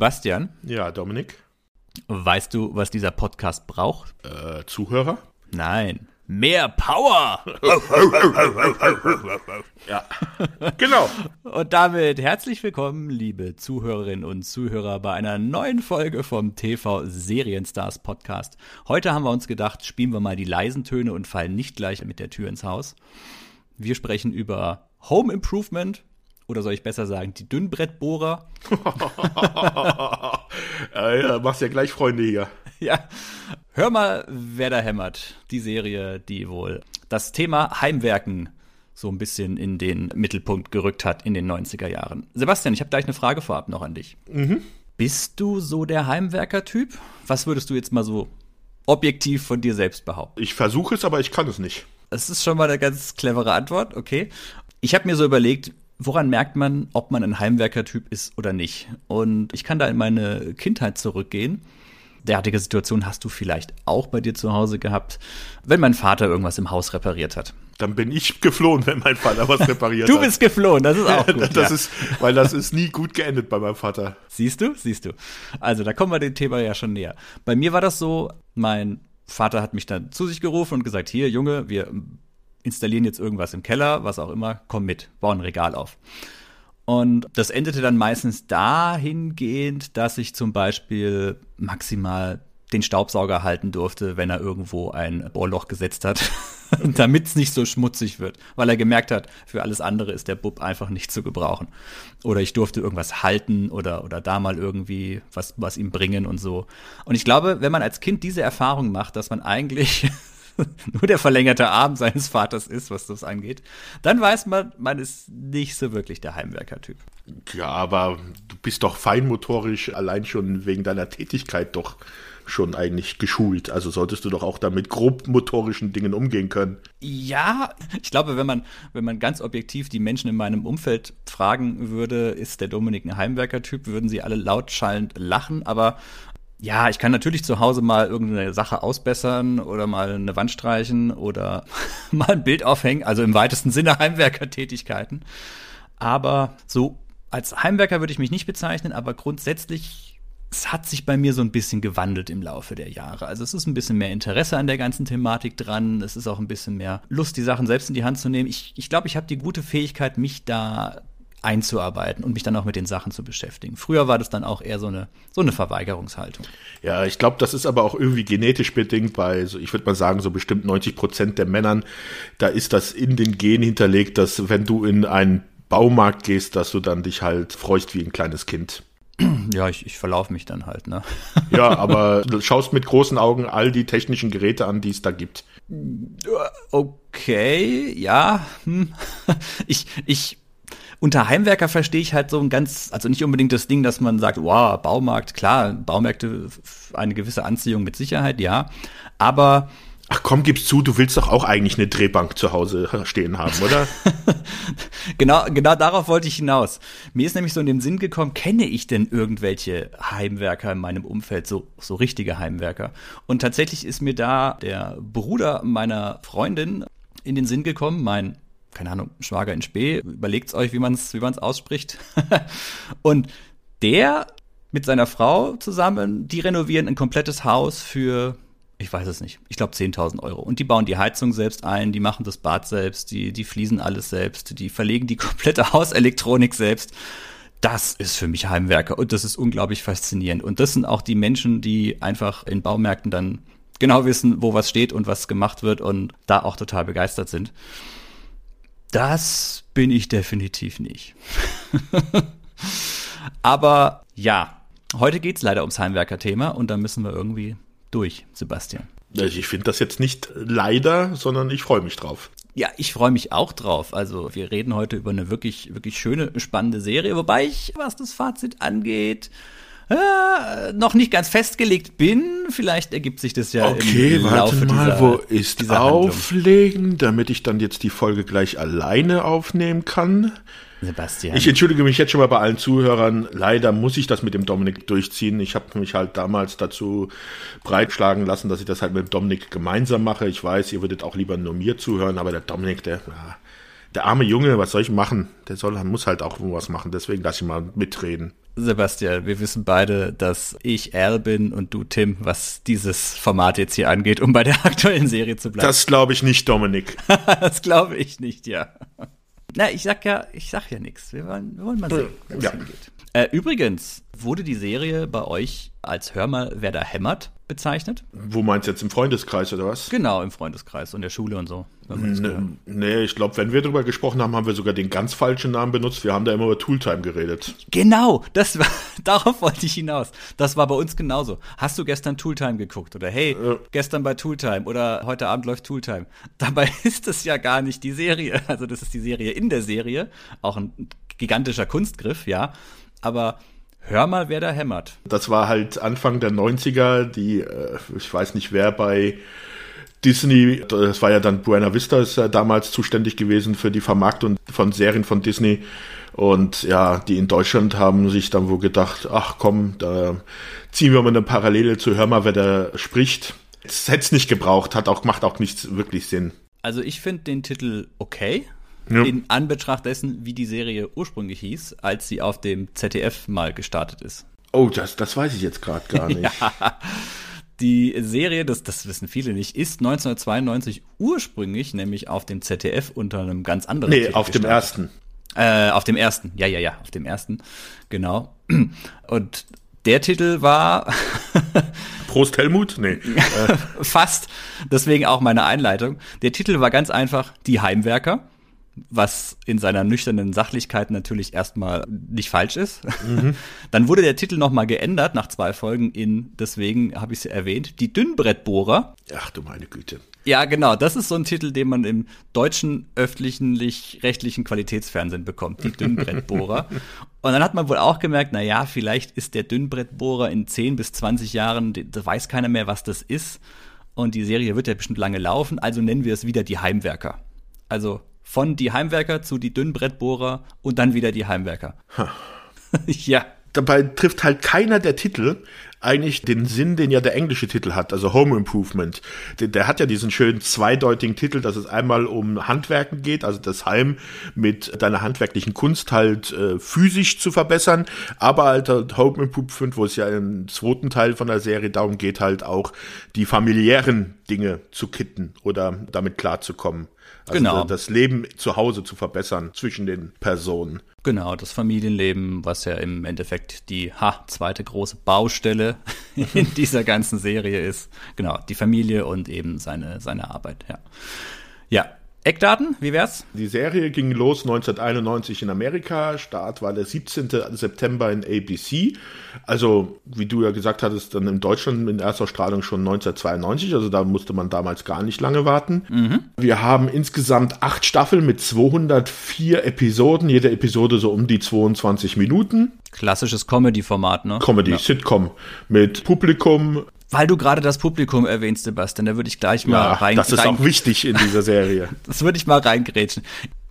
Sebastian, Ja, Dominik. weißt du, was dieser Podcast braucht? Äh, Zuhörer? Nein. Mehr Power! Ja. genau. Und damit herzlich willkommen, liebe Zuhörerinnen und Zuhörer, bei einer neuen Folge vom TV Serienstars Podcast. Heute haben wir uns gedacht, spielen wir mal die leisen Töne und fallen nicht gleich mit der Tür ins Haus. Wir sprechen über Home Improvement oder soll ich besser sagen, die Dünnbrettbohrer. äh, ja, machst ja gleich Freunde hier. Ja, hör mal, wer da hämmert. Die Serie, die wohl das Thema Heimwerken so ein bisschen in den Mittelpunkt gerückt hat in den 90er Jahren. Sebastian, ich habe gleich eine Frage vorab noch an dich. Bist du so der Heimwerker-Typ? Was würdest du jetzt mal so objektiv von dir selbst behaupten? Ich versuche es, aber ich kann es nicht. Das ist schon mal eine ganz clevere Antwort, okay. Ich habe mir so überlegt, woran merkt man, ob man ein Heimwerker-Typ ist oder nicht? Und ich kann da in meine Kindheit zurückgehen. Derartige Situation hast du vielleicht auch bei dir zu Hause gehabt, wenn mein Vater irgendwas im Haus repariert hat. Dann bin ich geflohen, wenn mein Vater was repariert Du hat. bist geflohen, das ist auch gut. das ja. ist, weil das ist nie gut geendet bei meinem Vater. Siehst du, siehst du. Also da kommen wir dem Thema ja schon näher. Bei mir war das so, mein Vater hat mich dann zu sich gerufen und gesagt, hier Junge, wir installieren jetzt irgendwas im Keller, was auch immer, komm mit, bau ein Regal auf. Und das endete dann meistens dahingehend, dass ich zum Beispiel maximal den Staubsauger halten durfte, wenn er irgendwo ein Bohrloch gesetzt hat, damit es nicht so schmutzig wird, weil er gemerkt hat, für alles andere ist der Bub einfach nicht zu gebrauchen. Oder ich durfte irgendwas halten oder, oder da mal irgendwie was, was ihm bringen und so. Und ich glaube, wenn man als Kind diese Erfahrung macht, dass man eigentlich nur der verlängerte Arm seines Vaters ist, was das angeht, dann weiß man, man ist nicht so wirklich der Heimwerker-Typ. Ja, aber du bist doch feinmotorisch allein schon wegen deiner Tätigkeit doch schon eigentlich geschult. Also solltest du doch auch damit grobmotorischen Dingen umgehen können. Ja, ich glaube, wenn man, wenn man ganz objektiv die Menschen in meinem Umfeld fragen würde, ist der Dominik ein Heimwerker-Typ, würden sie alle lautschallend lachen, aber ja, ich kann natürlich zu Hause mal irgendeine Sache ausbessern oder mal eine Wand streichen oder mal ein Bild aufhängen, also im weitesten Sinne Heimwerkertätigkeiten. Aber so als Heimwerker würde ich mich nicht bezeichnen, aber grundsätzlich es hat sich bei mir so ein bisschen gewandelt im Laufe der Jahre. Also es ist ein bisschen mehr Interesse an der ganzen Thematik dran. Es ist auch ein bisschen mehr Lust, die Sachen selbst in die Hand zu nehmen. Ich, ich glaube, ich habe die gute Fähigkeit, mich da einzuarbeiten und mich dann auch mit den Sachen zu beschäftigen. Früher war das dann auch eher so eine, so eine Verweigerungshaltung. Ja, ich glaube, das ist aber auch irgendwie genetisch bedingt, weil so, ich würde mal sagen, so bestimmt 90 Prozent der Männern, da ist das in den Gen hinterlegt, dass wenn du in einen Baumarkt gehst, dass du dann dich halt freust wie ein kleines Kind. Ja, ich, ich verlaufe mich dann halt, ne? Ja, aber du schaust mit großen Augen all die technischen Geräte an, die es da gibt. Okay, ja. Hm. Ich, ich, unter Heimwerker verstehe ich halt so ein ganz, also nicht unbedingt das Ding, dass man sagt, wow, Baumarkt, klar, Baumärkte, eine gewisse Anziehung mit Sicherheit, ja. Aber Ach komm, gib's zu, du willst doch auch eigentlich eine Drehbank zu Hause stehen haben, oder? genau, genau darauf wollte ich hinaus. Mir ist nämlich so in den Sinn gekommen, kenne ich denn irgendwelche Heimwerker in meinem Umfeld, so, so richtige Heimwerker? Und tatsächlich ist mir da der Bruder meiner Freundin in den Sinn gekommen, mein keine Ahnung, Schwager in Spee, überlegt's euch, wie man es wie man's ausspricht. und der mit seiner Frau zusammen, die renovieren ein komplettes Haus für, ich weiß es nicht, ich glaube 10.000 Euro. Und die bauen die Heizung selbst ein, die machen das Bad selbst, die, die fließen alles selbst, die verlegen die komplette Hauselektronik selbst. Das ist für mich Heimwerker und das ist unglaublich faszinierend. Und das sind auch die Menschen, die einfach in Baumärkten dann genau wissen, wo was steht und was gemacht wird und da auch total begeistert sind. Das bin ich definitiv nicht. Aber ja, heute geht's leider ums Heimwerker-Thema und da müssen wir irgendwie durch, Sebastian. Also ich finde das jetzt nicht leider, sondern ich freue mich drauf. Ja, ich freue mich auch drauf. Also wir reden heute über eine wirklich, wirklich schöne, spannende Serie, wobei ich, was das Fazit angeht, äh, noch nicht ganz festgelegt bin. Vielleicht ergibt sich das ja Okay, im warte Laufe mal, dieser, wo ist dieser Handlung. Auflegen, damit ich dann jetzt die Folge gleich alleine aufnehmen kann? Sebastian. Ich entschuldige mich jetzt schon mal bei allen Zuhörern. Leider muss ich das mit dem Dominik durchziehen. Ich habe mich halt damals dazu breitschlagen lassen, dass ich das halt mit dem Dominik gemeinsam mache. Ich weiß, ihr würdet auch lieber nur mir zuhören, aber der Dominik, der, der arme Junge, was soll ich machen? Der soll, muss halt auch was machen. Deswegen lass ich mal mitreden. Sebastian, wir wissen beide, dass ich Al bin und du Tim, was dieses Format jetzt hier angeht, um bei der aktuellen Serie zu bleiben. Das glaube ich nicht, Dominik. das glaube ich nicht, ja. Na, ich sag ja, ich sag ja nichts. Wir wollen, wir wollen mal sehen, wo es Ja. hingeht. Äh, übrigens, wurde die Serie bei euch als Hör mal, wer da hämmert bezeichnet? Wo meinst du jetzt im Freundeskreis oder was? Genau, im Freundeskreis und der Schule und so. das. Nee, ich glaube, wenn wir drüber gesprochen haben, haben wir sogar den ganz falschen Namen benutzt. Wir haben da immer über Tooltime geredet. Genau, das war, darauf wollte ich hinaus. Das war bei uns genauso. Hast du gestern Tooltime geguckt? Oder hey, Ja. gestern bei Tooltime oder heute Abend läuft Tooltime. Dabei ist es ja gar nicht die Serie. Also das ist die Serie in der Serie. Auch ein gigantischer Kunstgriff, ja. Aber hör mal, wer da hämmert. Das war halt Anfang der 90er, die, äh, ich weiß nicht wer bei Disney, das war ja dann Buena Vista, ist ja damals zuständig gewesen für die Vermarktung von Serien von Disney. Und ja, die in Deutschland haben sich dann wohl gedacht, ach komm, da ziehen wir mal eine Parallele zu Hör mal, wer da spricht. Es hätte es nicht gebraucht, hat auch, macht auch nicht wirklich Sinn. Also ich finde den Titel okay. Ja. In Anbetracht dessen, wie die Serie ursprünglich hieß, als sie auf dem ZDF mal gestartet ist. Oh, das, das weiß ich jetzt gerade gar nicht. Die Serie, das, das wissen viele nicht, ist 1992 ursprünglich nämlich auf dem ZDF unter einem ganz anderen Nee, Titel auf dem gestartet. ersten. Äh, auf dem ersten, ja, ja, ja, auf dem ersten, genau. Und der Titel war Prost Helmut? Nee. fast, deswegen auch meine Einleitung. Der Titel war ganz einfach Die Heimwerker, was in seiner nüchternen Sachlichkeit natürlich erstmal nicht falsch ist. Dann wurde der Titel nochmal geändert nach zwei Folgen in, deswegen habe ich es erwähnt, Die Dünnbrettbohrer. Ach du meine Güte. Ja, genau. Das ist so ein Titel, den man im deutschen öffentlich-rechtlichen Qualitätsfernsehen bekommt, die Dünnbrettbohrer. Und dann hat man wohl auch gemerkt, na ja, vielleicht ist der Dünnbrettbohrer in 10 bis 20 Jahren, da weiß keiner mehr, was das ist. Und die Serie wird ja bestimmt lange laufen, also nennen wir es wieder die Heimwerker. Also von die Heimwerker zu die Dünnbrettbohrer und dann wieder die Heimwerker. ja. dabei trifft halt keiner der Titel eigentlich den Sinn, den ja der englische Titel hat, also Home Improvement. Der, der hat ja diesen schönen zweideutigen Titel, dass es einmal um Handwerken geht, also das Heim mit deiner handwerklichen Kunst halt äh, physisch zu verbessern, aber halt halt Home Improvement, wo es ja im zweiten Teil von der Serie darum geht, halt auch die familiären Dinge zu kitten oder damit klarzukommen. Also Genau. das Leben zu Hause zu verbessern zwischen den Personen. Genau, das Familienleben, was ja im Endeffekt die ha, zweite große Baustelle in dieser ganzen Serie ist. Genau, die Familie und eben seine, seine Arbeit, ja. Ja, Eckdaten, wie wär's? Die Serie ging los 1991 in Amerika. Start war der 17. September in ABC. Also, wie du ja gesagt hattest, dann in Deutschland in Erstausstrahlung schon 1992. Also da musste man damals gar nicht lange warten. Wir haben insgesamt acht Staffeln mit 204 Episoden. Jede Episode so um die 22 Minuten. Klassisches Comedy-Format, ne? Comedy, Sitcom mit Publikum. Weil du gerade das Publikum erwähnst, Sebastian, da würde ich gleich mal Ja, rein, das ist rein auch wichtig in dieser Serie. Das würde ich mal reingrätschen.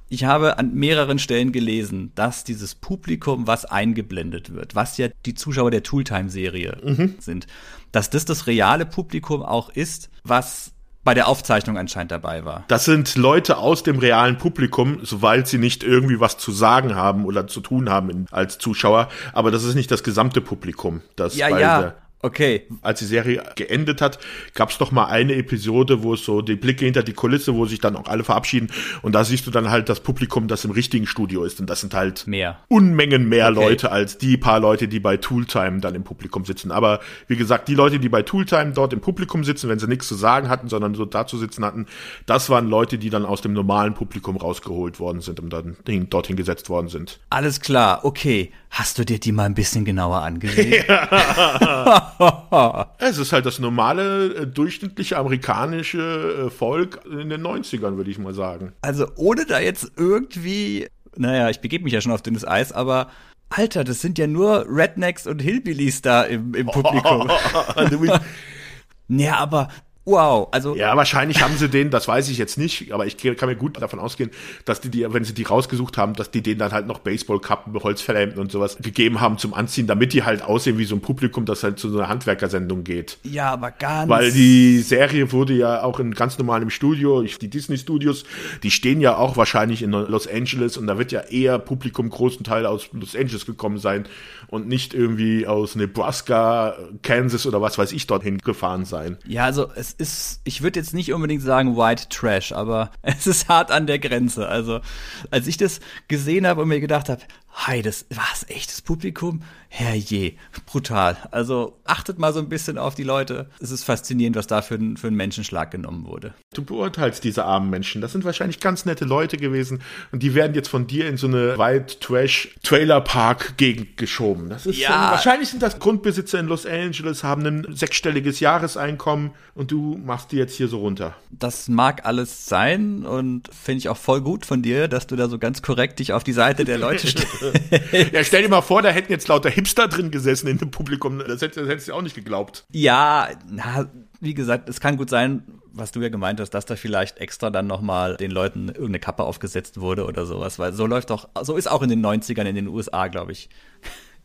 Ich habe an mehreren Stellen gelesen, dass dieses Publikum, was eingeblendet wird, was ja die Zuschauer der Tooltime-Serie sind, dass das das reale Publikum auch ist, was bei der Aufzeichnung anscheinend dabei war. Das sind Leute aus dem realen Publikum, soweit sie nicht irgendwie was zu sagen haben oder zu tun haben in, als Zuschauer. Aber das ist nicht das gesamte Publikum. Das Ja, ja, der- okay. als die Serie geendet hat, gab es noch mal eine Episode, wo es so die Blicke hinter die Kulisse, wo sich dann auch alle verabschieden. Und da siehst du dann halt das Publikum, das im richtigen Studio ist. Und das sind halt Mehr. Unmengen mehr Okay. Leute als die paar Leute, die bei Tooltime dann im Publikum sitzen. Aber wie gesagt, die Leute, die bei Tooltime dort im Publikum sitzen, wenn sie nichts zu sagen hatten, sondern so da zu sitzen hatten, das waren Leute, die dann aus dem normalen Publikum rausgeholt worden sind und dann hin- dorthin gesetzt worden sind. Alles klar, okay. Hast du dir die mal ein bisschen genauer angesehen? Es ist halt das normale, äh, durchschnittliche amerikanische äh, Volk in den 90ern, würde ich mal sagen. Also ohne da jetzt irgendwie, naja, ich begebe mich ja schon auf dünnes Eis, aber Alter, das sind ja nur Rednecks und Hillbillies da im, im Publikum. Also, Naja, aber wow, also. Ja, wahrscheinlich haben sie den, das weiß ich jetzt nicht, aber ich kann mir gut davon ausgehen, dass die, die wenn sie die rausgesucht haben, dass die denen dann halt noch Baseballkappen, Holzfällerhemden und sowas gegeben haben zum Anziehen, damit die halt aussehen wie so ein Publikum, das halt zu so einer Handwerkersendung geht. Ja, aber ganz. Weil die Serie wurde ja auch in ganz normalem Studio, die Disney Studios, die stehen ja auch wahrscheinlich in Los Angeles und da wird ja eher Publikum großen Teil aus Los Angeles gekommen sein und nicht irgendwie aus Nebraska, Kansas oder was weiß ich dorthin gefahren sein. Ja, also es ist, ich würde jetzt nicht unbedingt sagen White Trash, aber es ist hart an der Grenze. Also als ich das gesehen habe und mir gedacht habe, Hi, das was echtes Publikum? Herrje, brutal. Also achtet mal so ein bisschen auf die Leute. Es ist faszinierend, was da für ein, für ein Menschenschlag genommen wurde. Du beurteilst diese armen Menschen. Das sind wahrscheinlich ganz nette Leute gewesen und die werden jetzt von dir in so eine White Trash Trailer Park Gegend geschoben. Das ist ja. Schon, wahrscheinlich sind das Grundbesitzer in Los Angeles, haben ein sechsstelliges Jahreseinkommen und du machst die jetzt hier so runter. Das mag alles sein und finde ich auch voll gut von dir, dass du da so ganz korrekt dich auf die Seite der Leute stellst. ja, stell dir mal vor, da hätten jetzt lauter Hipster drin gesessen in dem Publikum. Das hättest, das hättest du auch nicht geglaubt. Ja, na, wie gesagt, es kann gut sein, was du ja gemeint hast, dass da vielleicht extra dann nochmal den Leuten irgendeine Kappe aufgesetzt wurde oder sowas, weil so läuft doch, so ist auch in den 90ern in den USA, glaube ich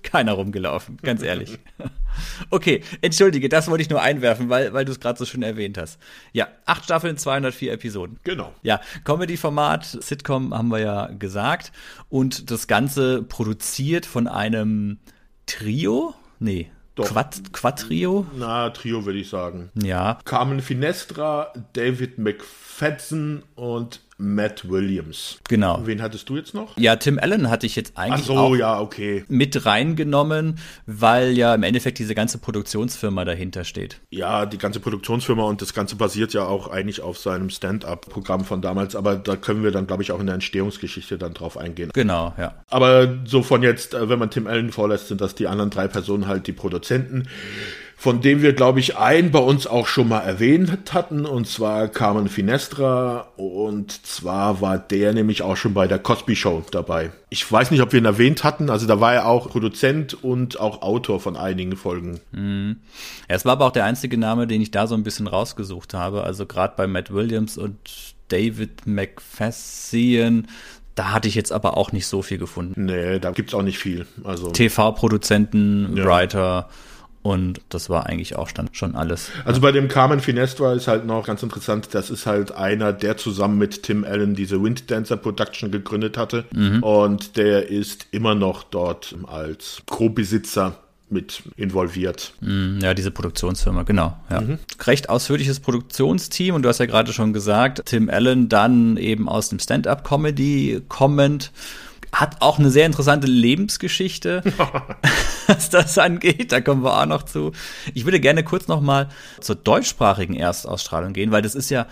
keiner rumgelaufen, ganz ehrlich. okay, entschuldige, das wollte ich nur einwerfen, weil, weil du es gerade so schön erwähnt hast. Ja, acht Staffeln, 204 Episoden. Genau. Ja, Comedy-Format, Sitcom haben wir ja gesagt. Und das Ganze produziert von einem Trio? Nee, doch. Quad, Quadtrio? Na, Trio würde ich sagen. Ja. Carmen Finestra, David McFadden und Matt Williams. Genau. Wen hattest du jetzt noch? Ja, Tim Allen hatte ich jetzt eigentlich so, auch ja, okay. mit reingenommen, weil ja im Endeffekt diese ganze Produktionsfirma dahinter steht. Ja, die ganze Produktionsfirma und das Ganze basiert ja auch eigentlich auf seinem Stand-up-Programm von damals, aber da können wir dann, glaube ich, auch in der Entstehungsgeschichte dann drauf eingehen. Genau, ja. Aber so von jetzt, äh, wenn man Tim Allen vorlässt, sind das die anderen drei Personen halt die Produzenten. Mhm von dem wir, glaube ich, einen bei uns auch schon mal erwähnt hatten, und zwar Carmen Finestra. Und zwar war der nämlich auch schon bei der Cosby Show dabei. Ich weiß nicht, ob wir ihn erwähnt hatten. Also da war er auch Produzent und auch Autor von einigen Folgen. Mhm. Es war aber auch der einzige Name, den ich da so ein bisschen rausgesucht habe. Also gerade bei Matt Williams und David McFascian da hatte ich jetzt aber auch nicht so viel gefunden. Nee, da gibt's auch nicht viel. Also TV-Produzenten, ja. Writer, und das war eigentlich auch schon alles. Also bei dem Carmen Finestra ist halt noch ganz interessant, das ist halt einer, der zusammen mit Tim Allen diese Wind Dancer Production gegründet hatte. Mhm. Und der ist immer noch dort als Co-Besitzer mit involviert. Mhm, ja, diese Produktionsfirma, genau. Ja. Mhm. Recht ausführliches Produktionsteam und du hast ja gerade schon gesagt, Tim Allen dann eben aus dem Stand-up-Comedy kommend hat auch eine sehr interessante Lebensgeschichte, was das angeht. Da kommen wir auch noch zu. Ich würde gerne kurz noch mal zur deutschsprachigen Erstausstrahlung gehen, weil das ist ja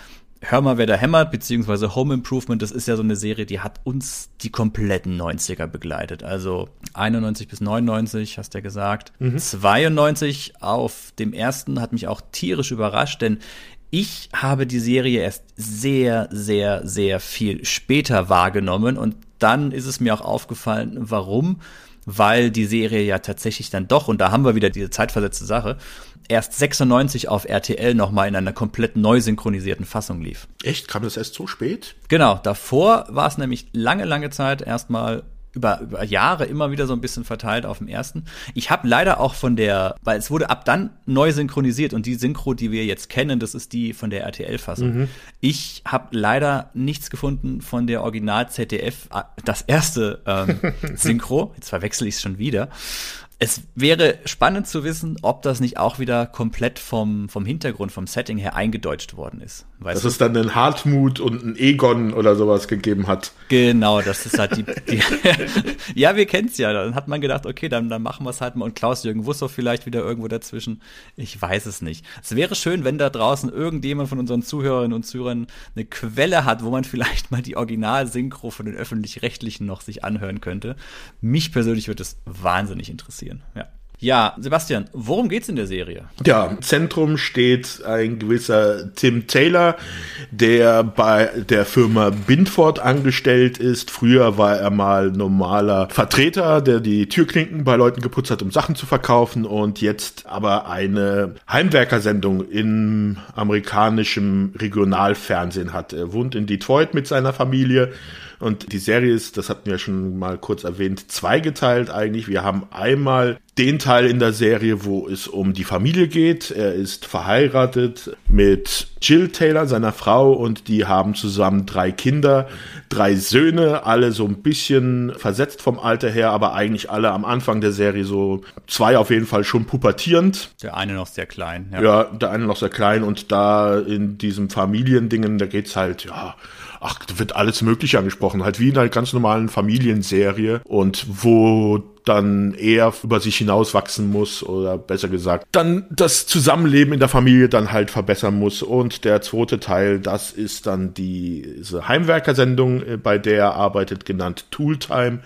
Hör mal, wer da hämmert, beziehungsweise Home Improvement, das ist ja so eine Serie, die hat uns die kompletten 90er begleitet. Also 91 bis 99, hast du ja gesagt. Mhm. 92 auf dem ersten hat mich auch tierisch überrascht, denn ich habe die Serie erst sehr, sehr, sehr viel später wahrgenommen und dann ist es mir auch aufgefallen, warum. Weil die Serie ja tatsächlich dann doch, und da haben wir wieder diese zeitversetzte Sache, erst 96 auf RTL nochmal in einer komplett neu synchronisierten Fassung lief. Echt? Kam das erst so spät? Genau, davor war es nämlich lange, lange Zeit erstmal über, über Jahre immer wieder so ein bisschen verteilt auf dem ersten. Ich habe leider auch von der, weil es wurde ab dann neu synchronisiert und die Synchro, die wir jetzt kennen, das ist die von der RTL-Fassung. Mhm. Ich habe leider nichts gefunden von der Original ZDF, äh, das erste ähm, Synchro. Jetzt verwechsel ich es schon wieder. Es wäre spannend zu wissen, ob das nicht auch wieder komplett vom, vom Hintergrund, vom Setting her eingedeutscht worden ist. Weißt Dass du? es dann einen Hartmut und einen Egon oder sowas gegeben hat. Genau, das ist halt die. die ja, wir kennen's ja. Dann hat man gedacht, okay, dann, dann machen wir es halt mal. Und Klaus-Jürgen Wussow vielleicht wieder irgendwo dazwischen. Ich weiß es nicht. Es wäre schön, wenn da draußen irgendjemand von unseren Zuhörerinnen und Zuhörern eine Quelle hat, wo man vielleicht mal die Original-Synchro von den Öffentlich-Rechtlichen noch sich anhören könnte. Mich persönlich würde es wahnsinnig interessieren. Ja. Ja, Sebastian, worum geht's in der Serie? Ja, im Zentrum steht ein gewisser Tim Taylor, der bei der Firma Bindford angestellt ist. Früher war er mal normaler Vertreter, der die Türklinken bei Leuten geputzt hat, um Sachen zu verkaufen und jetzt aber eine Heimwerkersendung im amerikanischen Regionalfernsehen hat. Er wohnt in Detroit mit seiner Familie und die Serie ist, das hatten wir schon mal kurz erwähnt, zweigeteilt eigentlich. Wir haben einmal den Teil in der Serie, wo es um die Familie geht. Er ist verheiratet mit Jill Taylor, seiner Frau, und die haben zusammen drei Kinder, drei Söhne, alle so ein bisschen versetzt vom Alter her, aber eigentlich alle am Anfang der Serie so zwei auf jeden Fall schon pubertierend. Der eine noch sehr klein. Ja, ja der eine noch sehr klein und da in diesem Familiendingen, da geht's halt, ja, ach, da wird alles Mögliche angesprochen, halt wie in einer ganz normalen Familienserie. Und wo dann er über sich hinauswachsen muss oder besser gesagt, dann das Zusammenleben in der Familie dann halt verbessern muss. Und der zweite Teil, das ist dann diese Heimwerkersendung, äh, bei der er arbeitet, genannt Tooltime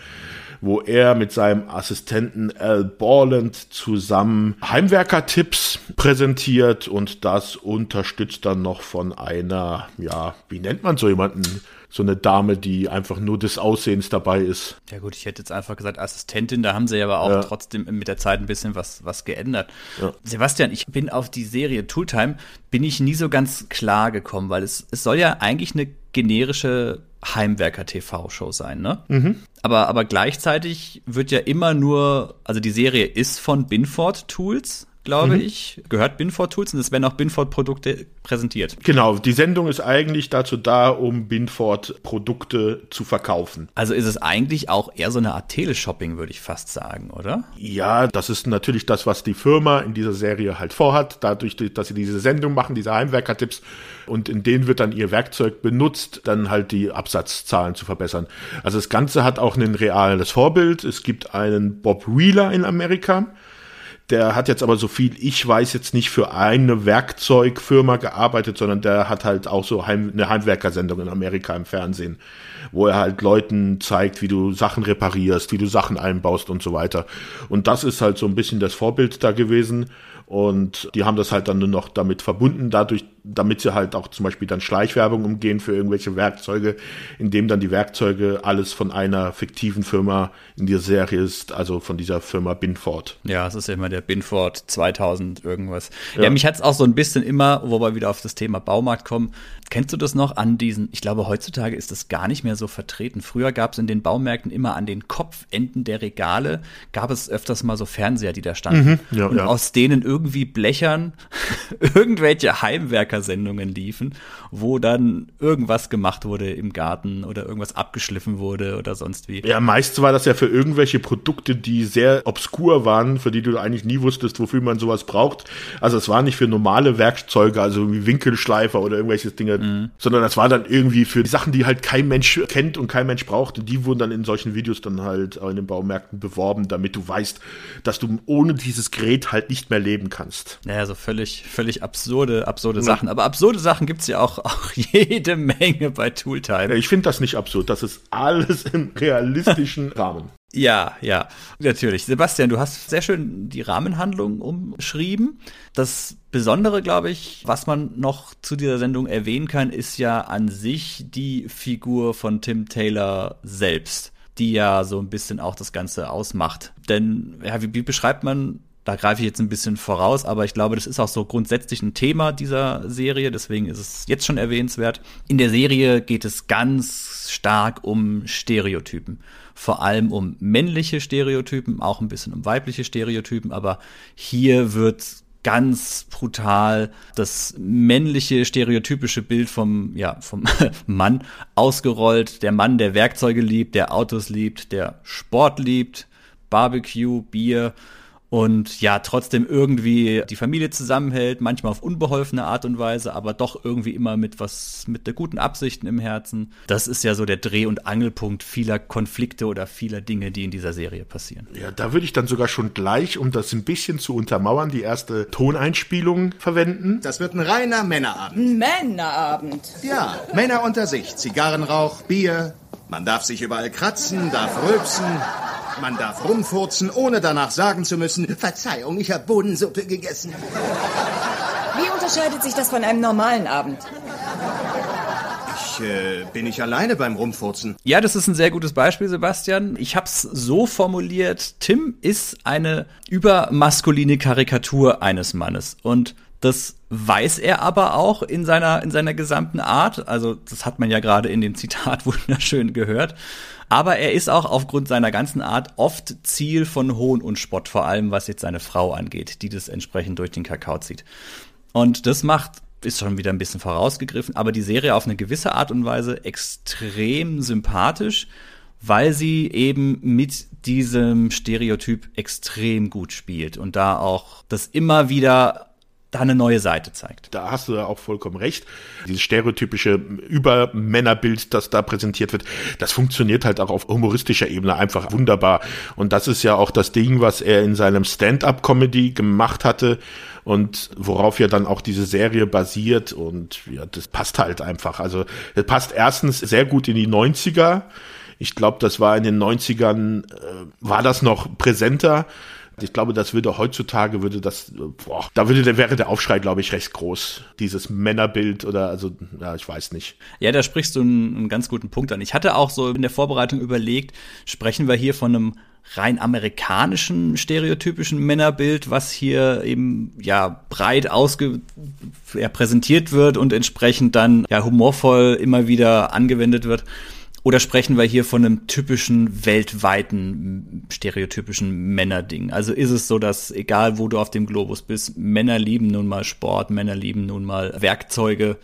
wo er mit seinem Assistenten Al Borland zusammen Heimwerker-Tipps präsentiert und das unterstützt dann noch von einer, ja, wie nennt man so jemanden? so eine Dame, die einfach nur des Aussehens dabei ist. Ja gut, ich hätte jetzt einfach gesagt Assistentin, da haben sie aber auch ja. trotzdem mit der Zeit ein bisschen was, was geändert. Ja. Sebastian, ich bin auf die Serie Tooltime, bin ich nie so ganz klar gekommen, weil es, es soll ja eigentlich eine generische Heimwerker-TV-Show sein, ne? Mhm. Aber, aber gleichzeitig wird ja immer nur, also die Serie ist von Binford Tools, glaube mhm. ich, gehört Binford Tools und es werden auch Binford Produkte präsentiert. Genau, die Sendung ist eigentlich dazu da, um Binford Produkte zu verkaufen. Also ist es eigentlich auch eher so eine Art Teleshopping, würde ich fast sagen, oder? Ja, das ist natürlich das, was die Firma in dieser Serie halt vorhat, dadurch, dass sie diese Sendung machen, diese Heimwerker-Tipps und in denen wird dann ihr Werkzeug benutzt, dann halt die Absatzzahlen zu verbessern. Also das Ganze hat auch ein reales Vorbild. Es gibt einen Bob Wheeler in Amerika, der hat jetzt aber so viel, ich weiß jetzt nicht für eine Werkzeugfirma gearbeitet, sondern der hat halt auch so Heim, eine Heimwerkersendung in Amerika im Fernsehen, wo er halt Leuten zeigt, wie du Sachen reparierst, wie du Sachen einbaust und so weiter. Und das ist halt so ein bisschen das Vorbild da gewesen. Und die haben das halt dann nur noch damit verbunden, dadurch, damit sie halt auch zum Beispiel dann Schleichwerbung umgehen für irgendwelche Werkzeuge, indem dann die Werkzeuge alles von einer fiktiven Firma in der Serie ist, also von dieser Firma Binford. Ja, es ist ja immer der Binford 2000 irgendwas. Ja, ja mich hat's auch so ein bisschen immer, wo wir wieder auf das Thema Baumarkt kommen, Kennst du das noch an diesen, ich glaube, heutzutage ist das gar nicht mehr so vertreten. Früher gab es in den Baumärkten immer an den Kopfenden der Regale, gab es öfters mal so Fernseher, die da standen. Mhm, ja, und ja. aus denen irgendwie Blechern irgendwelche Heimwerkersendungen liefen, wo dann irgendwas gemacht wurde im Garten oder irgendwas abgeschliffen wurde oder sonst wie. Ja, meist war das ja für irgendwelche Produkte, die sehr obskur waren, für die du eigentlich nie wusstest, wofür man sowas braucht. Also es war nicht für normale Werkzeuge, also wie Winkelschleifer oder irgendwelche Dinge mhm. sondern das war dann irgendwie für die Sachen, die halt kein Mensch kennt und kein Mensch braucht. Und die wurden dann in solchen Videos dann halt in den Baumärkten beworben, damit du weißt, dass du ohne dieses Gerät halt nicht mehr leben kannst. Naja, so völlig, völlig absurde, absurde ja. Sachen. Aber absurde Sachen gibt's ja auch, auch jede Menge bei Tooltime. Ich finde das nicht absurd. Das ist alles im realistischen Rahmen. Ja, ja, natürlich. Sebastian, du hast sehr schön die Rahmenhandlung umschrieben. Das Besondere, glaube ich, was man noch zu dieser Sendung erwähnen kann, ist ja an sich die Figur von Tim Taylor selbst, die ja so ein bisschen auch das Ganze ausmacht. Denn, ja, wie, wie beschreibt man da greife ich jetzt ein bisschen voraus, aber ich glaube, das ist auch so grundsätzlich ein Thema dieser Serie, deswegen ist es jetzt schon erwähnenswert. In der Serie geht es ganz stark um Stereotypen vor allem um männliche Stereotypen, auch ein bisschen um weibliche Stereotypen, aber hier wird ganz brutal das männliche stereotypische Bild vom ja vom Mann ausgerollt, der Mann, der Werkzeuge liebt, der Autos liebt, der Sport liebt, Barbecue, Bier und ja, trotzdem irgendwie die Familie zusammenhält, manchmal auf unbeholfene Art und Weise, aber doch irgendwie immer mit was, mit der guten Absichten im Herzen. Das ist ja so der Dreh- und Angelpunkt vieler Konflikte oder vieler Dinge, die in dieser Serie passieren. Ja, da würde ich dann sogar schon gleich, um das ein bisschen zu untermauern, die erste Toneinspielung verwenden. Das wird ein reiner Männerabend. Männerabend? Ja, Männer unter sich. Zigarrenrauch, Bier. Man darf sich überall kratzen, darf rülpsen. Man darf rumfurzen, ohne danach sagen zu müssen, Verzeihung, ich habe Bohnensuppe gegessen. Wie unterscheidet sich das von einem normalen Abend? Ich äh, bin nicht alleine beim Rumfurzen. Ja, das ist ein sehr gutes Beispiel, Sebastian. Ich habe es so formuliert, Tim ist eine übermaskuline Karikatur eines Mannes. Und das weiß er aber auch in seiner, in seiner gesamten Art. Also, das hat man ja gerade in dem Zitat wunderschön gehört. Aber er ist auch aufgrund seiner ganzen Art oft Ziel von Hohn und Spott, vor allem was jetzt seine Frau angeht, die das entsprechend durch den Kakao zieht. Und das macht ist schon wieder ein bisschen vorausgegriffen, aber die Serie auf eine gewisse Art und Weise extrem sympathisch, weil sie eben mit diesem Stereotyp extrem gut spielt und da auch das immer wieder da eine neue Seite zeigt. Da hast du ja auch vollkommen recht. Dieses stereotypische Übermännerbild, das da präsentiert wird, das funktioniert halt auch auf humoristischer Ebene einfach wunderbar. Und das ist ja auch das Ding, was er in seinem Stand-up-Comedy gemacht hatte und worauf ja dann auch diese Serie basiert und ja, das passt halt einfach. Also das passt erstens sehr gut in die 90er. Ich glaube, das war in den 90ern, äh, war das noch präsenter. Ich glaube, das würde heutzutage würde das, boah, da würde der wäre der Aufschrei, glaube ich, recht groß. Dieses Männerbild oder also, ja, ich weiß nicht. Ja, da sprichst du einen, einen ganz guten Punkt an. Ich hatte auch so in der Vorbereitung überlegt, sprechen wir hier von einem rein amerikanischen stereotypischen Männerbild, was hier eben ja breit ausge ja, präsentiert wird und entsprechend dann ja humorvoll immer wieder angewendet wird. Oder sprechen wir hier von einem typischen weltweiten stereotypischen Männerding? Also ist es so, dass egal wo du auf dem Globus bist, Männer lieben nun mal Sport, Männer lieben nun mal Werkzeuge,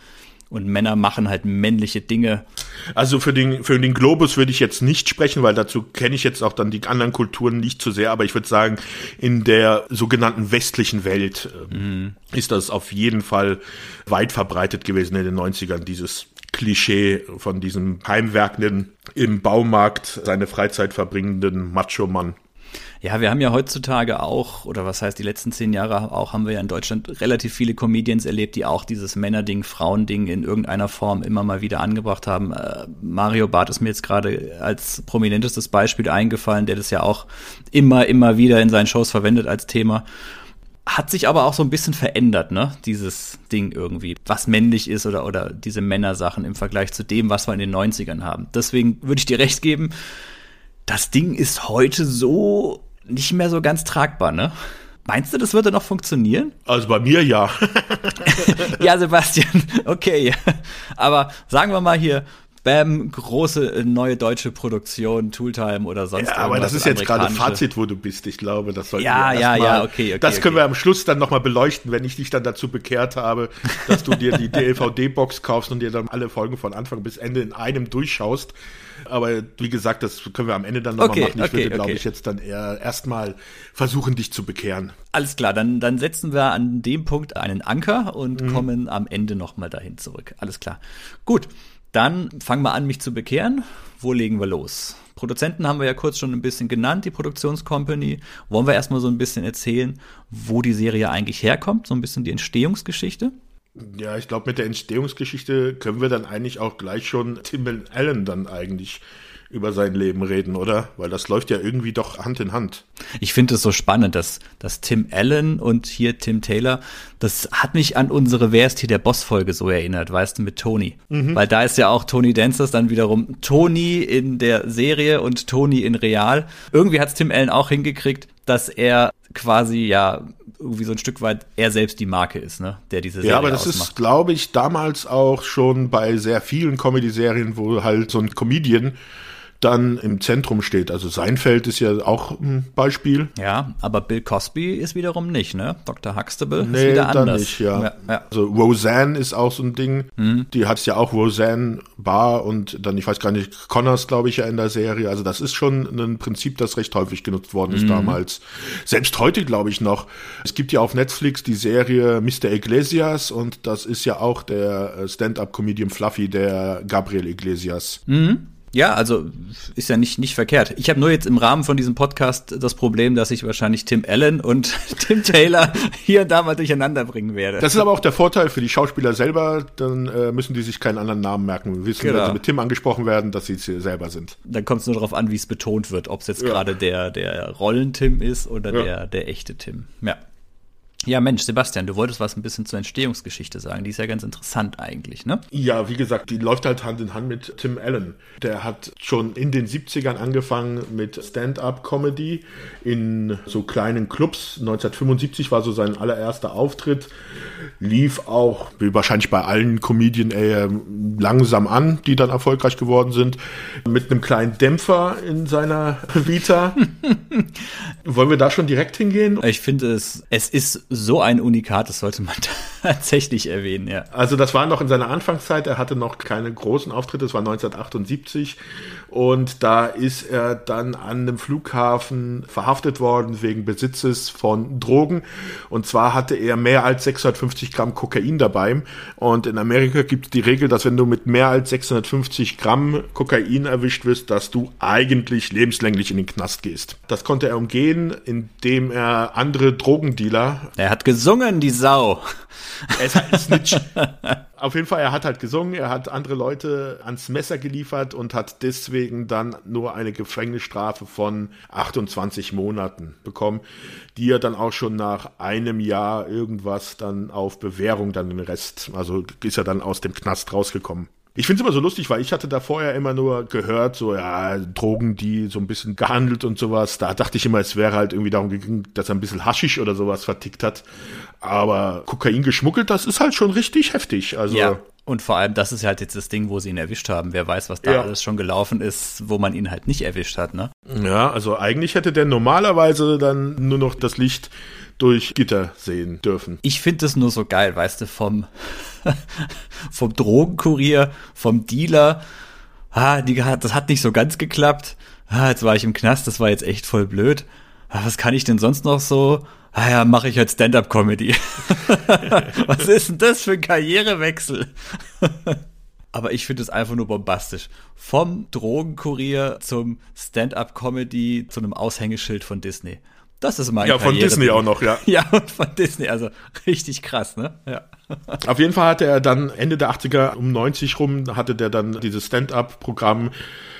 und Männer machen halt männliche Dinge. Also für den, für den Globus würde ich jetzt nicht sprechen, weil dazu kenne ich jetzt auch dann die anderen Kulturen nicht zu so sehr, aber ich würde sagen, in der sogenannten westlichen Welt äh, mhm. ist das auf jeden Fall weit verbreitet gewesen in den 90ern, dieses Klischee von diesem heimwerkenden, im Baumarkt seine Freizeit verbringenden Macho-Mann. Ja, wir haben ja heutzutage auch, oder was heißt die letzten zehn Jahre auch, haben wir ja in Deutschland relativ viele Comedians erlebt, die auch dieses Männerding, Frauending in irgendeiner Form immer mal wieder angebracht haben. Äh, Mario Barth ist mir jetzt gerade als prominentestes Beispiel eingefallen, der das ja auch immer, immer wieder in seinen Shows verwendet als Thema. Hat sich aber auch so ein bisschen verändert, ne? Dieses Ding irgendwie, was männlich ist oder, oder diese Männersachen im Vergleich zu dem, was wir in den 90ern haben. Deswegen würde ich dir recht geben, das Ding ist heute so nicht mehr so ganz tragbar, ne? Meinst du, das würde noch funktionieren? Also bei mir ja. ja, Sebastian, okay. Aber sagen wir mal hier, Bam, große äh, neue deutsche Produktion, Tooltime oder sonst ja, aber das ist jetzt gerade Fazit, wo du bist. Ich glaube, das sollten ja, wir ja, mal, ja, okay, okay. Das können okay. wir am Schluss dann nochmal beleuchten, wenn ich dich dann dazu bekehrt habe, dass du dir die DVD-Box kaufst und dir dann alle Folgen von Anfang bis Ende in einem durchschaust. Aber wie gesagt, das können wir am Ende dann nochmal okay, machen. Ich okay, würde, glaube okay. ich, jetzt dann eher erstmal versuchen, dich zu bekehren. Alles klar, dann, dann setzen wir an dem Punkt einen Anker und mhm. kommen am Ende nochmal dahin zurück. Alles klar. Gut, dann fangen wir an, mich zu bekehren. Wo legen wir los? Produzenten haben wir ja kurz schon ein bisschen genannt, die Produktionscompany. Wollen wir erstmal so ein bisschen erzählen, wo die Serie eigentlich herkommt, so ein bisschen die Entstehungsgeschichte? Ja, ich glaube, mit der Entstehungsgeschichte können wir dann eigentlich auch gleich schon Tim Allen dann eigentlich über sein Leben reden, oder? Weil das läuft ja irgendwie doch Hand in Hand. Ich finde es so spannend, dass, dass Tim Allen und hier Tim Taylor, das hat mich an unsere Wer ist hier der Boss-Folge so erinnert, weißt du, mit Tony. Mhm. Weil da ist ja auch Tony Dancers dann wiederum Tony in der Serie und Tony in Real. Irgendwie hat es Tim Allen auch hingekriegt, dass er quasi ja irgendwie so ein Stück weit er selbst die Marke ist, ne, der diese Serie Ja, aber das ausmacht. ist, glaube ich, damals auch schon bei sehr vielen Comedy-Serien, wo halt so ein Comedian dann im Zentrum steht. Also Seinfeld ist ja auch ein Beispiel. Ja, aber Bill Cosby ist wiederum nicht, ne? Dr. Huxtable nee, ist wieder anders. Nicht, ja. Ja, ja. Also Roseanne ist auch so ein Ding. Mhm. Die hat ja auch Roseanne Bar und dann, ich weiß gar nicht, Connors, glaube ich, ja in der Serie. Also das ist schon ein Prinzip, das recht häufig genutzt worden ist mhm. damals. Selbst heute, glaube ich, noch. Es gibt ja auf Netflix die Serie Mr. Iglesias und das ist ja auch der Stand-up-Comedian Fluffy, der Gabriel Iglesias. Mhm. Ja, also ist ja nicht, nicht verkehrt. Ich habe nur jetzt im Rahmen von diesem Podcast das Problem, dass ich wahrscheinlich Tim Allen und Tim Taylor hier und da mal durcheinander bringen werde. Das ist aber auch der Vorteil für die Schauspieler selber, dann äh, müssen die sich keinen anderen Namen merken. Wir wissen, Genau. wenn sie mit Tim angesprochen werden, dass sie es selber sind. Dann kommt es nur darauf an, wie es betont wird, ob es jetzt Ja. gerade der, der Rollen-Tim ist oder Ja. der, der echte Tim. Ja. Ja, Mensch, Sebastian, du wolltest was ein bisschen zur Entstehungsgeschichte sagen. Die ist ja ganz interessant eigentlich, ne? Ja, wie gesagt, die läuft halt Hand in Hand mit Tim Allen. Der hat schon in den 70ern angefangen mit Stand-up-Comedy in so kleinen Clubs. 1975 war so sein allererster Auftritt. Lief auch, wie wahrscheinlich bei allen Comedien, eher langsam an, die dann erfolgreich geworden sind. Mit einem kleinen Dämpfer in seiner Vita. Wollen wir da schon direkt hingehen? Ich finde es, es ist so ein Unikat, das sollte man tatsächlich erwähnen, ja. Also das war noch in seiner Anfangszeit, er hatte noch keine großen Auftritte, das war 1978 und da ist er dann an einem Flughafen verhaftet worden wegen Besitzes von Drogen und zwar hatte er mehr als 650 Gramm Kokain dabei und in Amerika gibt es die Regel, dass wenn du mit mehr als 650 Gramm Kokain erwischt wirst, dass du eigentlich lebenslänglich in den Knast gehst. Das konnte er umgehen, indem er andere Drogendealer Er hat gesungen, die Sau. Er ist halt ein Snitch. Auf jeden Fall, er hat halt gesungen, er hat andere Leute ans Messer geliefert und hat deswegen dann nur eine Gefängnisstrafe von 28 Monaten bekommen, die er dann auch schon nach einem Jahr irgendwas dann auf Bewährung dann den Rest, also ist er dann aus dem Knast rausgekommen. Ich finde es immer so lustig, weil ich hatte da vorher immer nur gehört, so ja, Drogen, die so ein bisschen gehandelt und sowas. Da dachte ich immer, es wäre halt irgendwie darum gegangen, dass er ein bisschen Haschisch oder sowas vertickt hat. Aber Kokain geschmuggelt, das ist halt schon richtig heftig. Also Ja. Und vor allem, das ist halt jetzt das Ding, wo sie ihn erwischt haben. Wer weiß, was da Ja. alles schon gelaufen ist, wo man ihn halt nicht erwischt hat, ne? Ja, also eigentlich hätte der normalerweise dann nur noch das Licht durch Gitter sehen dürfen. Ich finde es nur so geil, weißt du, vom, vom Drogenkurier, vom Dealer. Ah, die, das hat nicht so ganz geklappt. Ah, jetzt war ich im Knast, das war jetzt echt voll blöd. Ah, was kann ich denn sonst noch so? Ah ja, mache ich halt Stand-up-Comedy. was ist denn das für ein Karrierewechsel? Aber ich finde es einfach nur bombastisch. Vom Drogenkurier zum Stand-up-Comedy zu einem Aushängeschild von Disney. Das ist mein Ja, von Karriere- Disney auch noch, ja. Ja, und von Disney, also richtig krass, ne? Ja. Auf jeden Fall hatte er dann Ende der 80er um 90 rum, hatte der dann dieses Stand-up-Programm,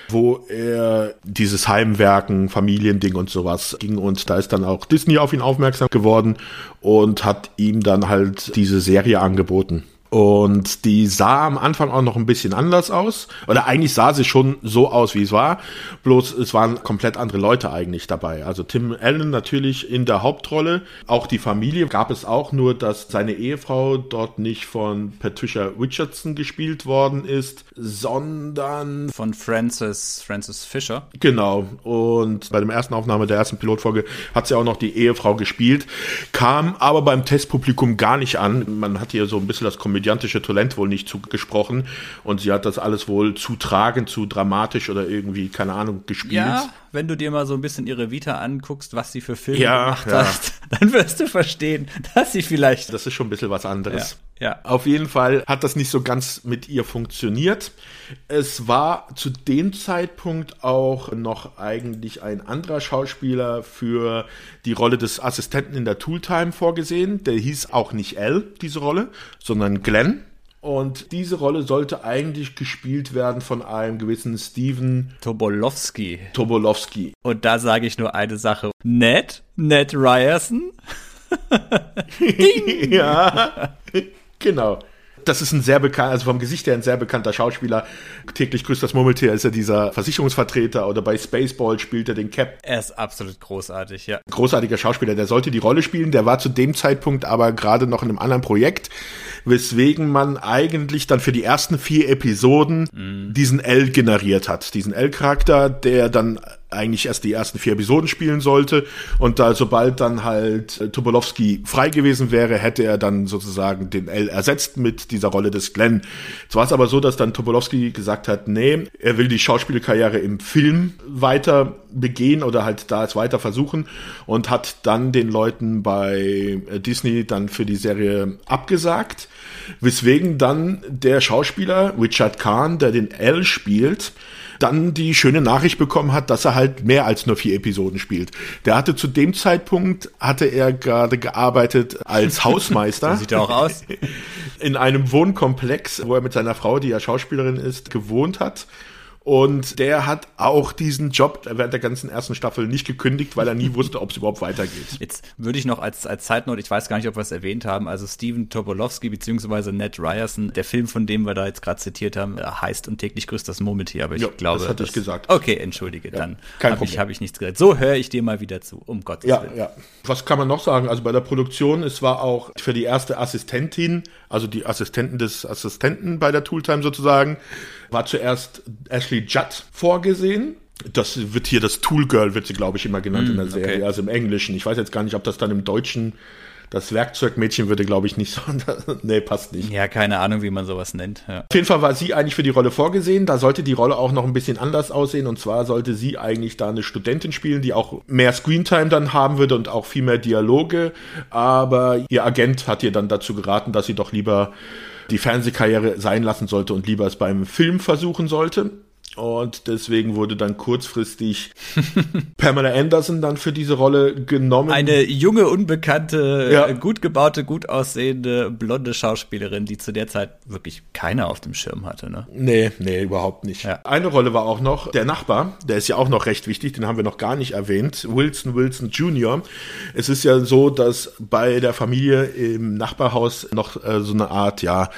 wo er dieses Heimwerken, Familiending und sowas ging und da ist dann auch Disney auf ihn aufmerksam geworden und hat ihm dann halt diese Serie angeboten. Und die sah am Anfang auch noch ein bisschen anders aus. Oder eigentlich sah sie schon so aus, wie es war. Bloß es waren komplett andere Leute eigentlich dabei. Also Tim Allen natürlich in der Hauptrolle. Auch die Familie gab es auch, nur dass seine Ehefrau dort nicht von Patricia Richardson gespielt worden ist, sondern Von Francis, Francis Fisher. Genau. Und bei der ersten Aufnahme der ersten Pilotfolge hat sie auch noch die Ehefrau gespielt, kam aber beim Testpublikum gar nicht an. Man hat ihr so ein bisschen das komödiantische Talent wohl nicht zugesprochen und sie hat das alles wohl zu tragend, zu dramatisch oder irgendwie, keine Ahnung, gespielt. Ja, wenn du dir mal so ein bisschen ihre Vita anguckst, was sie für Filme Ja, gemacht ja. hat, dann wirst du verstehen, dass sie vielleicht. Das ist schon ein bisschen was anderes. Ja, ja. Auf jeden Fall hat das nicht so ganz mit ihr funktioniert. Es war zu dem Zeitpunkt auch noch eigentlich ein anderer Schauspieler für die Rolle des Assistenten in der Tooltime vorgesehen. Der hieß auch nicht L, diese Rolle, sondern Glenn. Und diese Rolle sollte eigentlich gespielt werden von einem gewissen Steven Tobolowski. Tobolowski. Und da sage ich nur eine Sache. Ned, Ned Ryerson. ja, genau. Das ist ein sehr bekannter, also vom Gesicht her ein sehr bekannter Schauspieler. Täglich grüßt das Murmeltier ist er dieser Versicherungsvertreter oder bei Spaceball spielt er den Cap. Er ist absolut großartig, ja. Großartiger Schauspieler, der sollte die Rolle spielen, der war zu dem Zeitpunkt aber gerade noch in einem anderen Projekt, weswegen man eigentlich dann für die ersten vier Episoden diesen L generiert hat. Diesen L-Charakter, der dann eigentlich erst die ersten vier Episoden spielen sollte. Und da, sobald dann halt äh, Tobolowski frei gewesen wäre, hätte er dann sozusagen den L ersetzt mit dieser Rolle des Glenn. Es war es aber so, dass dann Tobolowski gesagt hat, nee, er will die Schauspielkarriere im Film weiter begehen oder halt da es weiter versuchen und hat dann den Leuten bei äh, Disney dann für die Serie abgesagt. Weswegen dann der Schauspieler Richard Kahn, der den L spielt, dann die schöne Nachricht bekommen hat, dass er halt mehr als nur vier Episoden spielt. Der hatte zu dem Zeitpunkt, hatte er gerade gearbeitet als Hausmeister. Sieht er auch aus. In einem Wohnkomplex, wo er mit seiner Frau, die ja Schauspielerin ist, gewohnt hat. Und der hat auch diesen Job während der ganzen ersten Staffel nicht gekündigt, weil er nie wusste, ob es überhaupt weitergeht. Jetzt würde ich noch als, als Zeitnote, ich weiß gar nicht, ob wir es erwähnt haben, also Steven Tobolowski beziehungsweise Ned Ryerson, der Film, von dem wir da jetzt gerade zitiert haben, heißt und täglich grüßt das Murmeltier, aber ich Ja, glaube. das hatte ich gesagt. Okay, entschuldige, dann kein habe ich, hab ich nichts gesagt. So höre ich dir mal wieder zu, um Gottes Ja, Willen. ja. Was kann man noch sagen? Also bei der Produktion, es war auch für die erste Assistentin, also die Assistenten des Assistenten bei der Tooltime sozusagen, war zuerst Ashley Judd vorgesehen. Das wird hier das Tool Girl, wird sie, glaube ich, immer genannt in der Serie, okay. also im Englischen. Ich weiß jetzt gar nicht, ob das dann im Deutschen das Werkzeugmädchen würde, glaube ich, nicht so. nee, passt nicht. Ja, keine Ahnung, wie man sowas nennt. Ja. Auf jeden Fall war sie eigentlich für die Rolle vorgesehen. Da sollte die Rolle auch noch ein bisschen anders aussehen. Und zwar sollte sie eigentlich da eine Studentin spielen, die auch mehr Screentime dann haben würde und auch viel mehr Dialoge. Aber ihr Agent hat ihr dann dazu geraten, dass sie doch lieber die Fernsehkarriere sein lassen sollte und lieber es beim Film versuchen sollte. Und deswegen wurde dann kurzfristig Pamela Anderson dann für diese Rolle genommen. Eine junge, unbekannte, Ja. äh, gut gebaute, gut aussehende, blonde Schauspielerin, die zu der Zeit wirklich keiner auf dem Schirm hatte. Ne? Nee, nee, überhaupt nicht. Ja. Eine Rolle war auch noch der Nachbar, der ist ja auch noch recht wichtig, den haben wir noch gar nicht erwähnt, Wilson Wilson Jr. Es ist ja so, dass bei der Familie im Nachbarhaus noch äh, so eine Art, ja,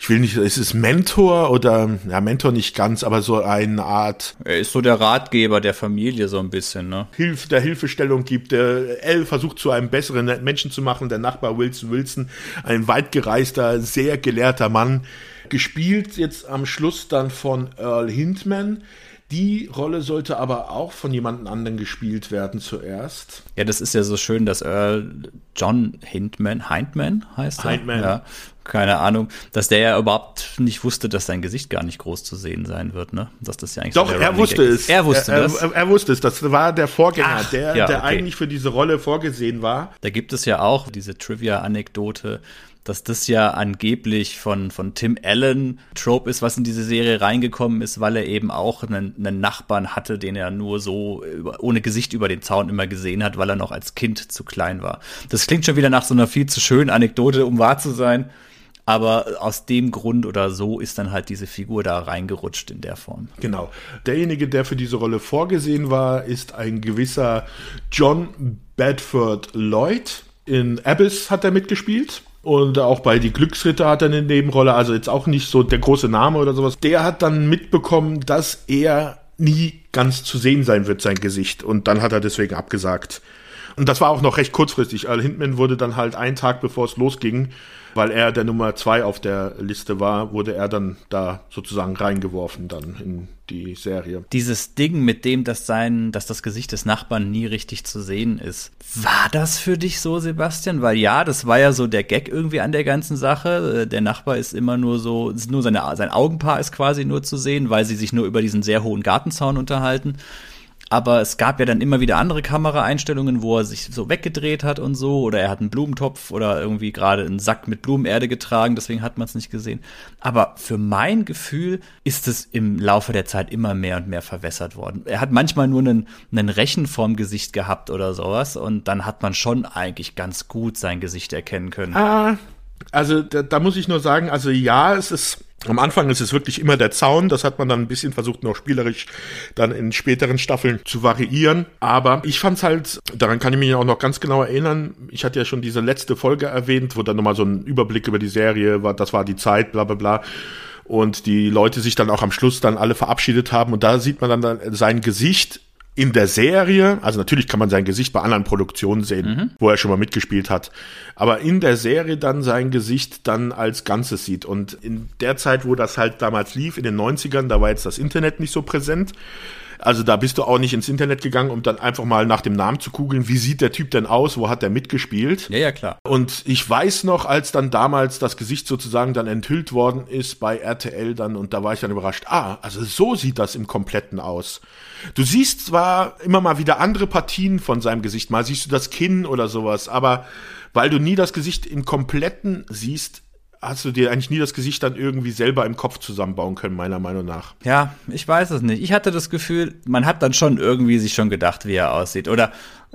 ich will nicht, es ist Mentor oder, ja, Mentor nicht ganz, aber so eine Art Er ist so der Ratgeber der Familie so ein bisschen. Ne? Hilf, der Hilfestellung gibt. Der L versucht zu einem besseren Menschen zu machen. Der Nachbar Wilson Wilson, ein weitgereister, sehr gelehrter Mann, gespielt jetzt am Schluss dann von Earl Hindman. Die Rolle sollte aber auch von jemand anderen gespielt werden zuerst. Ja, das ist ja so schön, dass Earl John Hindman, Hindman heißt er? Hindman. Ja, keine Ahnung, dass der ja überhaupt nicht wusste, dass sein Gesicht gar nicht groß zu sehen sein wird, ne? Dass das ja eigentlich Doch, er wusste Gag es. ist. Er wusste er, das. Er, er wusste es. Das war der Vorgänger, Ach, der, ja, der okay. eigentlich für diese Rolle vorgesehen war. Da gibt es ja auch diese Trivia-Anekdote, dass das ja angeblich von, von Tim Allen Trope ist, was in diese Serie reingekommen ist, weil er eben auch einen, einen Nachbarn hatte, den er nur so über, ohne Gesicht über den Zaun immer gesehen hat, weil er noch als Kind zu klein war. Das klingt schon wieder nach so einer viel zu schönen Anekdote, um wahr zu sein. Aber aus dem Grund oder so ist dann halt diese Figur da reingerutscht in der Form. Genau. Derjenige, der für diese Rolle vorgesehen war, ist ein gewisser John Bedford Lloyd. In Abyss hat er mitgespielt. Und auch bei Die Glücksritter hat er eine Nebenrolle, also jetzt auch nicht so der große Name oder sowas. Der hat dann mitbekommen, dass er nie ganz zu sehen sein wird, sein Gesicht. Und dann hat er deswegen abgesagt. Und das war auch noch recht kurzfristig. Al Hindman wurde dann halt einen Tag bevor es losging, weil er der Nummer zwei auf der Liste war, wurde er dann da sozusagen reingeworfen dann in die Serie. Dieses Ding mit dem, dass sein, dass das Gesicht des Nachbarn nie richtig zu sehen ist. War das für dich so, Sebastian? Weil ja, das war ja so der Gag irgendwie an der ganzen Sache. Äh, Der Nachbar ist immer nur so, nur seine, sein Augenpaar ist quasi nur zu sehen, weil sie sich nur über diesen sehr hohen Gartenzaun unterhalten. Aber es gab ja dann immer wieder andere Kameraeinstellungen, wo er sich so weggedreht hat und so, oder er hat einen Blumentopf oder irgendwie gerade einen Sack mit Blumenerde getragen, deswegen hat man es nicht gesehen. Aber für mein Gefühl ist es im Laufe der Zeit immer mehr und mehr verwässert worden. Er hat manchmal nur einen, einen Rechen vorm Gesicht gehabt oder sowas und dann hat man schon eigentlich ganz gut sein Gesicht erkennen können. Ah, also da, da muss ich nur sagen, also ja, es ist am Anfang ist es wirklich immer der Zaun. Das hat man dann ein bisschen versucht, noch spielerisch dann in späteren Staffeln zu variieren. Aber ich fand's halt, daran kann ich mich auch noch ganz genau erinnern. Ich hatte ja schon diese letzte Folge erwähnt, wo dann nochmal so ein Überblick über die Serie war. Das war die Zeit, bla bla bla. Und die Leute sich dann auch am Schluss dann alle verabschiedet haben. Und da sieht man dann, dann sein Gesicht in der Serie, also natürlich kann man sein Gesicht bei anderen Produktionen sehen, wo er schon mal mitgespielt hat, aber in der Serie dann sein Gesicht dann als Ganzes sieht. Und in der Zeit, wo das halt damals lief, in den 90ern, da war jetzt das Internet nicht so präsent. Also da bist du auch nicht ins Internet gegangen, um dann einfach mal nach dem Namen zu googeln, wie sieht der Typ denn aus, wo hat der mitgespielt. Ja, ja, klar. Und ich weiß noch, als dann damals das Gesicht sozusagen dann enthüllt worden ist bei RTL dann, und da war ich dann überrascht, ah, also so sieht das im Kompletten aus. Du siehst zwar immer mal wieder andere Partien von seinem Gesicht, mal siehst du das Kinn oder sowas, aber weil du nie das Gesicht im Kompletten siehst, hast du dir eigentlich nie das Gesicht dann irgendwie selber im Kopf zusammenbauen können, meiner Meinung nach. Ja, ich weiß es nicht. Ich hatte das Gefühl, man hat dann schon irgendwie sich schon gedacht, wie er aussieht. Oder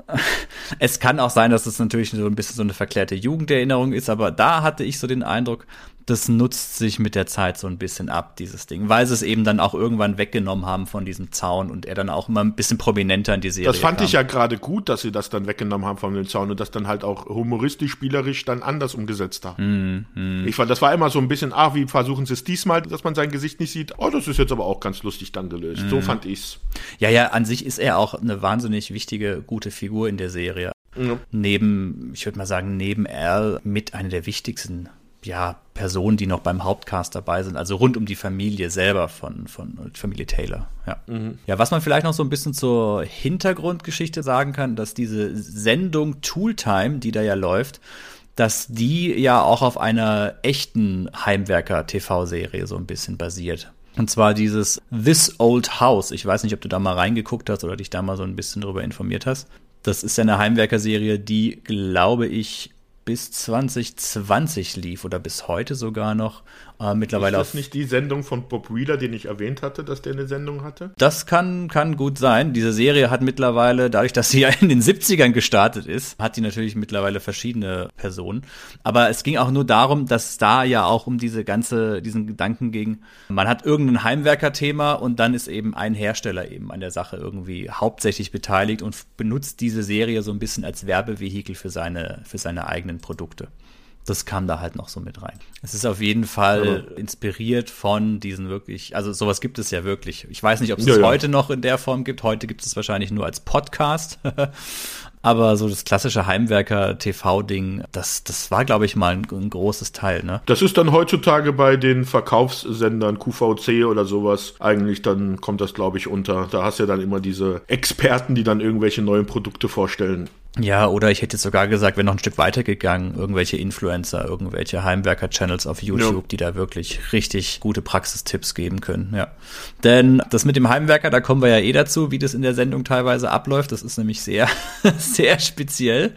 es kann auch sein, dass es natürlich so ein bisschen so eine verklärte Jugenderinnerung ist, aber da hatte ich so den Eindruck, das nutzt sich mit der Zeit so ein bisschen ab, dieses Ding, weil sie es eben dann auch irgendwann weggenommen haben von diesem Zaun und er dann auch immer ein bisschen prominenter in die Serie Das fand kam. ich ja gerade gut, dass sie das dann weggenommen haben von dem Zaun und das dann halt auch humoristisch, spielerisch dann anders umgesetzt haben. Mhm. Ich fand, das war immer so ein bisschen, ah, wie versuchen sie es diesmal, dass man sein Gesicht nicht sieht. Oh, das ist jetzt aber auch ganz lustig dann gelöst. Mhm. So fand ich's. Ja, ja, an sich ist er auch eine wahnsinnig wichtige, gute Figur in der Serie. Ja. Neben, ich würde mal sagen, neben Al mit einer der wichtigsten ja, Personen, die noch beim Hauptcast dabei sind, also rund um die Familie selber von, von Familie Taylor. Ja. ja, was man vielleicht noch so ein bisschen zur Hintergrundgeschichte sagen kann, dass diese Sendung Tooltime, die da ja läuft, dass die ja auch auf einer echten Heimwerker-TV-Serie so ein bisschen basiert. Und zwar dieses This Old House. Ich weiß nicht, ob du da mal reingeguckt hast oder dich da mal so ein bisschen drüber informiert hast. Das ist ja eine Heimwerker-Serie, die, glaube ich, bis 2020 lief oder bis heute sogar noch. Äh, mittlerweile Ist das nicht die Sendung von Bob Wheeler, den ich erwähnt hatte, dass der eine Sendung hatte? Das kann, kann gut sein. Diese Serie hat mittlerweile, dadurch, dass sie ja in den 70ern gestartet ist, hat die natürlich mittlerweile verschiedene Personen. Aber es ging auch nur darum, dass da ja auch um diese ganze, diesen Gedanken ging. Man hat irgendein Heimwerker-Thema und dann ist eben ein Hersteller eben an der Sache irgendwie hauptsächlich beteiligt und benutzt diese Serie so ein bisschen als Werbevehikel für seine, für seine eigenen Produkte das kam da halt noch so mit rein. Es ist auf jeden Fall ja. inspiriert von diesen wirklich, also sowas gibt es ja wirklich. Ich weiß nicht, ob es Ja, es ja. heute noch in der Form gibt. Heute gibt es wahrscheinlich nur als Podcast. Aber so das klassische Heimwerker-TV-Ding, das, das war, glaube ich, mal ein, ein großes Teil, ne? Das ist dann heutzutage bei den Verkaufssendern QVC oder sowas. Eigentlich dann kommt das, glaube ich, unter. Da hast du ja dann immer diese Experten, die dann irgendwelche neuen Produkte vorstellen. Ja, oder ich hätte jetzt sogar gesagt, wenn noch ein Stück weiter gegangen, irgendwelche Influencer, irgendwelche Heimwerker-Channels auf YouTube, Ja. die da wirklich richtig gute Praxistipps geben können, ja. Denn das mit dem Heimwerker, da kommen wir ja eh dazu, wie das in der Sendung teilweise abläuft. Das ist nämlich sehr, sehr speziell.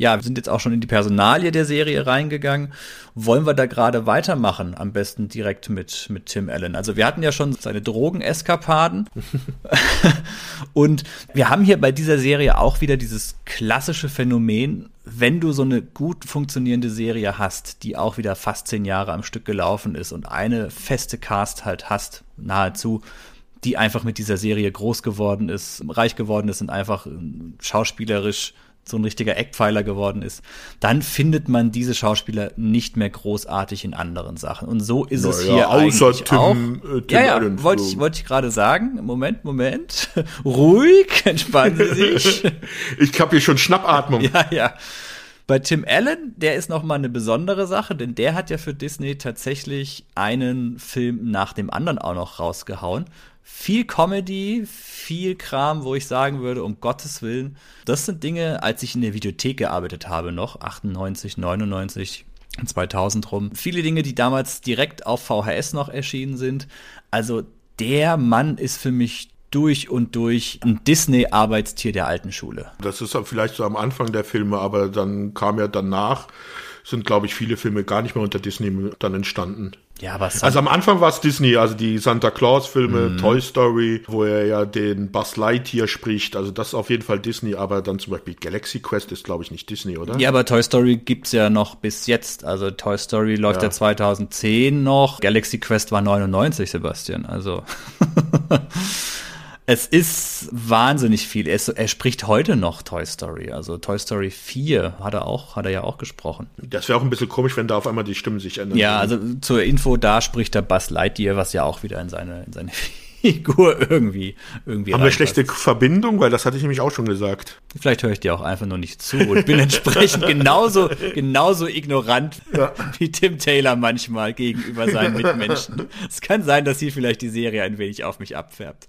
Ja, wir sind jetzt auch schon in die Personalie der Serie reingegangen. Wollen wir da gerade weitermachen? Am besten direkt mit, mit Tim Allen. Also wir hatten ja schon seine Drogeneskapaden. Und wir haben hier bei dieser Serie auch wieder dieses klassische Phänomen, wenn du so eine gut funktionierende Serie hast, die auch wieder fast zehn Jahre am Stück gelaufen ist und eine feste Cast halt hast, nahezu, die einfach mit dieser Serie groß geworden ist, reich geworden ist und einfach äh, schauspielerisch so ein richtiger Eckpfeiler geworden ist, dann findet man diese Schauspieler nicht mehr großartig in anderen Sachen. Und so ist es Naja, hier außer eigentlich Tim, auch. äh, Tim ja, ja, wollte ich, wollte ich gerade sagen. Moment, Moment. Ruhig, entspannen Sie sich. Ich habe hier schon Schnappatmung. Ja, ja. Bei Tim Allen, der ist noch mal eine besondere Sache, denn der hat ja für Disney tatsächlich einen Film nach dem anderen auch noch rausgehauen. Viel Comedy, viel Kram, wo ich sagen würde, um Gottes Willen, das sind Dinge, als ich in der Videothek gearbeitet habe noch, 98, 99, 2000 rum. Viele Dinge, die damals direkt auf VHS noch erschienen sind. Also der Mann ist für mich durch und durch ein Disney-Arbeitstier der alten Schule. Das ist vielleicht so am Anfang der Filme, aber dann kam ja danach, sind, glaube ich, viele Filme gar nicht mehr unter Disney dann entstanden. Ja, aber Sam- Also am Anfang war es Disney, also die Santa Claus-Filme, Mhm. Toy Story, wo er ja den Buzz Lightyear spricht. Also das ist auf jeden Fall Disney, aber dann zum Beispiel Galaxy Quest ist, glaube ich, nicht Disney, oder? Ja, aber Toy Story gibt's ja noch bis jetzt. Also Toy Story läuft ja, Ja. 2010 noch. Galaxy Quest war 99, Sebastian. Also es ist wahnsinnig viel. Er, ist, er spricht heute noch Toy Story. Also Toy Story 4 hat er auch, hat er ja auch gesprochen. Das wäre auch ein bisschen komisch, wenn da auf einmal die Stimmen sich ändern. Ja, also zur Info, da spricht der Buzz Lightyear, was ja auch wieder in seine, in seine Figur irgendwie, irgendwie Haben wir schlechte Verbindung? Weil das hatte ich nämlich auch schon gesagt. Vielleicht höre ich dir auch einfach nur nicht zu und bin entsprechend genauso, genauso ignorant wie Tim Taylor manchmal gegenüber seinen Mitmenschen. Es kann sein, dass hier vielleicht die Serie ein wenig auf mich abfärbt.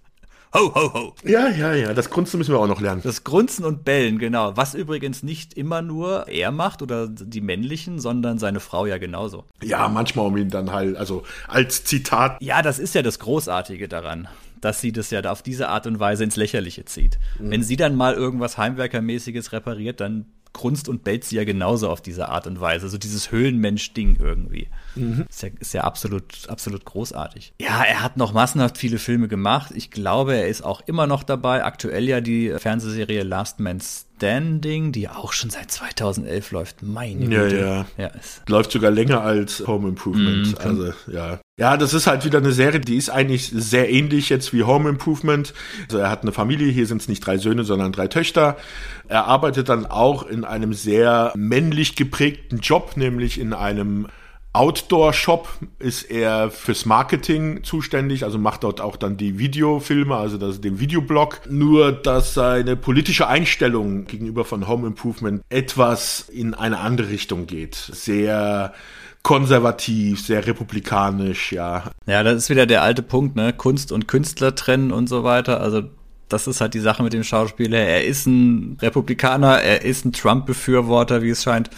Ho, ho, ho. Ja, ja, ja. Das Grunzen müssen wir auch noch lernen. Das Grunzen und Bellen, genau. Was übrigens nicht immer nur er macht oder die männlichen, sondern seine Frau ja genauso. Ja, manchmal um ihn dann halt, also als Zitat. Ja, das ist ja das Großartige daran, dass sie das ja auf diese Art und Weise ins Lächerliche zieht. Wenn sie dann mal irgendwas Heimwerkermäßiges repariert, dann grunzt und bellt sie ja genauso auf diese Art und Weise. So dieses Höhlenmensch-Ding irgendwie. Mhm. Ist, ja, ist ja absolut, absolut großartig. Ja, er hat noch massenhaft viele Filme gemacht. Ich glaube, er ist auch immer noch dabei. Aktuell ja die Fernsehserie Last Man's Standing, die auch schon seit 2011 läuft. Meine Güte. Ja, ja. ja läuft sogar länger als Home Improvement. Mm, also, ja. Ja, das ist halt wieder eine Serie, die ist eigentlich sehr ähnlich jetzt wie Home Improvement. Also er hat eine Familie, hier sind es nicht drei Söhne, sondern drei Töchter. Er arbeitet dann auch in einem sehr männlich geprägten Job, nämlich in einem Outdoor-Shop ist er fürs Marketing zuständig, also macht dort auch dann die Videofilme, also das, den Videoblog. Nur, dass seine politische Einstellung gegenüber von Home Improvement etwas in eine andere Richtung geht. Sehr konservativ, sehr republikanisch, ja. Ja, das ist wieder der alte Punkt, ne? Kunst und Künstler trennen und so weiter. Also das ist halt die Sache mit dem Schauspieler. Er ist ein Republikaner, er ist ein Trump-Befürworter, wie es scheint.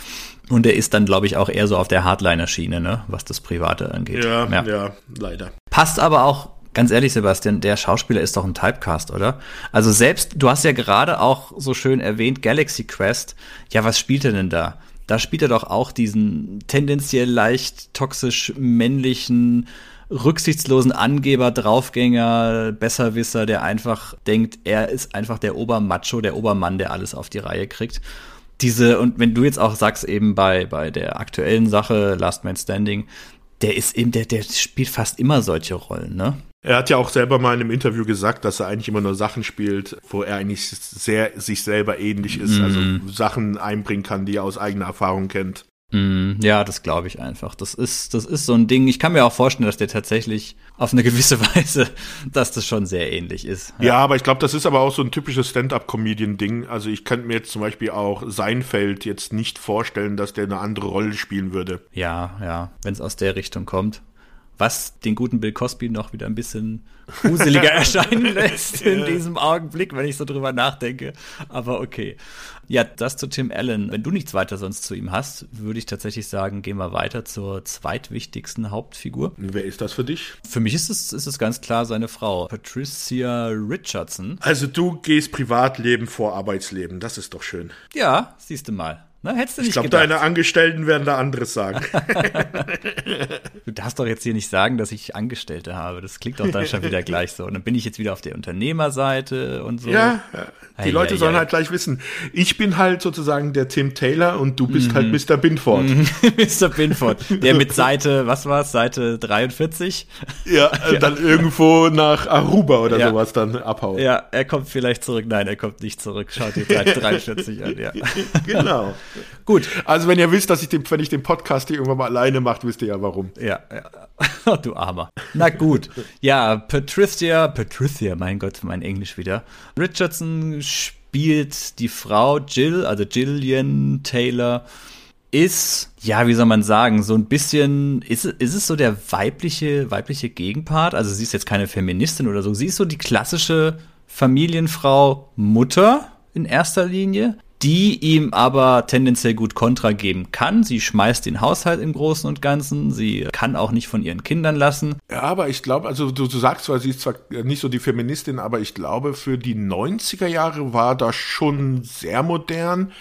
Und er ist dann, glaube ich, auch eher so auf der Hardliner-Schiene, ne, was das Private angeht. Ja, ja, ja, leider. Passt aber auch, ganz ehrlich, Sebastian, der Schauspieler ist doch ein Typecast, oder? Also selbst, du hast ja gerade auch so schön erwähnt, Galaxy Quest. Ja, was spielt er denn da? Da spielt er doch auch diesen tendenziell leicht toxisch männlichen, rücksichtslosen Angeber, Draufgänger, Besserwisser, der einfach denkt, er ist einfach der Obermacho, der Obermann, der alles auf die Reihe kriegt diese, und wenn du jetzt auch sagst, eben bei, bei der aktuellen Sache, Last Man Standing, der ist eben, der, der spielt fast immer solche Rollen, ne? Er hat ja auch selber mal in einem Interview gesagt, dass er eigentlich immer nur Sachen spielt, wo er eigentlich sehr sich selber ähnlich ist, mm. also Sachen einbringen kann, die er aus eigener Erfahrung kennt. Mm, ja, das glaube ich einfach. Das ist, das ist so ein Ding. Ich kann mir auch vorstellen, dass der tatsächlich auf eine gewisse Weise, dass das schon sehr ähnlich ist. Ja, ja aber ich glaube, das ist aber auch so ein typisches Stand-up-Comedian-Ding. Also ich könnte mir jetzt zum Beispiel auch Seinfeld jetzt nicht vorstellen, dass der eine andere Rolle spielen würde. Ja, ja, wenn es aus der Richtung kommt was den guten Bill Cosby noch wieder ein bisschen gruseliger erscheinen lässt in diesem Augenblick, wenn ich so drüber nachdenke. Aber okay. Ja, das zu Tim Allen. Wenn du nichts weiter sonst zu ihm hast, würde ich tatsächlich sagen, gehen wir weiter zur zweitwichtigsten Hauptfigur. Wer ist das für dich? Für mich ist es, ist es ganz klar seine Frau, Patricia Richardson. Also du gehst Privatleben vor Arbeitsleben, das ist doch schön. Ja, siehst du mal. Na, hättest du nicht ich glaube, deine Angestellten werden da anderes sagen. du darfst doch jetzt hier nicht sagen, dass ich Angestellte habe. Das klingt doch dann schon wieder gleich so. Und dann bin ich jetzt wieder auf der Unternehmerseite und so. Ja, die ei, Leute ei, sollen ei. halt gleich wissen. Ich bin halt sozusagen der Tim Taylor und du bist halt mhm. halt Mr. Binford. Mr. Binford. Der mit Seite, was war's, Seite 43? Ja, ja. dann irgendwo nach Aruba oder ja. sowas dann abhauen. Ja, er kommt vielleicht zurück. Nein, er kommt nicht zurück. Schaut die Seite 43 an, ja. Genau. Gut. Also wenn ihr wisst, dass ich den, wenn ich den Podcast hier irgendwann mal alleine mache, wisst ihr ja warum. Ja, ja. du Armer. Na gut. Ja, Patricia, Patricia, mein Gott, mein Englisch wieder. Richardson spielt die Frau Jill, also Jillian Taylor, ist, ja, wie soll man sagen, so ein bisschen, ist, ist es so der weibliche, weibliche Gegenpart? Also sie ist jetzt keine Feministin oder so. Sie ist so die klassische Familienfrau, Mutter in erster Linie, die ihm aber tendenziell gut Kontra geben kann. Sie schmeißt den Haushalt im Großen und Ganzen. Sie kann auch nicht von ihren Kindern lassen. Ja, aber ich glaube, also du, du sagst zwar, sie ist zwar nicht so die Feministin, aber ich glaube, für die 90er Jahre war das schon sehr modern,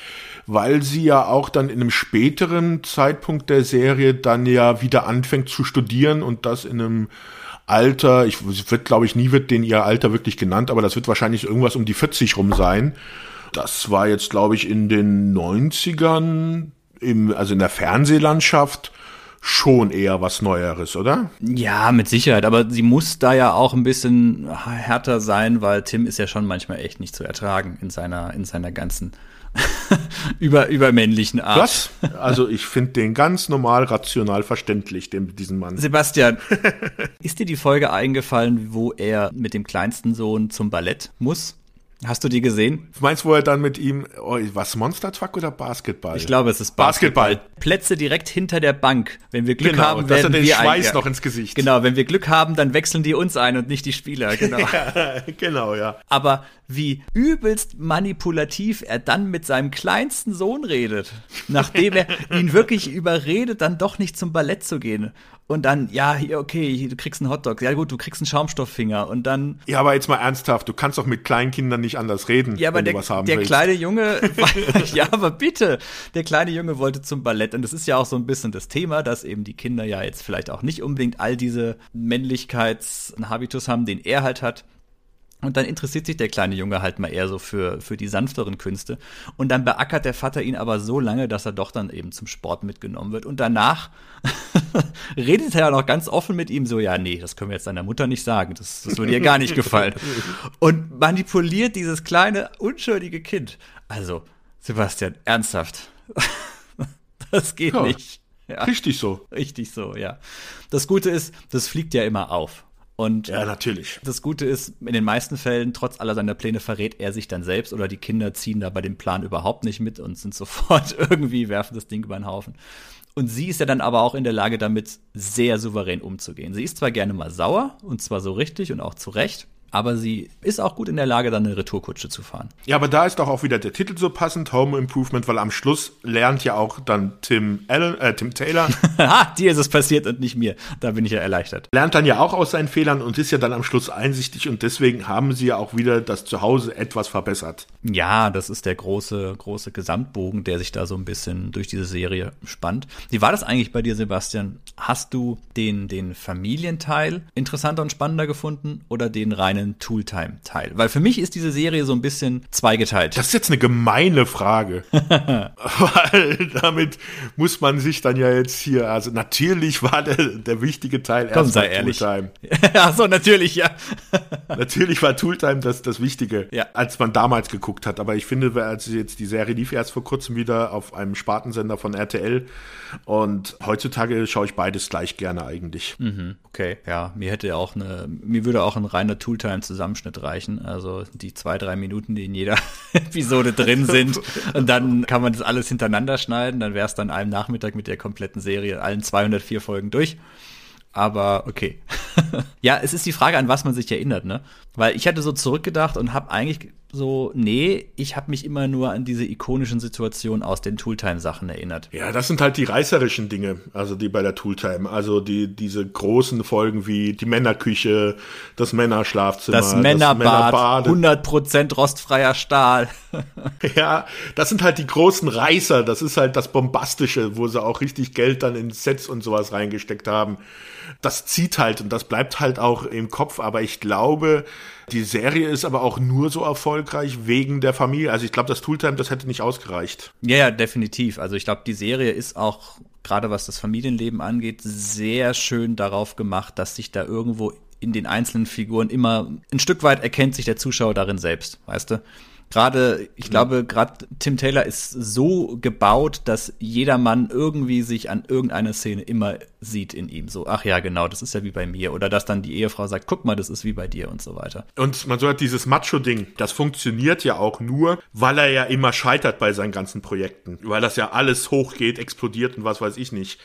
weil sie ja auch dann in einem späteren Zeitpunkt der Serie dann ja wieder anfängt zu studieren und das in einem Alter, ich wird glaube ich nie wird den ihr Alter wirklich genannt, aber das wird wahrscheinlich irgendwas um die 40 rum sein. Das war jetzt, glaube ich, in den 90ern, im, also in der Fernsehlandschaft, schon eher was Neueres, oder? Ja, mit Sicherheit. Aber sie muss da ja auch ein bisschen härter sein, weil Tim ist ja schon manchmal echt nicht zu ertragen in seiner, in seiner ganzen über, übermännlichen Art. Was? Also ich finde den ganz normal, rational verständlich, den, diesen Mann. Sebastian, ist dir die Folge eingefallen, wo er mit dem kleinsten Sohn zum Ballett muss? Hast du die gesehen? Du meinst, wo er dann mit ihm, oh, was, Monster Truck oder Basketball? Ich glaube, es ist Basketball. Basketball. Plätze direkt hinter der Bank. Wenn wir Glück genau, haben, werden dass er den wir Schweiß ein, noch ins Gesicht. Genau, wenn wir Glück haben, dann wechseln die uns ein und nicht die Spieler. Genau, ja, genau, ja. Aber wie übelst manipulativ er dann mit seinem kleinsten Sohn redet, nachdem er ihn wirklich überredet, dann doch nicht zum Ballett zu gehen. Und dann, ja, okay, du kriegst einen Hotdog. Ja gut, du kriegst einen Schaumstofffinger. Und dann. Ja, aber jetzt mal ernsthaft, du kannst doch mit kleinen Kindern nicht nicht anders reden, Ja, aber wenn der, du was haben der willst. kleine Junge, ja, aber bitte, der kleine Junge wollte zum Ballett und das ist ja auch so ein bisschen das Thema, dass eben die Kinder ja jetzt vielleicht auch nicht unbedingt all diese Männlichkeitshabitus haben, den er halt hat. Und dann interessiert sich der kleine Junge halt mal eher so für, für die sanfteren Künste. Und dann beackert der Vater ihn aber so lange, dass er doch dann eben zum Sport mitgenommen wird. Und danach redet er ja noch ganz offen mit ihm so, ja, nee, das können wir jetzt deiner Mutter nicht sagen. Das, das würde ihr gar nicht gefallen. Und manipuliert dieses kleine, unschuldige Kind. Also, Sebastian, ernsthaft. Das geht Ja. nicht. Ja, Richtig so. richtig so, ja. Das Gute ist, das fliegt ja immer auf. Und Ja, natürlich. das Gute ist, in den meisten Fällen, trotz aller seiner Pläne, verrät er sich dann selbst oder die Kinder ziehen da bei dem Plan überhaupt nicht mit und sind sofort irgendwie, werfen das Ding über den Haufen. Und sie ist ja dann aber auch in der Lage, damit sehr souverän umzugehen. Sie ist zwar gerne mal sauer, und zwar so richtig und auch zu Recht, aber sie ist auch gut in der Lage, dann eine Retourkutsche zu fahren. Ja, aber da ist doch auch wieder der Titel so passend, Home Improvement, weil am Schluss lernt ja auch dann Tim Allen, äh, Tim Taylor, Haha, dir ist es passiert und nicht mir. Da bin ich ja erleichtert. lernt dann ja auch aus seinen Fehlern und ist ja dann am Schluss einsichtig und deswegen haben sie ja auch wieder das Zuhause etwas verbessert. Ja, das ist der große, große Gesamtbogen, der sich da so ein bisschen durch diese Serie spannt. Wie war das eigentlich bei dir, Sebastian? Hast du den, den Familienteil interessanter und spannender gefunden oder den reinen Tooltime-Teil? Weil für mich ist diese Serie so ein bisschen zweigeteilt. Das ist jetzt eine gemeine Frage. Weil damit muss man sich dann ja jetzt hier, also natürlich war der, der wichtige Teil Komm, erst sei ehrlich. Tooltime. Ach so, natürlich, ja. Natürlich war Tooltime das, das Wichtige, Ja. als man damals geguckt hat. Aber ich finde, als jetzt die Serie lief erst vor kurzem wieder auf einem Spartensender von RTL und heutzutage schaue ich beides gleich gerne eigentlich. Okay, ja, mir hätte auch eine, mir würde auch ein reiner Tooltime-Zusammenschnitt reichen. Also die zwei, drei Minuten, die in jeder Episode drin sind. Und dann kann man das alles hintereinander schneiden. Dann wäre es dann einem Nachmittag mit der kompletten Serie, allen 204 Folgen durch. Aber okay. ja, es ist die Frage, an was man sich erinnert, ne? Weil ich hatte so zurückgedacht und habe eigentlich so, nee, ich habe mich immer nur an diese ikonischen Situationen aus den Tooltime-Sachen erinnert. Ja, das sind halt die reißerischen Dinge, also die bei der Tooltime. Also die, diese großen Folgen wie die Männerküche, das Männerschlafzimmer, Das Männerbad, Männerbad. 100% rostfreier Stahl. Ja, das sind halt die großen Reißer, das ist halt das Bombastische, wo sie auch richtig Geld dann in Sets und sowas reingesteckt haben. Das zieht halt und das bleibt halt auch im Kopf, aber ich glaube, die Serie ist aber auch nur so erfolgreich wegen der Familie. Also ich glaube, das Tooltime, das hätte nicht ausgereicht. Ja, ja, definitiv. Also ich glaube, die Serie ist auch, gerade was das Familienleben angeht, sehr schön darauf gemacht, dass sich da irgendwo in den einzelnen Figuren immer ein Stück weit erkennt sich der Zuschauer darin selbst, weißt du? Gerade, ich glaube, gerade Tim Taylor ist so gebaut, dass jeder Mann irgendwie sich an irgendeiner Szene immer sieht in ihm. So, ach ja, genau, das ist ja wie bei mir. Oder dass dann die Ehefrau sagt, guck mal, das ist wie bei dir und so weiter. Und man so hat dieses Macho-Ding, das funktioniert ja auch nur, weil er ja immer scheitert bei seinen ganzen Projekten. Weil das ja alles hochgeht, explodiert und was weiß ich nicht.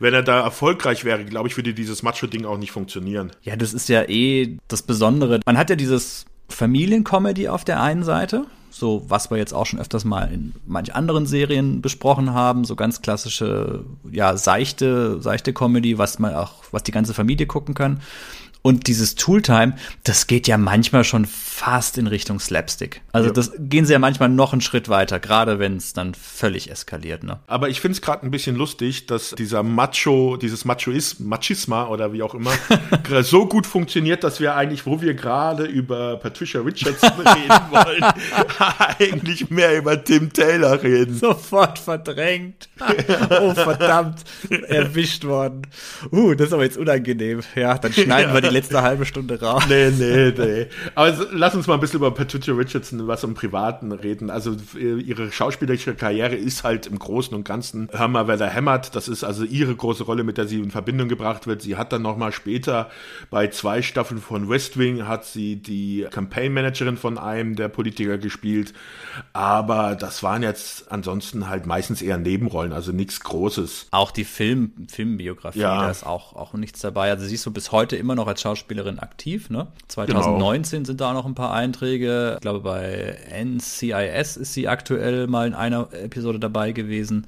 Wenn er da erfolgreich wäre, glaube ich, würde dieses Macho-Ding auch nicht funktionieren. Ja, das ist ja eh das Besondere. Man hat ja dieses Familiencomedy auf der einen Seite, so was wir jetzt auch schon öfters mal in manch anderen Serien besprochen haben, so ganz klassische, ja, seichte, seichte Comedy, was man auch, was die ganze Familie gucken kann. Und dieses Tooltime, das geht ja manchmal schon fast in Richtung Slapstick. Also Ja. das gehen sie ja manchmal noch einen Schritt weiter, gerade wenn es dann völlig eskaliert, ne? Aber ich finde es gerade ein bisschen lustig, dass dieser Macho, dieses Machoism, Machisma oder wie auch immer, so gut funktioniert, dass wir eigentlich, wo wir gerade über Patricia Richardson reden wollen, eigentlich mehr über Tim Taylor reden. Sofort verdrängt. oh, verdammt. Erwischt worden. Uh, das ist aber jetzt unangenehm. Ja, dann schneiden wir die letzte halbe Stunde raus. Nee, nee, nee. Aber lass uns mal ein bisschen über Patricia Richardson, was im Privaten reden. Also äh, ihre schauspielerische Karriere ist halt im Großen und Ganzen Hör mal, wer da hämmert. Das ist also ihre große Rolle, mit der sie in Verbindung gebracht wird. Sie hat dann nochmal später bei zwei Staffeln von West Wing hat sie die Campaign Managerin von einem der Politiker gespielt. Aber das waren jetzt ansonsten halt meistens eher Nebenrollen, also nichts Großes. Auch die Film, Filmbiografie, Ja. da ist auch, auch nichts dabei. Also sie ist so bis heute immer noch als Schauspielerin aktiv, ne? 2019 sind da noch ein paar Einträge. Ich glaube, bei NCIS ist sie aktuell mal in einer Episode dabei gewesen.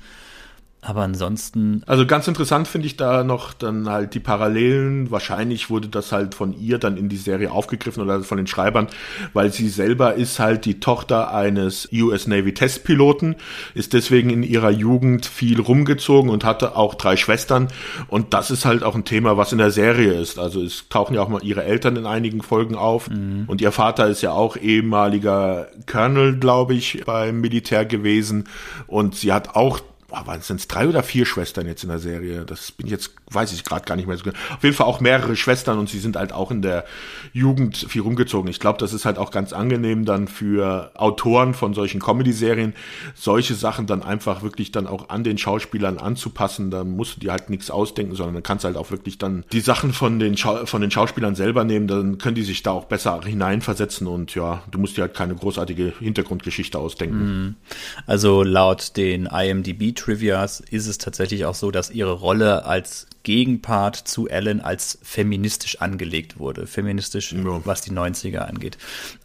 Aber ansonsten. Also ganz interessant finde ich da noch dann halt die Parallelen. Wahrscheinlich wurde das halt von ihr dann in die Serie aufgegriffen oder von den Schreibern, weil sie selber ist halt die Tochter eines US Navy Testpiloten, ist deswegen in ihrer Jugend viel rumgezogen und hatte auch drei Schwestern. Und das ist halt auch ein Thema, was in der Serie ist. Also es tauchen ja auch mal ihre Eltern in einigen Folgen auf. Mhm. Und ihr Vater ist ja auch ehemaliger Colonel, glaube ich, beim Militär gewesen. Und sie hat auch oh, waren es drei oder vier Schwestern jetzt in der Serie? Das bin ich jetzt, weiß ich gerade gar nicht mehr so genau. Auf jeden Fall auch mehrere Schwestern und sie sind halt auch in der Jugend viel rumgezogen. Ich glaube, das ist halt auch ganz angenehm dann für Autoren von solchen Comedy-Serien, solche Sachen dann einfach wirklich dann auch an den Schauspielern anzupassen. Da musst du dir halt nichts ausdenken, sondern dann kannst halt auch wirklich dann die Sachen von den, Schau von den Schauspielern selber nehmen. Dann können die sich da auch besser hineinversetzen und ja, du musst dir halt keine großartige Hintergrundgeschichte ausdenken. Mhm. Also laut den IMDb Trivias ist es tatsächlich auch so, dass ihre Rolle als Gegenpart zu Ellen als feministisch angelegt wurde. Feministisch, ja. was die 90er angeht.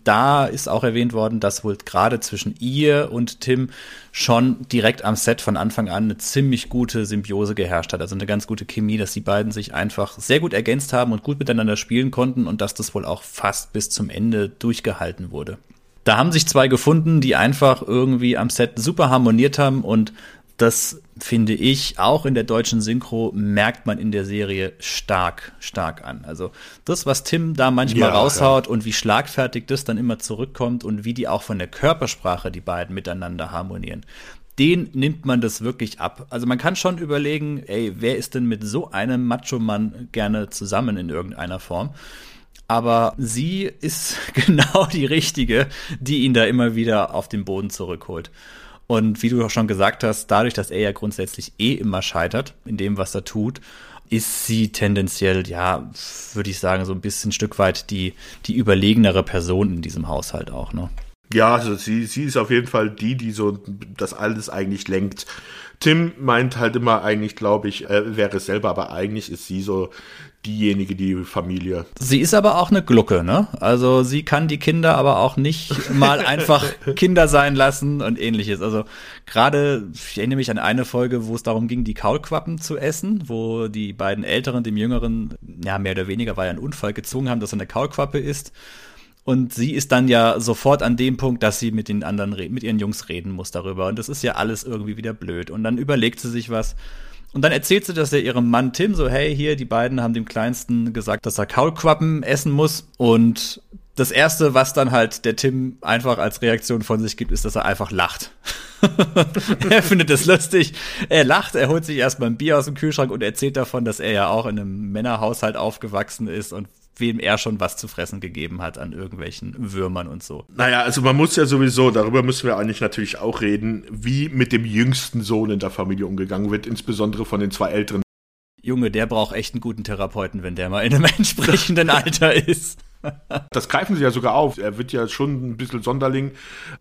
Da ist auch erwähnt worden, dass wohl gerade zwischen ihr und Tim schon direkt am Set von Anfang an eine ziemlich gute Symbiose geherrscht hat. Also eine ganz gute Chemie, dass die beiden sich einfach sehr gut ergänzt haben und gut miteinander spielen konnten und dass das wohl auch fast bis zum Ende durchgehalten wurde. Da haben sich zwei gefunden, die einfach irgendwie am Set super harmoniert haben und das finde ich auch in der deutschen Synchro merkt man in der Serie stark, stark an. Also das, was Tim da manchmal ja, raushaut ja. und wie schlagfertig das dann immer zurückkommt und wie die auch von der Körpersprache die beiden miteinander harmonieren. Den nimmt man das wirklich ab. Also man kann schon überlegen, ey, wer ist denn mit so einem Macho-Mann gerne zusammen in irgendeiner Form? aber sie ist genau die richtige, die ihn da immer wieder auf den Boden zurückholt. Und wie du auch schon gesagt hast, dadurch, dass er ja grundsätzlich eh immer scheitert in dem, was er tut, ist sie tendenziell, ja, würde ich sagen, so ein bisschen ein Stück weit die, die überlegenere Person in diesem Haushalt auch, ne? Ja, also sie, sie ist auf jeden Fall die, die so das alles eigentlich lenkt. Tim meint halt immer eigentlich, glaube ich, er wäre es selber, aber eigentlich ist sie so diejenige, die Familie. Sie ist aber auch eine Glucke, ne? Also sie kann die Kinder aber auch nicht mal einfach Kinder sein lassen und ähnliches. Also gerade, ich erinnere mich an eine Folge, wo es darum ging, die Kaulquappen zu essen, wo die beiden Älteren dem Jüngeren, ja, mehr oder weniger, war ja ein Unfall, gezwungen haben, dass er eine Kaulquappe isst. Und sie ist dann ja sofort an dem Punkt, dass sie mit den anderen, mit ihren Jungs reden muss darüber. Und das ist ja alles irgendwie wieder blöd. Und dann überlegt sie sich was und dann erzählt sie das ja ihrem Mann Tim so, hey, hier, die beiden haben dem Kleinsten gesagt, dass er Kaulquappen essen muss. Und das erste, was dann halt der Tim einfach als Reaktion von sich gibt, ist, dass er einfach lacht. er findet es lustig. Er lacht, er holt sich erstmal ein Bier aus dem Kühlschrank und erzählt davon, dass er ja auch in einem Männerhaushalt aufgewachsen ist und wem er schon was zu fressen gegeben hat an irgendwelchen Würmern und so. Naja, also man muss ja sowieso, darüber müssen wir eigentlich natürlich auch reden, wie mit dem jüngsten Sohn in der Familie umgegangen wird, insbesondere von den zwei älteren. Junge, der braucht echt einen guten Therapeuten, wenn der mal in einem entsprechenden Alter ist. Das greifen sie ja sogar auf. Er wird ja schon ein bisschen Sonderling.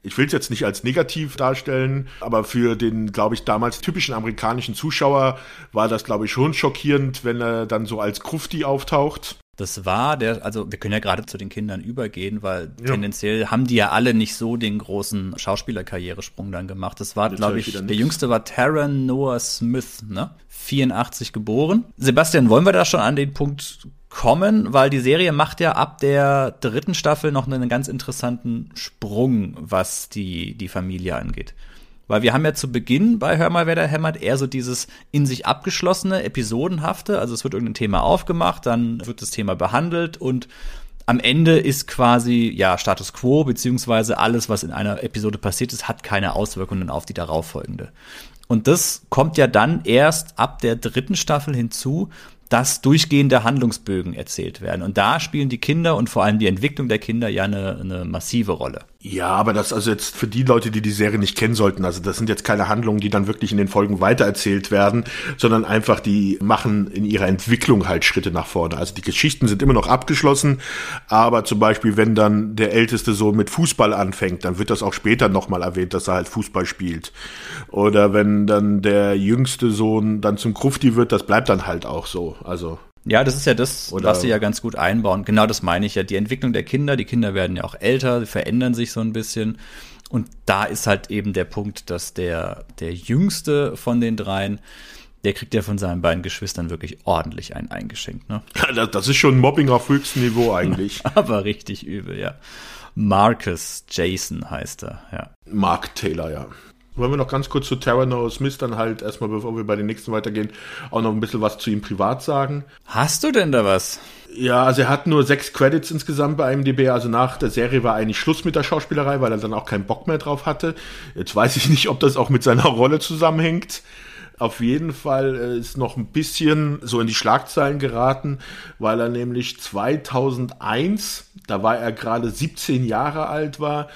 Ich will es jetzt nicht als negativ darstellen, aber für den, glaube ich, damals typischen amerikanischen Zuschauer war das, glaube ich, schon schockierend, wenn er dann so als Krufti auftaucht. Das war der, also wir können ja gerade zu den Kindern übergehen, weil ja. tendenziell haben die ja alle nicht so den großen Schauspielerkarrieresprung dann gemacht. Das war, glaube ich, der jüngste war Taron Noah Smith, ne? 84 geboren. Sebastian, wollen wir da schon an den Punkt kommen, weil die Serie macht ja ab der dritten Staffel noch einen ganz interessanten Sprung, was die, die Familie angeht. Weil wir haben ja zu Beginn bei Hör mal, wer da hämmert, eher so dieses in sich abgeschlossene, episodenhafte. Also es wird irgendein Thema aufgemacht, dann wird das Thema behandelt und am Ende ist quasi, ja, Status quo, beziehungsweise alles, was in einer Episode passiert ist, hat keine Auswirkungen auf die darauffolgende. Und das kommt ja dann erst ab der dritten Staffel hinzu, dass durchgehende Handlungsbögen erzählt werden. Und da spielen die Kinder und vor allem die Entwicklung der Kinder ja eine, eine massive Rolle. Ja, aber das also jetzt für die Leute, die die Serie nicht kennen sollten, also das sind jetzt keine Handlungen, die dann wirklich in den Folgen weitererzählt werden, sondern einfach die machen in ihrer Entwicklung halt Schritte nach vorne. Also die Geschichten sind immer noch abgeschlossen, aber zum Beispiel, wenn dann der älteste Sohn mit Fußball anfängt, dann wird das auch später nochmal erwähnt, dass er halt Fußball spielt. Oder wenn dann der jüngste Sohn dann zum Krufti wird, das bleibt dann halt auch so. Also ja, das ist ja das, Oder was sie ja ganz gut einbauen. Genau das meine ich ja. Die Entwicklung der Kinder, die Kinder werden ja auch älter, verändern sich so ein bisschen. Und da ist halt eben der Punkt, dass der, der jüngste von den dreien, der kriegt ja von seinen beiden Geschwistern wirklich ordentlich einen eingeschenkt. Ne? Ja, das ist schon Mobbing auf höchstem Niveau eigentlich. Aber richtig übel, ja. Marcus Jason heißt er, ja. Mark Taylor, ja. Wollen wir noch ganz kurz zu Terrano Smith dann halt erstmal, bevor wir bei den nächsten weitergehen, auch noch ein bisschen was zu ihm privat sagen. Hast du denn da was? Ja, also er hat nur sechs Credits insgesamt bei IMDb. Also nach der Serie war eigentlich Schluss mit der Schauspielerei, weil er dann auch keinen Bock mehr drauf hatte. Jetzt weiß ich nicht, ob das auch mit seiner Rolle zusammenhängt. Auf jeden Fall äh, ist noch ein bisschen so in die Schlagzeilen geraten, weil er nämlich 2001, da war er gerade 17 Jahre alt war,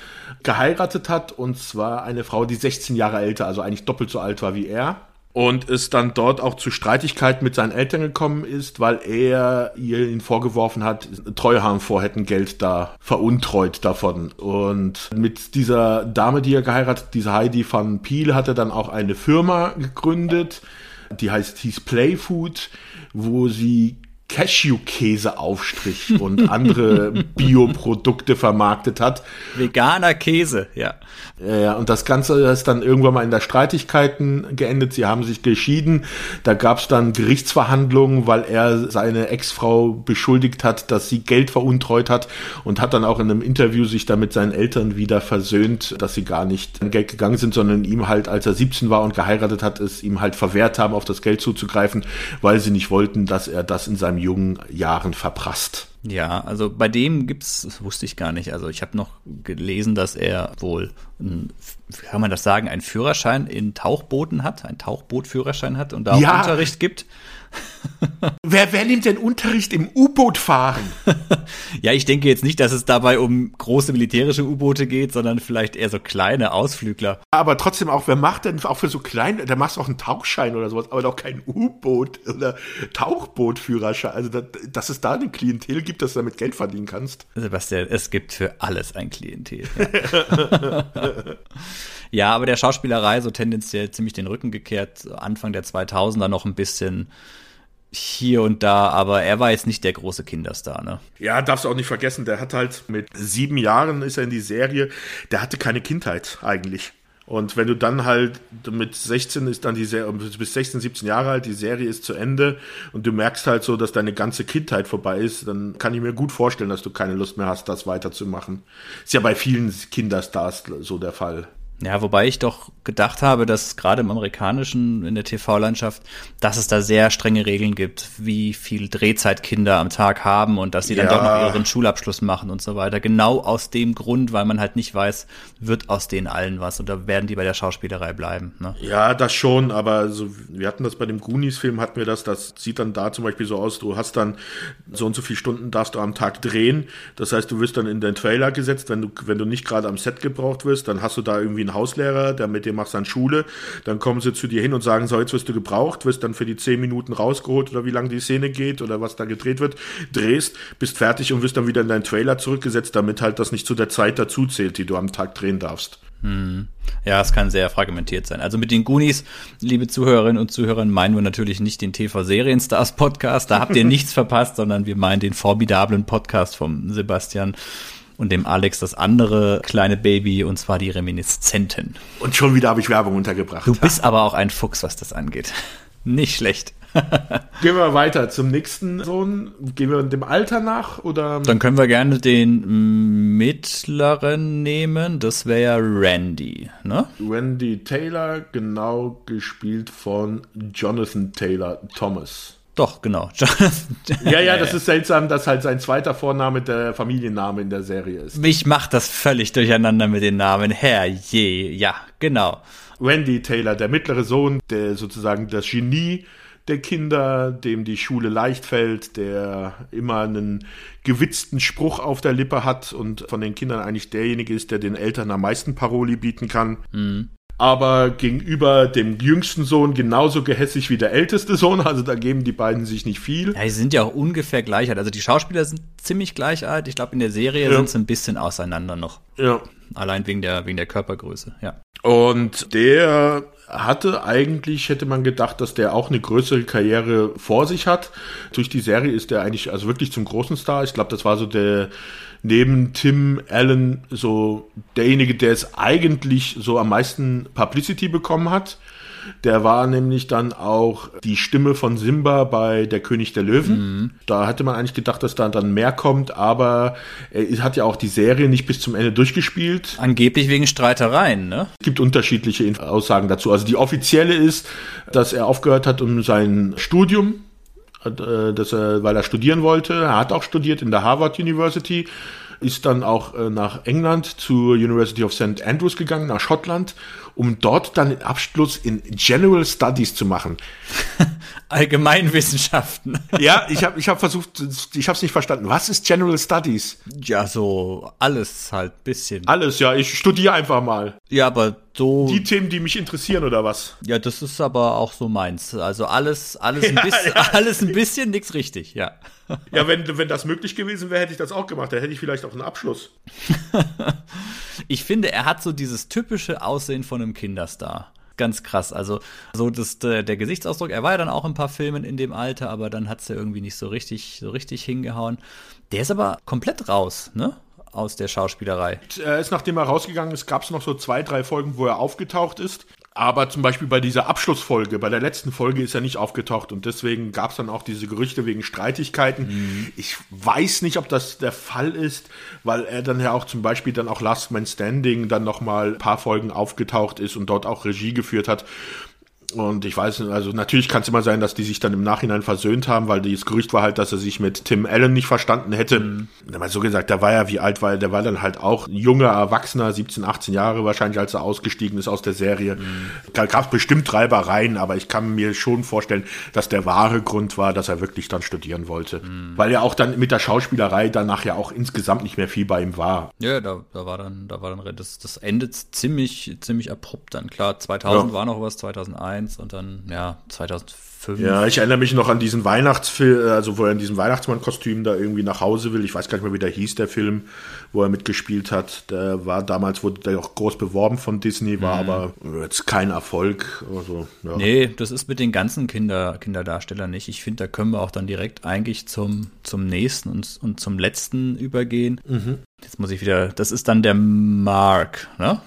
geheiratet hat und zwar eine Frau, die 16 Jahre älter, also eigentlich doppelt so alt war wie er und es dann dort auch zu Streitigkeiten mit seinen Eltern gekommen ist, weil er ihr ihn vorgeworfen hat, Treuhand vor hätten Geld da veruntreut davon. Und mit dieser Dame, die er geheiratet, diese Heidi van Piel, hat er dann auch eine Firma gegründet, die heißt hieß Playfood, wo sie Cashewkäseaufstrich und andere Bioprodukte vermarktet hat. Veganer Käse, ja. Ja, und das Ganze ist dann irgendwann mal in der Streitigkeiten geendet. Sie haben sich geschieden. Da gab es dann Gerichtsverhandlungen, weil er seine Ex-Frau beschuldigt hat, dass sie Geld veruntreut hat und hat dann auch in einem Interview sich da mit seinen Eltern wieder versöhnt, dass sie gar nicht an Geld gegangen sind, sondern ihm halt, als er 17 war und geheiratet hat, es ihm halt verwehrt haben, auf das Geld zuzugreifen, weil sie nicht wollten, dass er das in seinem jungen Jahren verprasst. Ja, also bei dem gibt's, das wusste ich gar nicht. Also ich habe noch gelesen, dass er wohl, ein, wie kann man das sagen, einen Führerschein in Tauchbooten hat, einen Tauchbootführerschein hat und da auch Ja. Unterricht gibt. Wer, wer nimmt denn Unterricht im U-Boot fahren? Ja, ich denke jetzt nicht, dass es dabei um große militärische U-Boote geht, sondern vielleicht eher so kleine Ausflügler. Aber trotzdem auch, wer macht denn auch für so klein, der macht auch einen Tauchschein oder sowas, aber doch kein U-Boot oder Tauchbootführerschein. Also, dass, dass es da eine Klientel gibt, dass du damit Geld verdienen kannst. Sebastian, es gibt für alles ein Klientel. Ja. ja, aber der Schauspielerei so tendenziell ziemlich den Rücken gekehrt. Anfang der 2000er noch ein bisschen hier und da, aber er war jetzt nicht der große Kinderstar, ne? Ja, darfst du auch nicht vergessen, der hat halt mit sieben Jahren ist er in die Serie, der hatte keine Kindheit eigentlich. Und wenn du dann halt mit 16 ist dann die Serie, bis 16, 17 Jahre alt, die Serie ist zu Ende und du merkst halt so, dass deine ganze Kindheit vorbei ist, dann kann ich mir gut vorstellen, dass du keine Lust mehr hast, das weiterzumachen. Ist ja bei vielen Kinderstars so der Fall. Ja, wobei ich doch gedacht habe, dass gerade im amerikanischen, in der TV-Landschaft, dass es da sehr strenge Regeln gibt, wie viel Drehzeit Kinder am Tag haben und dass sie dann Ja. doch noch ihren Schulabschluss machen und so weiter. Genau aus dem Grund, weil man halt nicht weiß, wird aus denen allen was oder werden die bei der Schauspielerei bleiben. Ne? Ja, das schon, aber so, wir hatten das bei dem Goonies-Film, hatten wir das, das sieht dann da zum Beispiel so aus, du hast dann so und so viele Stunden darfst du am Tag drehen. Das heißt, du wirst dann in den Trailer gesetzt, wenn du, wenn du nicht gerade am Set gebraucht wirst, dann hast du da irgendwie einen Hauslehrer, der mit dir machst dann Schule, dann kommen sie zu dir hin und sagen, so, jetzt wirst du gebraucht, wirst dann für die zehn Minuten rausgeholt oder wie lange die Szene geht oder was da gedreht wird, drehst, bist fertig und wirst dann wieder in deinen Trailer zurückgesetzt, damit halt das nicht zu der Zeit dazu zählt, die du am Tag drehen darfst. Ja, es kann sehr fragmentiert sein. Also mit den Goonies, liebe Zuhörerinnen und Zuhörer, meinen wir natürlich nicht den TV-Serienstars Podcast. Da habt ihr nichts verpasst, sondern wir meinen den formidablen Podcast vom Sebastian und dem Alex, das andere kleine Baby, und zwar die Reminiszenten. Und schon wieder habe ich Werbung untergebracht. Du bist aber auch ein Fuchs, was das angeht. Nicht schlecht. Gehen wir weiter zum nächsten Sohn. Gehen wir dem Alter nach oder? Dann können wir gerne den mittleren nehmen. Das wäre ja Randy, ne? Wendy Taylor, genau gespielt von Jonathan Taylor Thomas. Doch, genau. Ja, ja, das ist seltsam, dass halt sein zweiter Vorname der Familienname in der Serie ist. Mich macht das völlig durcheinander mit den Namen. Herrje, ja, genau. Wendy Taylor, der mittlere Sohn, der sozusagen das Genie der Kinder, dem die Schule leicht fällt, der immer einen gewitzten Spruch auf der Lippe hat und von den Kindern eigentlich derjenige ist, der den Eltern am meisten Paroli bieten kann. Aber gegenüber dem jüngsten Sohn genauso gehässig wie der älteste Sohn, also da geben die beiden sich nicht viel. Ja, die sind ja auch ungefähr gleich alt. Also die Schauspieler sind ziemlich gleich alt. Ich glaube, in der Serie Ja. sind sie ein bisschen auseinander noch. Ja. Allein wegen der, wegen der Körpergröße, ja. Und der hatte eigentlich, hätte man gedacht, dass der auch eine größere Karriere vor sich hat. Durch die Serie ist er eigentlich also wirklich zum großen Star. Ich glaube, das war so der neben Tim Allen so derjenige, der es eigentlich so am meisten Publicity bekommen hat. Der war nämlich dann auch die Stimme von Simba bei Der König der Löwen. Mhm. Da hätte man eigentlich gedacht, dass da dann mehr kommt, aber er hat ja auch die Serie nicht bis zum Ende durchgespielt. Angeblich wegen Streitereien, ne? Es gibt unterschiedliche Aussagen dazu. Also die offizielle ist, dass er aufgehört hat, um sein Studium äh, dass er, weil er studieren wollte. Er hat auch studiert in der Harvard University ist dann auch äh, nach England zur University of St. Andrews gegangen, nach Schottland, um dort dann den Abschluss in General Studies zu machen. Allgemeinwissenschaften. ja, ich habe ich hab versucht, ich habe es nicht verstanden. Was ist General Studies? Ja, so alles halt bisschen. Alles, ja, ich studiere einfach mal. Ja, aber so. Die Themen, die mich interessieren oder was? Ja, das ist aber auch so meins. Also alles, alles ein bisschen, ja. alles ein bisschen, nix richtig, ja. Ja, wenn, wenn das möglich gewesen wäre, hätte ich das auch gemacht. Da hätte ich vielleicht auch einen Abschluss. ich finde, er hat so dieses typische Aussehen von einem Kinderstar ganz krass. Also so das, der, der Gesichtsausdruck, er war ja dann auch in ein paar Filmen in dem Alter, aber dann hat es ja irgendwie nicht so richtig, so richtig hingehauen. Der ist aber komplett raus, ne? Aus der Schauspielerei. Er ist, nachdem er rausgegangen ist, gab es noch so zwei, drei Folgen, wo er aufgetaucht ist. Aber zum Beispiel bei dieser Abschlussfolge, bei der letzten Folge ist er nicht aufgetaucht und deswegen gab es dann auch diese Gerüchte wegen Streitigkeiten. Mhm. Ich weiß nicht, ob das der Fall ist, weil er dann ja auch zum Beispiel dann auch Last Man Standing dann nochmal ein paar Folgen aufgetaucht ist und dort auch Regie geführt hat. Und ich weiß, also natürlich kann es immer sein, dass die sich dann im Nachhinein versöhnt haben, weil das Gerücht war halt, dass er sich mit Tim Allen nicht verstanden hätte. Mhm. Mal so gesagt, der war ja wie alt, weil der war dann halt auch junger Erwachsener, 17, 18 Jahre wahrscheinlich, als er ausgestiegen ist aus der Serie. Mhm. Da gab es bestimmt Treibereien, aber ich kann mir schon vorstellen, dass der wahre Grund war, dass er wirklich dann studieren wollte. Mhm. Weil er auch dann mit der Schauspielerei danach ja auch insgesamt nicht mehr viel bei ihm war. Ja, da, da war dann, da war dann, das, das endet ziemlich, ziemlich abrupt dann. Klar, 2000 ja. war noch was, 2001 1 und dann, ja, 2005. Ja, ich erinnere mich noch an diesen Weihnachtsfilm, also wo er in diesem Weihnachtsmann-Kostüm da irgendwie nach Hause will. Ich weiß gar nicht mehr, wie der hieß, der Film, wo er mitgespielt hat. Der war damals, wurde der auch groß beworben von Disney, war mhm. aber jetzt kein Erfolg. Also, ja. Nee, das ist mit den ganzen Kinder, Kinderdarstellern nicht. Ich finde, da können wir auch dann direkt eigentlich zum, zum nächsten und, und zum letzten übergehen. Mhm. Jetzt muss ich wieder, das ist dann der Mark, ne?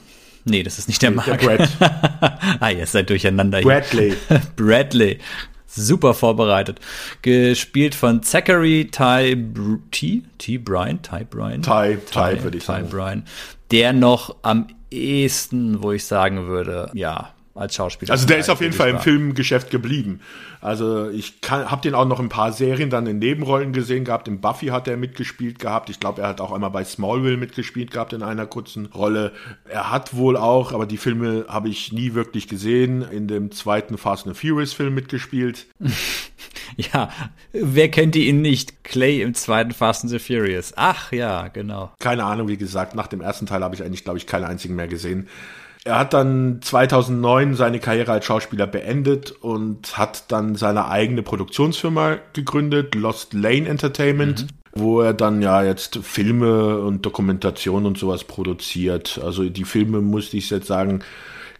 Nee, das ist nicht der nee, Mark. Der Brad. ah, ihr seid durcheinander Bradley. hier. Bradley. Super vorbereitet. Gespielt von Zachary Ty Br T. T. Bryan. Ty Bryan. Ty, Ty, Ty würde ich Ty sagen. Bryan. Der noch am ehesten, wo ich sagen würde, ja, als Schauspieler. Also der ist auf jeden Fall im Filmgeschäft geblieben. Also ich habe den auch noch ein paar Serien dann in Nebenrollen gesehen gehabt. In Buffy hat er mitgespielt gehabt. Ich glaube, er hat auch einmal bei Smallville mitgespielt gehabt in einer kurzen Rolle. Er hat wohl auch, aber die Filme habe ich nie wirklich gesehen, in dem zweiten Fast and Furious Film mitgespielt. ja, wer kennt ihn nicht? Clay im zweiten Fast and the Furious. Ach ja, genau. Keine Ahnung, wie gesagt, nach dem ersten Teil habe ich eigentlich, glaube ich, keinen einzigen mehr gesehen. Er hat dann 2009 seine Karriere als Schauspieler beendet und hat dann seine eigene Produktionsfirma gegründet, Lost Lane Entertainment, mhm. wo er dann ja jetzt Filme und Dokumentation und sowas produziert. Also die Filme, musste ich jetzt sagen,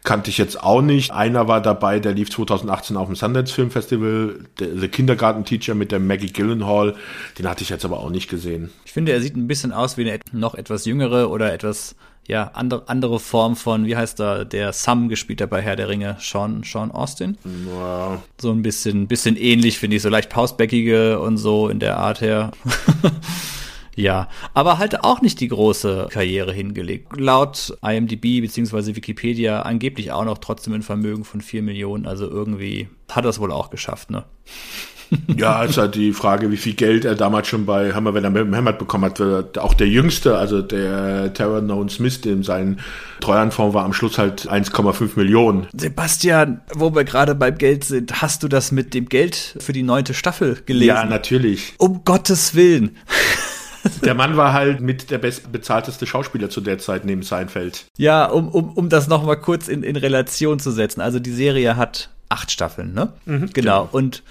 kannte ich jetzt auch nicht. Einer war dabei, der lief 2018 auf dem Sundance Film Festival, The Kindergarten Teacher mit der Maggie Gyllenhaal. Den hatte ich jetzt aber auch nicht gesehen. Ich finde, er sieht ein bisschen aus wie eine noch etwas jüngere oder etwas ja, andere, andere Form von, wie heißt da, der Sam gespielt hat bei Herr der Ringe, Sean, Sean Austin. Wow. So ein bisschen, bisschen ähnlich, finde ich, so leicht pausbäckige und so in der Art her. ja, aber halt auch nicht die große Karriere hingelegt. Laut IMDb bzw. Wikipedia angeblich auch noch trotzdem ein Vermögen von vier Millionen, also irgendwie hat er es wohl auch geschafft, ne? Ja, ist halt die Frage, wie viel Geld er damals schon bei Hammer, wenn er mit dem Hammert bekommen hat. Auch der Jüngste, also der Terror Known Smith, dem sein Treuhandfonds war am Schluss halt 1,5 Millionen. Sebastian, wo wir gerade beim Geld sind, hast du das mit dem Geld für die neunte Staffel gelesen? Ja, natürlich. Um Gottes Willen. Der Mann war halt mit der bestbezahlteste Schauspieler zu der Zeit neben Seinfeld. Ja, um, um, um das nochmal kurz in, in Relation zu setzen. Also die Serie hat acht Staffeln, ne? Mhm, genau. Und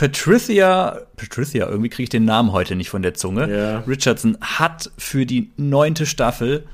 Patricia, Patricia, irgendwie kriege ich den Namen heute nicht von der Zunge. Ja. Richardson hat für die neunte Staffel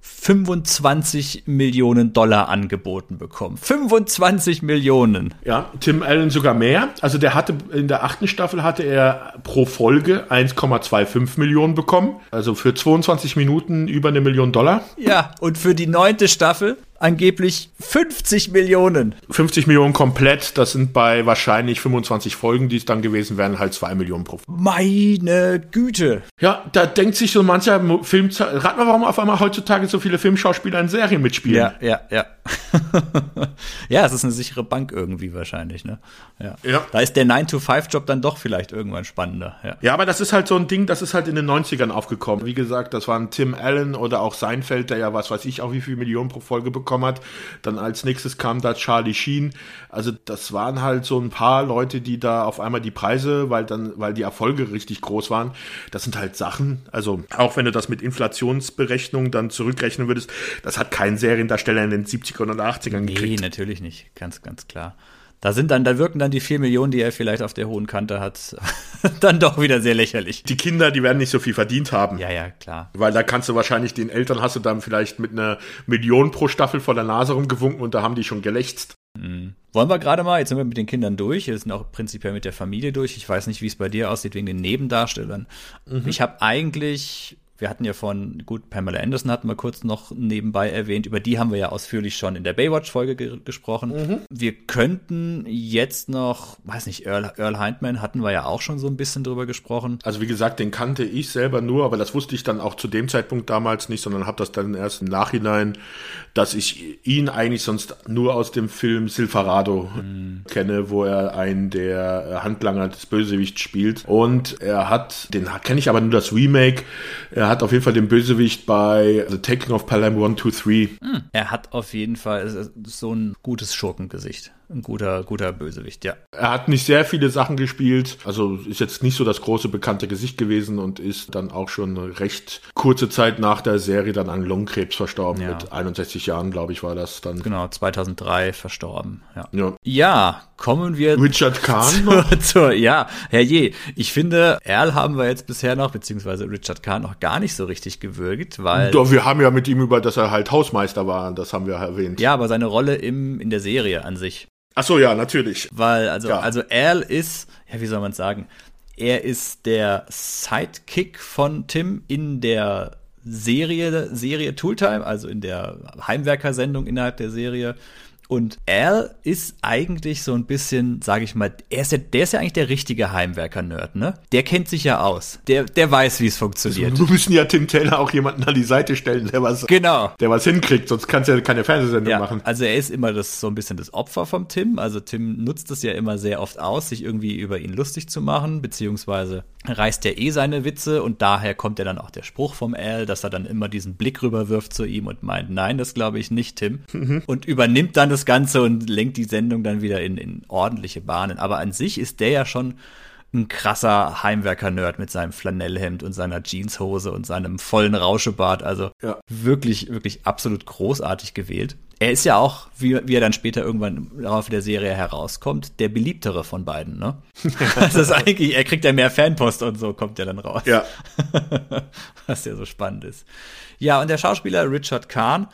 25 Millionen Dollar angeboten bekommen. 25 Millionen. Ja, Tim Allen sogar mehr. Also der hatte in der achten Staffel hatte er pro Folge 1,25 Millionen bekommen. Also für 22 Minuten über eine Million Dollar. Ja, und für die neunte Staffel angeblich 50 Millionen. 50 Millionen komplett, das sind bei wahrscheinlich 25 Folgen, die es dann gewesen wären, halt 2 Millionen pro Folge. Meine Güte. Ja, da denkt sich so mancher Film, rat mal, warum auf einmal heutzutage so viele Filmschauspieler in Serien mitspielen. Ja, ja, ja. ja, es ist eine sichere Bank irgendwie wahrscheinlich, ne? Ja. Ja. Da ist der 9-to-5-Job dann doch vielleicht irgendwann spannender. Ja. Ja, aber das ist halt so ein Ding, das ist halt in den 90ern aufgekommen. Wie gesagt, das waren Tim Allen oder auch Seinfeld, der ja was weiß ich auch wie viel Millionen pro Folge bekommen hat. Dann als nächstes kam da Charlie Sheen. Also das waren halt so ein paar Leute, die da auf einmal die Preise, weil dann, weil die Erfolge richtig groß waren. Das sind halt Sachen, also auch wenn du das mit Inflationsberechnung dann zurückrechnen würdest, das hat kein Seriendarsteller in den 70ern oder 80ern Nee, gekriegt. natürlich nicht. Ganz, ganz klar. Da sind dann, da wirken dann die 4 Millionen, die er vielleicht auf der hohen Kante hat, dann doch wieder sehr lächerlich. Die Kinder, die werden nicht so viel verdient haben. Ja, ja, klar. Weil da kannst du wahrscheinlich den Eltern hast du dann vielleicht mit einer Million pro Staffel vor der Nase rumgewunken und da haben die schon gelächzt. Wollen wir gerade mal, jetzt sind wir mit den Kindern durch, wir sind auch prinzipiell mit der Familie durch. Ich weiß nicht, wie es bei dir aussieht wegen den Nebendarstellern. Ich habe eigentlich, wir hatten ja von, gut, Pamela Anderson hatten wir kurz noch nebenbei erwähnt, über die haben wir ja ausführlich schon in der Baywatch-Folge ge gesprochen. Wir könnten jetzt noch, weiß nicht, Earl, Earl Hindman hatten wir ja auch schon so ein bisschen drüber gesprochen. Also wie gesagt, den kannte ich selber nur, aber das wusste ich dann auch zu dem Zeitpunkt damals nicht, sondern habe das dann erst im Nachhinein, dass ich ihn eigentlich sonst nur aus dem Film Silverado kenne, wo er einen der Handlanger des Bösewichts spielt. Und er hat, den kenne ich aber nur das Remake, er hat auf jeden Fall den Bösewicht bei The Taking of Pelham 1, 2, 3. Er hat auf jeden Fall so ein gutes Schurkengesicht. Ein guter, guter Bösewicht, ja. Er hat nicht sehr viele Sachen gespielt, also ist jetzt nicht so das große bekannte Gesicht gewesen und ist dann auch schon eine recht kurze Zeit nach der Serie dann an Lungenkrebs verstorben. Ja. Mit 61 Jahren, glaube ich, war das dann. Genau, 2003 verstorben, ja. Ja. Ja, kommen wir Richard Kahn zur, zur, ja, herrje. Ich finde, Erl haben wir jetzt bisher noch, beziehungsweise Richard Kahn noch gar nicht so richtig gewürgt, weil, Doch, wir haben ja mit ihm über, dass er halt Hausmeister war, das haben wir erwähnt. ja, aber seine Rolle im, in der Serie an sich. Ach so, ja, natürlich. Weil, also, Ja. also Al ist, ja, wie soll man sagen, er ist der Sidekick von Tim in der Serie, Serie Tooltime, also in der Heimwerker-Sendung innerhalb der Serie. Und Al ist eigentlich so ein bisschen, sage ich mal, er ist ja, der ist ja eigentlich der richtige Heimwerker-Nerd, ne? Der kennt sich ja aus. Der, der weiß, wie es funktioniert. Wir müssen ja Tim Taylor auch jemanden an die Seite stellen, der was, Genau. der was hinkriegt, sonst kannst du ja keine Fernsehsendung Ja, machen. also er ist immer das so ein bisschen das Opfer vom Tim. Also Tim nutzt es ja immer sehr oft aus, sich irgendwie über ihn lustig zu machen, beziehungsweise reißt er eh seine Witze und daher kommt ja dann auch der Spruch vom Al, dass er dann immer diesen Blick rüberwirft zu ihm und meint, nein, das glaube ich nicht, Tim. Und übernimmt dann das Ganze und lenkt die Sendung dann wieder in, in ordentliche Bahnen. Aber an sich ist der ja schon ein krasser Heimwerker-Nerd mit seinem Flanellhemd und seiner Jeanshose und seinem vollen Rauschebart. Also Ja. wirklich, wirklich absolut großartig gewählt. Er ist ja auch, wie, wie er dann später irgendwann im Laufe der Serie herauskommt, der beliebtere von beiden, ne? das ist eigentlich, er kriegt ja mehr Fanpost und so kommt er dann raus. Ja. Was ja so spannend ist. Ja, und der Schauspieler Richard Kahn,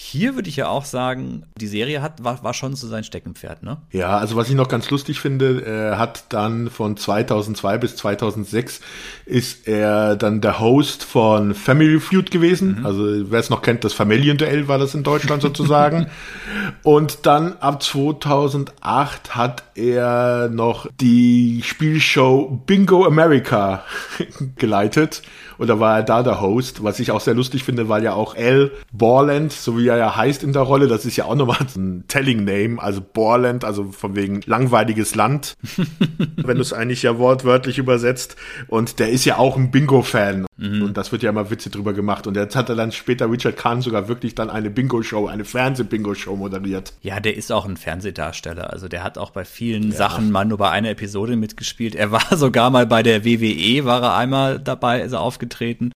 hier würde ich ja auch sagen, die Serie hat, war, war schon so sein Steckenpferd, ne? Ja, also was ich noch ganz lustig finde, er hat dann von 2002 bis 2006 ist er dann der Host von Family Feud gewesen. Also wer es noch kennt, das Familienduell war das in Deutschland sozusagen. Und dann ab 2008 hat er noch die Spielshow Bingo America geleitet. Oder war er da der Host, was ich auch sehr lustig finde, weil ja auch Al Borland, so wie er ja heißt in der Rolle, das ist ja auch nochmal ein Telling Name, also Borland, also von wegen langweiliges Land, wenn du es eigentlich ja wortwörtlich übersetzt. Und der ist ja auch ein Bingo-Fan. Und das wird ja immer Witze drüber gemacht. Und jetzt hat er dann später Richard Kahn sogar wirklich dann eine Bingo-Show, eine Fernseh-Bingo-Show moderiert. Ja, der ist auch ein Fernsehdarsteller. Also der hat auch bei vielen Sachen mal nur bei einer Episode mitgespielt. Er war sogar mal bei der WWE, war er einmal dabei, ist er aufgetreten.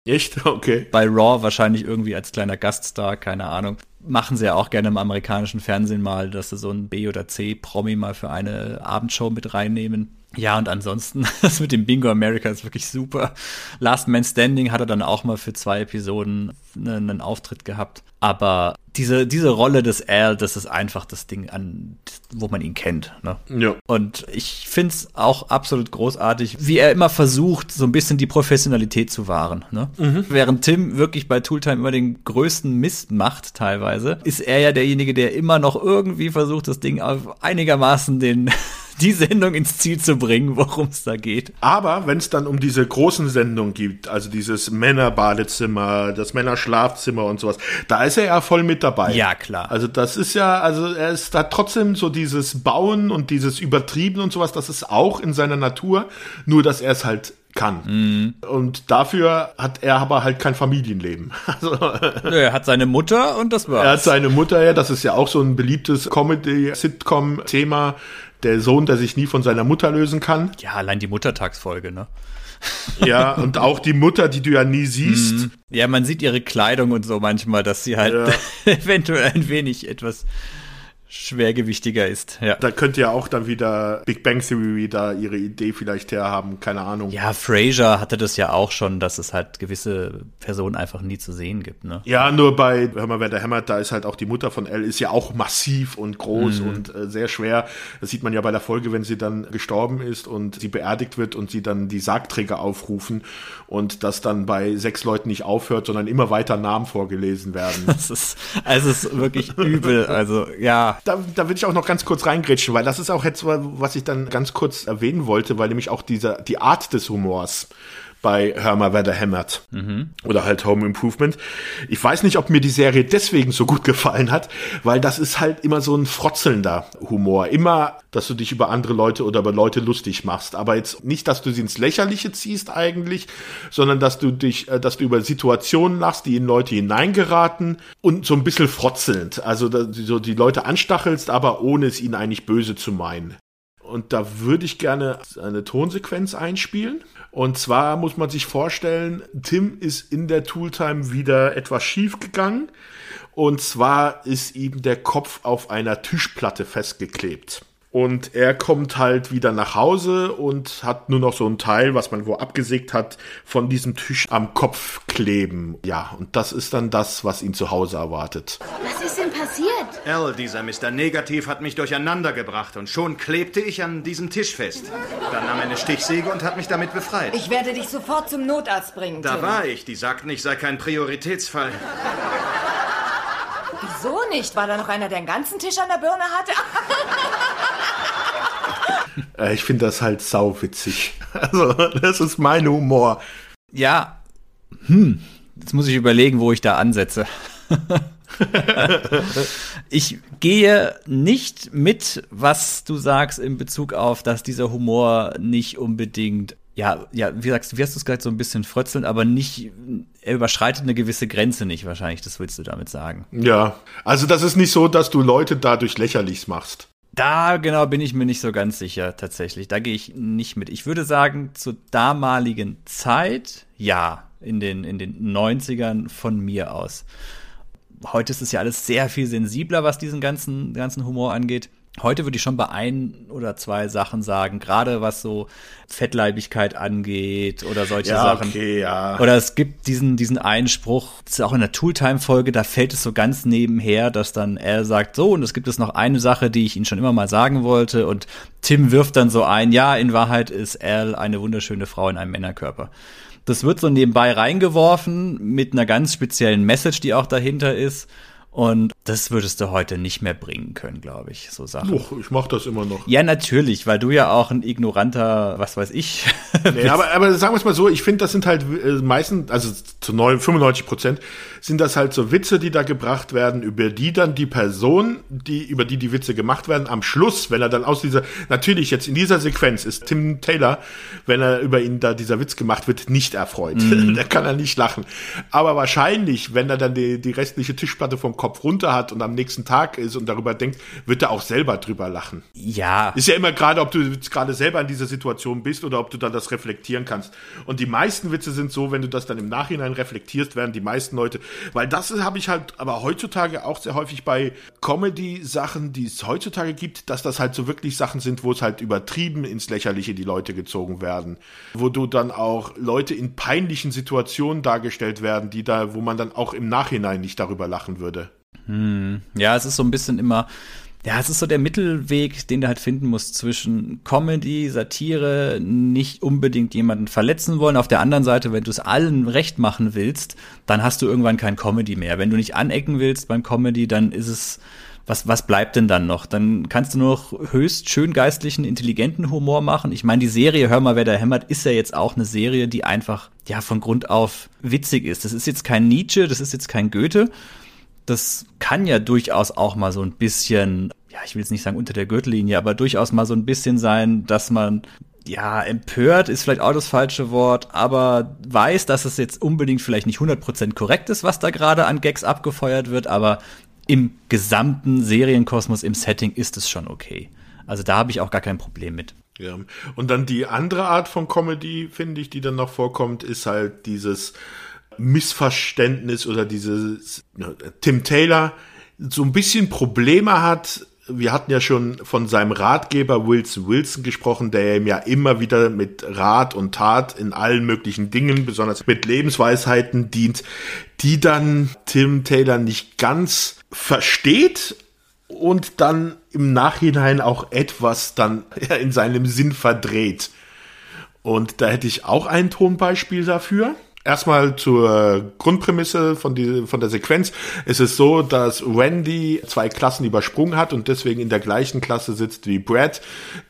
Echt? Okay. Bei Raw wahrscheinlich irgendwie als kleiner Gaststar, keine Ahnung. Machen sie ja auch gerne im amerikanischen Fernsehen mal, dass sie so ein B- oder C-Promi mal für eine Abendshow mit reinnehmen. Ja, und ansonsten, das mit dem Bingo America ist wirklich super. Last Man Standing hat er dann auch mal für zwei Episoden einen, einen Auftritt gehabt. Aber diese, diese Rolle des Al, das ist einfach das Ding, an, wo man ihn kennt. Ne? Ja. Und ich find's auch absolut großartig, wie er immer versucht, so ein bisschen die Professionalität zu wahren. Ne? Während Tim wirklich bei Tooltime immer den größten Mist macht, teilweise, ist er ja derjenige, der immer noch irgendwie versucht, das Ding auf einigermaßen den die Sendung ins Ziel zu bringen, worum es da geht. Aber wenn es dann um diese großen Sendungen gibt, also dieses Männerbadezimmer, das Männerschlafzimmer und sowas, da ist er ja voll mit dabei. Ja, klar. Also das ist ja, also er ist da trotzdem so dieses Bauen und dieses Übertrieben und sowas, das ist auch in seiner Natur, nur dass er es halt kann. Mhm. Und dafür hat er aber halt kein Familienleben. Also, Nö, er hat seine Mutter und das war's. er hat seine Mutter ja, das ist ja auch so ein beliebtes Comedy-Sitcom-Thema, der Sohn, der sich nie von seiner Mutter lösen kann. ja, allein die Muttertagsfolge, ne? Ja, und auch die Mutter, die du ja nie siehst. Ja, man sieht ihre Kleidung und so manchmal, dass sie halt Ja. eventuell ein wenig etwas schwergewichtiger ist. Ja. Da könnte ja auch dann wieder Big Bang Theory da ihre Idee vielleicht herhaben, keine Ahnung. Ja, Frasier hatte das ja auch schon, dass es halt gewisse Personen einfach nie zu sehen gibt, ne? Ja, nur bei Hör mal, wer da hämmert, da ist halt auch die Mutter von Elle, ist ja auch massiv und groß und äh, sehr schwer. Das sieht man ja bei der Folge, wenn sie dann gestorben ist und sie beerdigt wird und sie dann die Sargträger aufrufen und das dann bei sechs Leuten nicht aufhört, sondern immer weiter Namen vorgelesen werden. Das ist, also es ist wirklich übel. Also, ja. Da, da will ich auch noch ganz kurz reingrätschen, weil das ist auch jetzt, was ich dann ganz kurz erwähnen wollte, weil nämlich auch dieser, die Art des Humors bei Hör mal, wer da hämmert. Oder halt Home Improvement. Ich weiß nicht, ob mir die Serie deswegen so gut gefallen hat, weil das ist halt immer so ein frotzelnder Humor. Immer, dass du dich über andere Leute oder über Leute lustig machst. Aber jetzt nicht, dass du sie ins Lächerliche ziehst eigentlich, sondern dass du dich, äh, dass du über Situationen lachst, die in Leute hineingeraten und so ein bisschen frotzelnd. Also dass du so die Leute anstachelst, aber ohne es ihnen eigentlich böse zu meinen. Und da würde ich gerne eine Tonsequenz einspielen. Und zwar muss man sich vorstellen, Tim ist in der Tooltime wieder etwas schief gegangen. Und zwar ist ihm der Kopf auf einer Tischplatte festgeklebt. Und er kommt halt wieder nach Hause und hat nur noch so ein Teil, was man wo abgesägt hat, von diesem Tisch am Kopf kleben. Ja, und das ist dann das, was ihn zu Hause erwartet. Was ist denn passiert? Al, dieser Mr. Negativ hat mich durcheinander gebracht und schon klebte ich an diesem Tisch fest. Dann nahm er eine Stichsäge und hat mich damit befreit. Ich werde dich sofort zum Notarzt bringen. da Tim. war ich. Die sagten, ich sei kein Prioritätsfall. Wieso nicht? War da noch einer, der einen ganzen Tisch an der Birne hatte? Äh, ich finde das halt sauwitzig. Also, das ist mein Humor. Ja. Hm. Jetzt muss ich überlegen, wo ich da ansetze. ich gehe nicht mit, was du sagst in Bezug auf, dass dieser Humor nicht unbedingt, ja, ja, wie sagst du, wie hast du es gerade so ein bisschen frötzeln, aber nicht, er überschreitet eine gewisse Grenze nicht wahrscheinlich, das willst du damit sagen. Ja, also das ist nicht so, dass du Leute dadurch lächerlich machst. Da genau bin ich mir nicht so ganz sicher tatsächlich. Da gehe ich nicht mit. Ich würde sagen, zur damaligen Zeit, ja, in den, in den 90ern von mir aus. Heute ist es ja alles sehr viel sensibler, was diesen ganzen, ganzen Humor angeht. Heute würde ich schon bei ein oder zwei Sachen sagen, gerade was so Fettleibigkeit angeht oder solche Ja, Sachen. okay, ja. Oder es gibt diesen, diesen Einspruch, das ist auch in der Tooltime-Folge, da fällt es so ganz nebenher, dass dann er sagt, so, und es gibt es noch eine Sache, die ich Ihnen schon immer mal sagen wollte, und Tim wirft dann so ein, ja, in Wahrheit ist Al eine wunderschöne Frau in einem Männerkörper. Das wird so nebenbei reingeworfen mit einer ganz speziellen Message, die auch dahinter ist. Und das würdest du heute nicht mehr bringen können, glaube ich, so Sachen. Och, ich mach das immer noch. Ja, natürlich, weil du ja auch ein ignoranter, was weiß ich. Nee, aber, aber sagen wir es mal so, ich finde, das sind halt äh, meistens, also zu 9, 95 Prozent, sind das halt so Witze, die da gebracht werden, über die dann die Person, die, über die die Witze gemacht werden, am Schluss, wenn er dann aus dieser, natürlich jetzt in dieser Sequenz ist Tim Taylor, wenn er über ihn da dieser Witz gemacht wird, nicht erfreut. da kann er nicht lachen. Aber wahrscheinlich, wenn er dann die, die restliche Tischplatte vom Kopf runter Hat und am nächsten Tag ist und darüber denkt, wird er auch selber drüber lachen. Ja. Ist ja immer gerade, ob du gerade selber in dieser Situation bist oder ob du dann das reflektieren kannst. Und die meisten Witze sind so, wenn du das dann im Nachhinein reflektierst, werden die meisten Leute, weil das habe ich halt aber heutzutage auch sehr häufig bei Comedy-Sachen, die es heutzutage gibt, dass das halt so wirklich Sachen sind, wo es halt übertrieben ins Lächerliche die Leute gezogen werden. Wo du dann auch Leute in peinlichen Situationen dargestellt werden, die da, wo man dann auch im Nachhinein nicht darüber lachen würde. Hm. Ja, es ist so ein bisschen immer, ja, es ist so der Mittelweg, den du halt finden musst zwischen Comedy, Satire, nicht unbedingt jemanden verletzen wollen. Auf der anderen Seite, wenn du es allen recht machen willst, dann hast du irgendwann kein Comedy mehr. Wenn du nicht anecken willst beim Comedy, dann ist es, was, was bleibt denn dann noch? Dann kannst du nur noch höchst schön geistlichen, intelligenten Humor machen. Ich meine, die Serie Hör mal, wer da hämmert, ist ja jetzt auch eine Serie, die einfach, ja, von Grund auf witzig ist. Das ist jetzt kein Nietzsche, das ist jetzt kein Goethe, das kann ja durchaus auch mal so ein bisschen, ja, ich will jetzt nicht sagen unter der Gürtellinie, aber durchaus mal so ein bisschen sein, dass man ja, empört ist vielleicht auch das falsche Wort, aber weiß, dass es jetzt unbedingt vielleicht nicht 100% korrekt ist, was da gerade an Gags abgefeuert wird, aber im gesamten Serienkosmos, im Setting ist es schon okay. Also da habe ich auch gar kein Problem mit. Ja. Und dann die andere Art von Comedy, finde ich, die dann noch vorkommt, ist halt dieses Missverständnis oder dieses Tim Taylor so ein bisschen Probleme hat. Wir hatten ja schon von seinem Ratgeber Wilson Wilson gesprochen, der ihm ja immer wieder mit Rat und Tat in allen möglichen Dingen, besonders mit Lebensweisheiten dient, die dann Tim Taylor nicht ganz versteht und dann im Nachhinein auch etwas dann in seinem Sinn verdreht. Und da hätte ich auch ein Tonbeispiel dafür. Erstmal zur Grundprämisse von, die, von der Sequenz. Es ist so, dass Randy zwei Klassen übersprungen hat und deswegen in der gleichen Klasse sitzt wie Brad,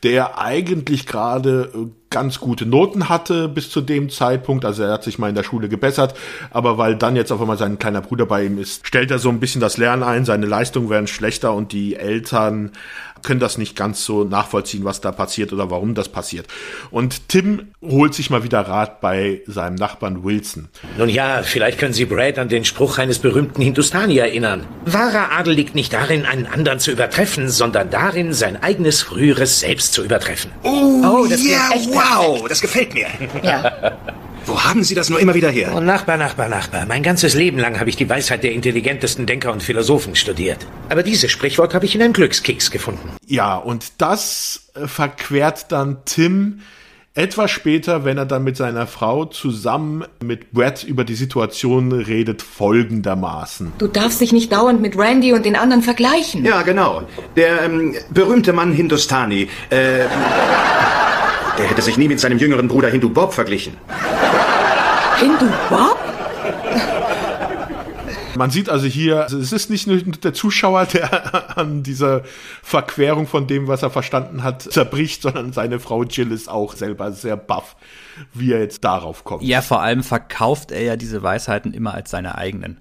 der eigentlich gerade ganz gute Noten hatte bis zu dem Zeitpunkt. Also er hat sich mal in der Schule gebessert, aber weil dann jetzt auf einmal sein kleiner Bruder bei ihm ist, stellt er so ein bisschen das Lernen ein, seine Leistungen werden schlechter und die Eltern können das nicht ganz so nachvollziehen, was da passiert oder warum das passiert. Und Tim holt sich mal wieder Rat bei seinem Nachbarn Wilson. Nun ja, vielleicht können Sie Brad an den Spruch eines berühmten Hindustani erinnern. Wahrer Adel liegt nicht darin, einen anderen zu übertreffen, sondern darin, sein eigenes früheres Selbst zu übertreffen. Oh, oh das yeah, echt wow, das gefällt mir. Ja. Wo haben Sie das nur immer wieder her? Oh, Nachbar, Nachbar, Nachbar. Mein ganzes Leben lang habe ich die Weisheit der intelligentesten Denker und Philosophen studiert. Aber dieses Sprichwort habe ich in einem Glückskeks gefunden. Ja, und das äh, verquert dann Tim etwas später, wenn er dann mit seiner Frau zusammen mit Brad über die Situation redet, folgendermaßen. Du darfst dich nicht dauernd mit Randy und den anderen vergleichen. Ja, genau. Der ähm, berühmte Mann Hindustani. Äh, der hätte sich nie mit seinem jüngeren Bruder Hindu Bob verglichen. Hindu Bob? Man sieht also hier, also es ist nicht nur der Zuschauer, der an dieser Verquerung von dem, was er verstanden hat, zerbricht, sondern seine Frau Jill ist auch selber sehr baff, wie er jetzt darauf kommt. Ja, vor allem verkauft er ja diese Weisheiten immer als seine eigenen.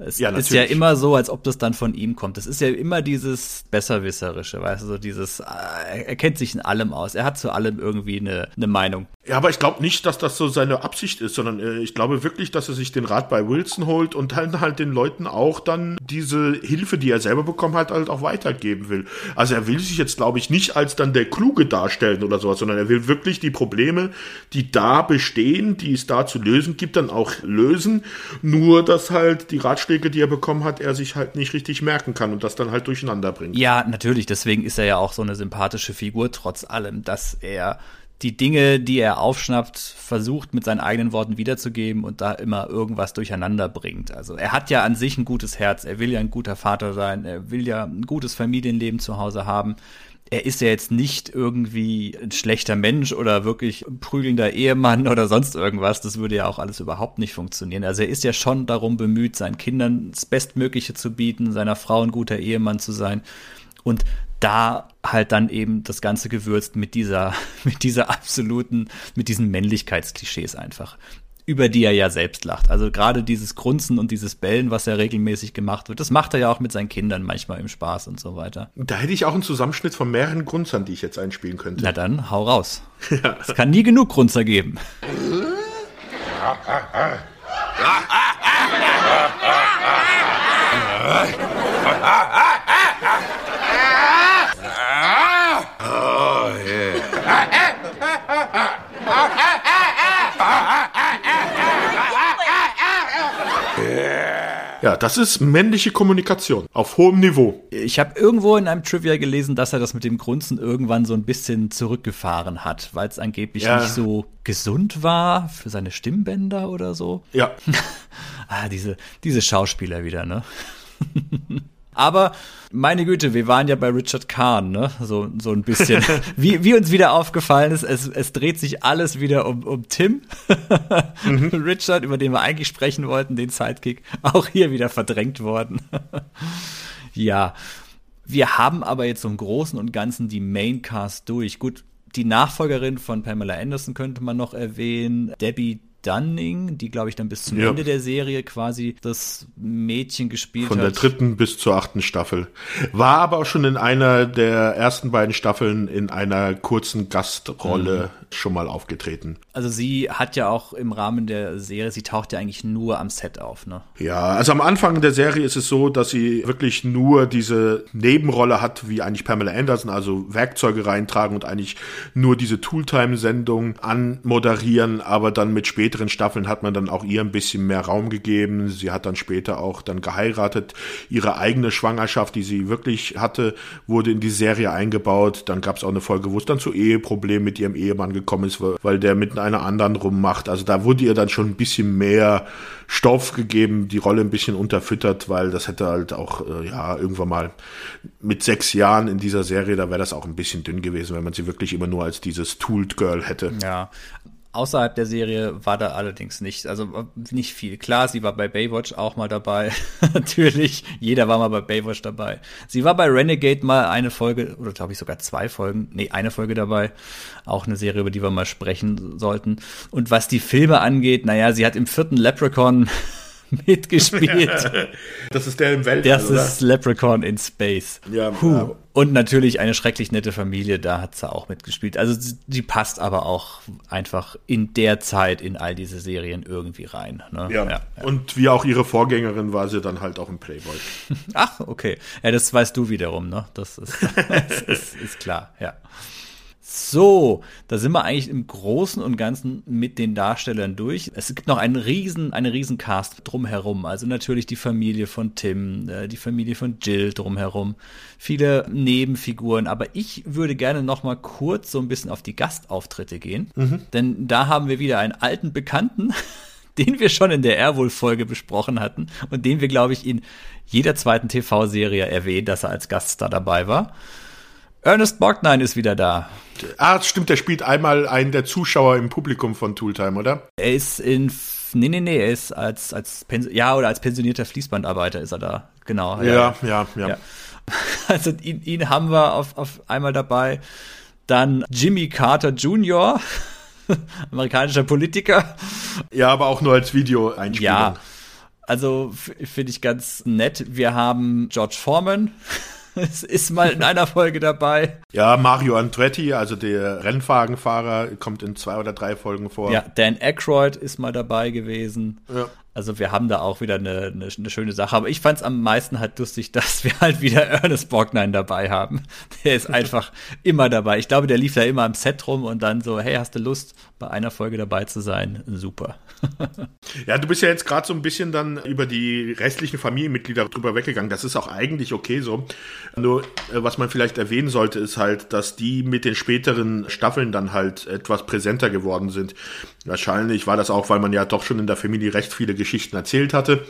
Es Ja, ist ja immer so, als ob das dann von ihm kommt. Es ist ja immer dieses Besserwisserische, weißt du, so dieses, äh, er kennt sich in allem aus. Er hat zu allem irgendwie eine, eine Meinung. Ja, aber ich glaube nicht, dass das so seine Absicht ist, sondern äh, ich glaube wirklich, dass er sich den Rat bei Wilson holt und dann halt den Leuten auch dann diese Hilfe, die er selber bekommen hat, halt auch weitergeben will. Also er will sich jetzt, glaube ich, nicht als dann der Kluge darstellen oder sowas, sondern er will wirklich die Probleme, die da bestehen, die es da zu lösen gibt, dann auch lösen. Nur, dass halt die Ratschläge, die er bekommen hat, er sich halt nicht richtig merken kann und das dann halt durcheinander bringt. Ja, natürlich, deswegen ist er ja auch so eine sympathische Figur, trotz allem, dass er die Dinge, die er aufschnappt, versucht mit seinen eigenen Worten wiederzugeben und da immer irgendwas durcheinander bringt. Also er hat ja an sich ein gutes Herz, er will ja ein guter Vater sein, er will ja ein gutes Familienleben zu Hause haben. Er ist ja jetzt nicht irgendwie ein schlechter Mensch oder wirklich prügelnder Ehemann oder sonst irgendwas. Das würde ja auch alles überhaupt nicht funktionieren. Also er ist ja schon darum bemüht, seinen Kindern das Bestmögliche zu bieten, seiner Frau ein guter Ehemann zu sein. Und da halt dann eben das Ganze gewürzt mit dieser, mit dieser absoluten, mit diesen Männlichkeitsklischees einfach. Über die er ja selbst lacht. Also gerade dieses Grunzen und dieses Bellen, was ja regelmäßig gemacht wird, das macht er ja auch mit seinen Kindern manchmal im Spaß und so weiter. Da hätte ich auch einen Zusammenschnitt von mehreren Grunzern, die ich jetzt einspielen könnte. Na dann, hau raus. Es kann nie genug Grunzer geben. Oh, Ja, das ist männliche Kommunikation auf hohem Niveau. Ich habe irgendwo in einem Trivia gelesen, dass er das mit dem Grunzen irgendwann so ein bisschen zurückgefahren hat, weil es angeblich Ja. nicht so gesund war für seine Stimmbänder oder so. Ja, Ah, diese, diese Schauspieler wieder, ne? Aber meine Güte, wir waren ja bei Richard Kahn, ne? So, so ein bisschen. wie, wie uns wieder aufgefallen ist, es, es dreht sich alles wieder um, um Tim. Richard, über den wir eigentlich sprechen wollten, den Sidekick, auch hier wieder verdrängt worden. ja. Wir haben aber jetzt im Großen und Ganzen die Maincast durch. Gut, die Nachfolgerin von Pamela Anderson könnte man noch erwähnen. Debbie Dunning, die, glaube ich, dann bis zum Ja. Ende der Serie quasi das Mädchen gespielt von hat. der dritten bis zur achten Staffel. War aber auch schon in einer der ersten beiden Staffeln in einer kurzen Gastrolle schon mal aufgetreten. Also sie hat ja auch im Rahmen der Serie, sie taucht ja eigentlich nur am Set auf, ne? Ja, also am Anfang der Serie ist es so, dass sie wirklich nur diese Nebenrolle hat, wie eigentlich Pamela Anderson, also Werkzeuge reintragen und eigentlich nur diese Tooltime-Sendung anmoderieren, aber dann mit späteren Staffeln hat man dann auch ihr ein bisschen mehr Raum gegeben. Sie hat dann später auch dann geheiratet. Ihre eigene Schwangerschaft, die sie wirklich hatte, wurde in die Serie eingebaut. Dann gab es auch eine Folge, wo es dann zu Eheproblemen mit ihrem Ehemann gekommen ist, weil der mit einer anderen rummacht. Also da wurde ihr dann schon ein bisschen mehr Stoff gegeben, die Rolle ein bisschen unterfüttert, weil das hätte halt auch, äh, ja, irgendwann mal mit sechs Jahren in dieser Serie, da wäre das auch ein bisschen dünn gewesen, wenn man sie wirklich immer nur als dieses Tooled Girl hätte. Ja. Außerhalb der Serie war da allerdings nicht, also nicht viel. Klar, sie war bei Baywatch auch mal dabei. Natürlich, jeder war mal bei Baywatch dabei. Sie war bei Renegade mal eine Folge, oder glaube ich sogar zwei Folgen, nee, eine Folge dabei. Auch eine Serie, über die wir mal sprechen sollten. Und was die Filme angeht, naja, sie hat im vierten Leprechaun mitgespielt. Das ist der im Weltall, Das ist Leprechaun in Space. Ja, ja. Und natürlich eine schrecklich nette Familie, da hat sie auch mitgespielt. Also die passt aber auch einfach in der Zeit in all diese Serien irgendwie rein. Ne? Ja. Und wie auch ihre Vorgängerin war sie dann halt auch im Playboy. Ach, okay. Ja, das weißt du wiederum, ne? Das ist, das ist, ist klar, ja. So, da sind wir eigentlich im Großen und Ganzen mit den Darstellern durch. Es gibt noch einen riesen, eine riesen Cast drumherum. Also natürlich die Familie von Tim, äh, die Familie von Jill drumherum. Viele Nebenfiguren. Aber ich würde gerne noch mal kurz so ein bisschen auf die Gastauftritte gehen. Denn da haben wir wieder einen alten Bekannten, den wir schon in der Airwolf-Folge besprochen hatten und den wir, glaube ich, in jeder zweiten TV-Serie erwähnen, dass er als Gaststar dabei war. Ernest Borgnine ist wieder da. Ah, stimmt, der spielt einmal einen der Zuschauer im Publikum von Tooltime, oder? Er ist in, nee, nee, nee, er ist als, als, Pens ja, oder als pensionierter Fließbandarbeiter ist er da. Genau. Ja, ja, ja. Ja. Also ihn, ihn haben wir auf, auf einmal dabei. Dann Jimmy Carter Jr., amerikanischer Politiker. Ja, aber auch nur als Video-Einspielung. Ja, also finde ich ganz nett. Wir haben George Foreman. Es ist mal in einer Folge dabei. Ja, Mario Andretti, also der Rennwagenfahrer, kommt in zwei oder drei Folgen vor. Ja, Dan Aykroyd ist mal dabei gewesen. Ja. Also wir haben da auch wieder eine, eine, eine schöne Sache. Aber ich fand es am meisten halt lustig, dass wir halt wieder Ernest Borgnine dabei haben. Der ist einfach immer dabei. Ich glaube, der lief da immer am Set rum und dann so, hey, hast du Lust, bei einer Folge dabei zu sein? Super. Ja, du bist ja jetzt gerade so ein bisschen dann über die restlichen Familienmitglieder drüber weggegangen. Das ist auch eigentlich okay so. Nur, äh, was man vielleicht erwähnen sollte, ist halt, dass die mit den späteren Staffeln dann halt etwas präsenter geworden sind. Wahrscheinlich war das auch, weil man ja doch schon in der Familie recht viele Geschichten erzählt hatte.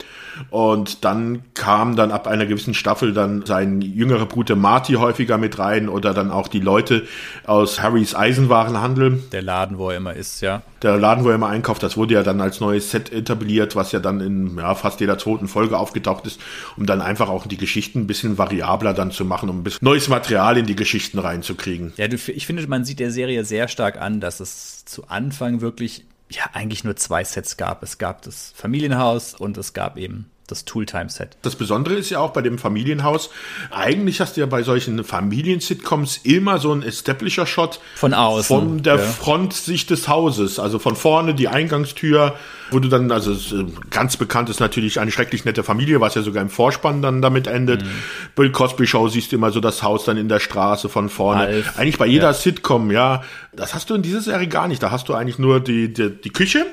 Und dann kam dann ab einer gewissen Staffel dann sein jüngerer Bruder Marty häufiger mit rein oder dann auch die Leute aus Harrys Eisenwarenhandel Der Laden, wo er immer ist, ja. der Laden, wo er immer einkauft, das wurde ja dann als neues Set etabliert, was ja dann in ja, fast jeder zweiten Folge aufgetaucht ist, um dann einfach auch die Geschichten ein bisschen variabler dann zu machen, um ein bisschen neues Material in die Geschichten reinzukriegen. Ja, ich finde, man sieht der Serie sehr stark an, dass es zu Anfang wirklich ja eigentlich nur zwei Sets gab. Es gab das Familienhaus und es gab eben das Tooltime-Set. Das Besondere ist ja auch bei dem Familienhaus, eigentlich hast du ja bei solchen Familien-Sitcoms immer so einen Establisher-Shot Von außen, Von der ja. Frontsicht des Hauses. Also von vorne die Eingangstür, wo du dann, also äh, ganz bekannt ist natürlich eine schrecklich nette Familie, was ja sogar im Vorspann dann damit endet. Mhm. Bill Cosby Show siehst du immer so das Haus dann in der Straße von vorne. Alf, eigentlich bei jeder Sitcom, ja. Das hast du in dieser Serie gar nicht. Da hast du eigentlich nur die, die, die Küche,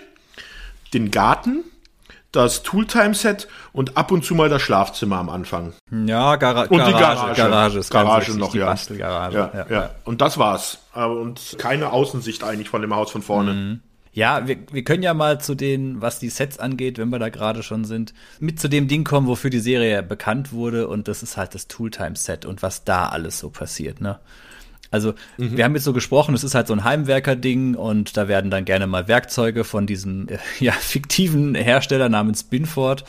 den Garten, das Tooltime-Set und ab und zu mal das Schlafzimmer am Anfang. Ja, Gara Und die Garage. Garage ist Garage noch, die ja. Bastelgarage. Ja, ja, Und das war's. Äh, Und keine Außensicht eigentlich von dem Haus von vorne. Mhm. Ja, wir, wir können ja mal zu den, was die Sets angeht, wenn wir da gerade schon sind, mit zu dem Ding kommen, wofür die Serie bekannt wurde und das ist halt das Tooltime-Set und was da alles so passiert, ne? Also, wir haben jetzt so gesprochen, es ist halt so ein Heimwerker-Ding und da werden dann gerne mal Werkzeuge von diesem äh, ja, fiktiven Hersteller namens Binford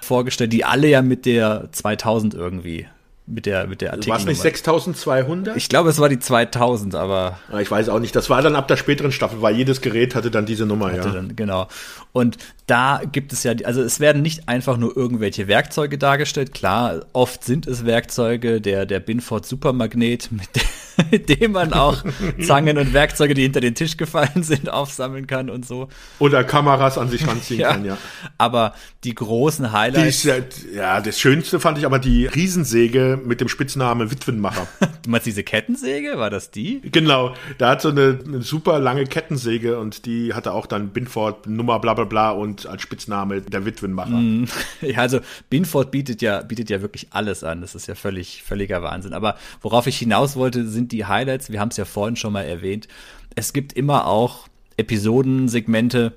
vorgestellt, die alle ja mit der 2000 irgendwie, mit der, mit der War es nicht Artikelnummer. 6200? Ich glaube, es war die 2000, aber Ah, ich weiß auch nicht. Das war dann ab der späteren Staffel, weil jedes Gerät hatte dann diese Nummer, ja. Dann, genau. Und da gibt es ja, also es werden nicht einfach nur irgendwelche Werkzeuge dargestellt. Klar, oft sind es Werkzeuge, der, der Binford Supermagnet, mit, de- mit dem man auch Zangen und Werkzeuge, die hinter den Tisch gefallen sind, aufsammeln kann und so. Oder Kameras an sich ranziehen kann, ja. Aber die großen Die Highlights, ist ja, ja, das Schönste fand ich aber die Riesensäge mit dem Spitznamen Witwenmacher. du meinst diese Kettensäge, war das die? genau, da hat so eine, eine super lange Kettensäge und die hatte auch dann Binford Nummer bla bla bla und als Spitzname der Witwenmacher. Ja, also Binford bietet ja, bietet ja wirklich alles an. Das ist ja völlig, völliger Wahnsinn. Aber worauf ich hinaus wollte, sind die Highlights. Wir haben es ja vorhin schon mal erwähnt. Es gibt immer auch Episodensegmente,